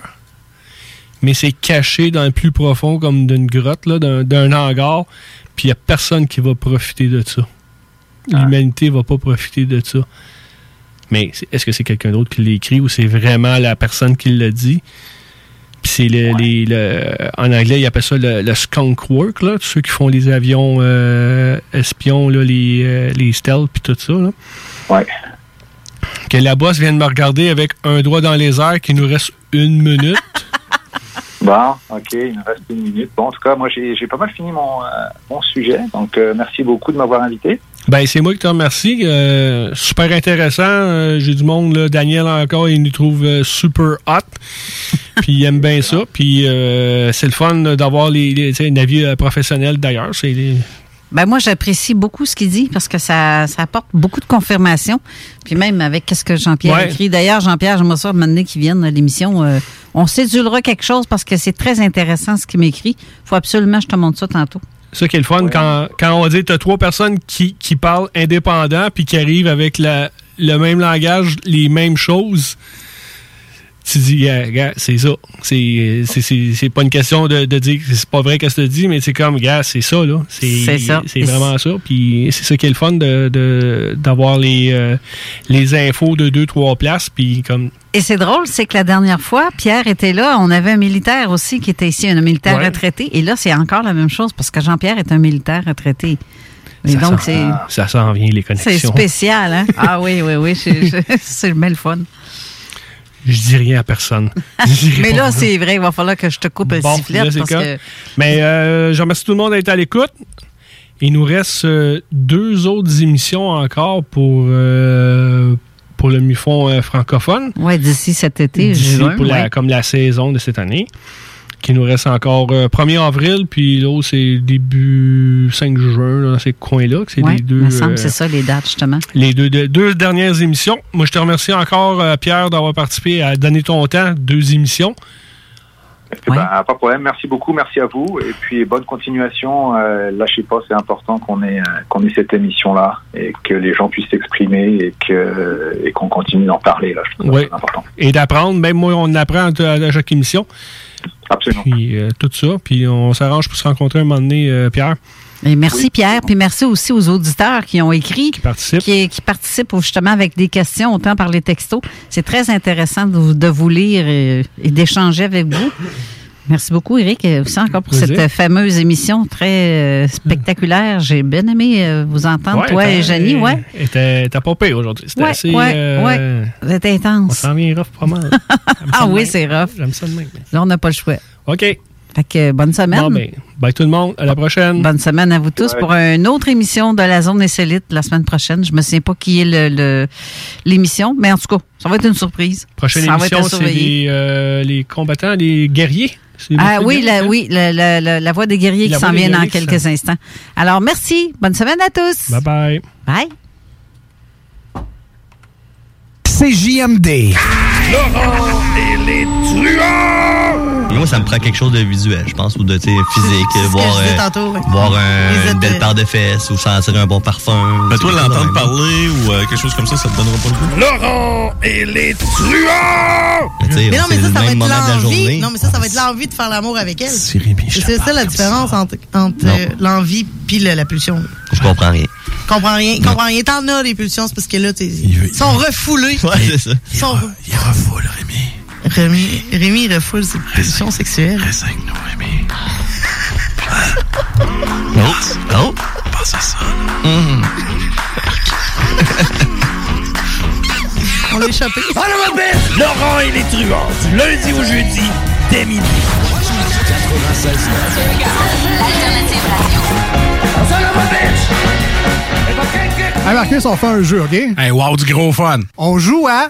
mais c'est caché dans le plus profond, comme d'une grotte, d'un, hangar, puis il n'y a personne qui va profiter de ça. L'humanité va pas profiter de ça. Mais est-ce que c'est quelqu'un d'autre qui l'a écrit ou c'est vraiment la personne qui l'a dit? Puis c'est le, les- le- en anglais, ils appellent ça le, le skunk work, là, tous ceux qui font les avions euh, espions, là, les, euh, les stealth, puis tout ça. Là. Ouais. Que la boss vient de me regarder avec un doigt dans les airs, qu'il nous reste une minute. Bon, ok, il nous reste une minute. Bon, en tout cas, moi, j'ai j'ai pas mal fini mon, euh, mon sujet. Donc, merci beaucoup de m'avoir invité. Ben, c'est moi qui te remercie. Euh, super intéressant. Euh, J'ai du monde, là. Daniel encore, il nous trouve euh, super hot. Puis il aime bien ça. Puis euh, c'est le fun d'avoir les, un avis euh, professionnel d'ailleurs. C'est les- Ben moi, j'apprécie beaucoup ce qu'il dit parce que ça, ça apporte beaucoup de confirmation. Puis même avec qu'est-ce que Jean-Pierre Ouais. écrit. D'ailleurs, Jean-Pierre, j'aimerais ça demander qu'il vienne à l'émission. Euh, on sédulera quelque chose parce que c'est très intéressant ce qu'il m'écrit. faut absolument que je te montre ça tantôt. C'est ça qui est le fun quand, quand on dit que tu as trois personnes qui, qui parlent indépendants puis qui arrivent avec la, le même langage, les mêmes choses. Tu dis, gars, c'est ça. C'est c'est- c'est- c'est pas une question de, de dire que c'est pas vrai que tu dis, mais c'est comme, gars, c'est ça, là. C'est. C'est vraiment ça. Puis c'est ça qui est le fun de- de- d'avoir les, euh, les infos de deux, trois places. Puis comme, Et c'est drôle, c'est que la dernière fois, Pierre était là. On avait un militaire aussi qui était ici, un militaire Ouais. retraité. Et là, c'est encore la même chose parce que Jean-Pierre est un militaire retraité. Et ça donc, s'en- c'est. ça s'en vient, les C'est connexions. spécial, hein? Ah oui, oui, oui. c'est- c'est- C'est le fun. Je dis rien à personne. Mais là, c'est vrai, il va falloir que je te coupe Bon, le sifflet là, parce que. Mais euh, je remercie tout le monde d'être à l'écoute. Il nous reste euh, deux autres émissions encore pour, euh, pour le MUFON euh, francophone. Oui, d'ici cet été, juin. pour la, ouais. comme la saison de cette année. Qui nous reste encore euh, 1er avril, puis l'autre, c'est début 5 juin, là, dans ces coins-là. C'est Ouais, les deux. me semble, euh, c'est ça, les dates, justement. les deux, deux, deux dernières émissions. Moi, je te remercie encore, euh, Pierre, d'avoir participé à donner ton temps, deux émissions. Eh ben, pas de problème. Merci beaucoup. Merci à vous. Et puis, bonne continuation. Euh, lâchez pas. C'est important qu'on ait, euh, qu'on ait cette émission-là et que les gens puissent s'exprimer et que, et qu'on continue d'en parler, là. Je trouve important. Et d'apprendre, même moi, on apprend à, à chaque émission. Absolument. Puis euh, tout ça. Puis on s'arrange pour se rencontrer un moment donné, euh, Pierre. Et merci Pierre, puis merci aussi aux auditeurs qui ont écrit, qui participent, qui, qui participent justement avec des questions, autant par les textos. C'est très intéressant de, vous- de vous lire et, et d'échanger avec vous. Merci beaucoup, Eric, aussi encore pour Plaisir. cette fameuse émission très euh, spectaculaire. J'ai bien aimé euh, vous entendre, Ouais, toi et Janie. Ouais. et T'as payé aujourd'hui. C'était Ouais, assez. ouais, euh, ouais. Vous êtes On intense. s'en vient rough pas mal. Ah oui, c'est rough. J'aime ça de même. Là, on n'a pas le choix. OK. Fait que bonne semaine. Bon, ben, bye tout le monde. À la prochaine. Bonne semaine à vous tous pour une autre émission de la zone insolite la semaine prochaine. Je me souviens pas qui est le- le- l'émission, mais en tout cas, ça va être une surprise. Prochaine Ça émission, c'est euh, les combattants, les guerriers. C'est Ah oui, la, oui, la, la- la- la voix des guerriers La qui s'en vient dans quelques instants. Alors, merci. Bonne semaine à tous. Bye bye. Bye. CJMD. Laurent et les truands! Moi, ça me prend quelque chose de visuel, je pense, ou de physique, voir, euh, tantôt, ouais. voir un- une belle de- paire de fesses ou sentir un bon parfum. Mais toi, l'entendre parler ou euh, quelque chose comme ça, ça te donnera pas le goût? Laurent et les truands! Mais non, mais ça, ça va même être l'envie. Non, mais ça, ça va être l'envie de faire l'amour avec elle. C'est ça la différence entre, entre euh, l'envie puis la pulsion. Je comprends rien. Comprends rien. Comprends rien. T'en as des pulsions, c'est parce que là, t'es- ils sont refoulés. Ouais, c'est ça. Ils sont refoule, Rémi. Rémi, Rémi il refoule ses pulsions sexuelles. Nous, Rémi. Oh, oh. Pense à ça. Hum. On l'a échappé. Allô, ma belle! Laurent et les truands, du lundi au jeudi, dès midi. 96 Hey Marcus, on fait un jeu, OK? Hey, wow, du gros fun. On joue à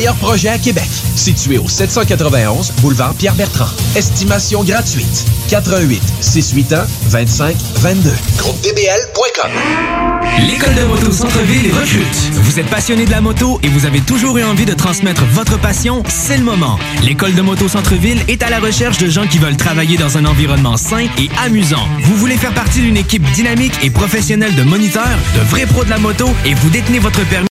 meilleurs projets à Québec. Situé au 791 boulevard Pierre-Bertrand. Estimation gratuite. 88 681 25 22. GroupeDBL.com. L'école de moto Centre-ville recrute. Vous êtes passionné de la moto et vous avez toujours eu envie de transmettre votre passion, c'est le moment. L'école de moto Centre-ville est à la recherche de gens qui veulent travailler dans un environnement sain et amusant. Vous voulez faire partie d'une équipe dynamique et professionnelle de moniteurs, de vrais pros de la moto et vous détenez votre permis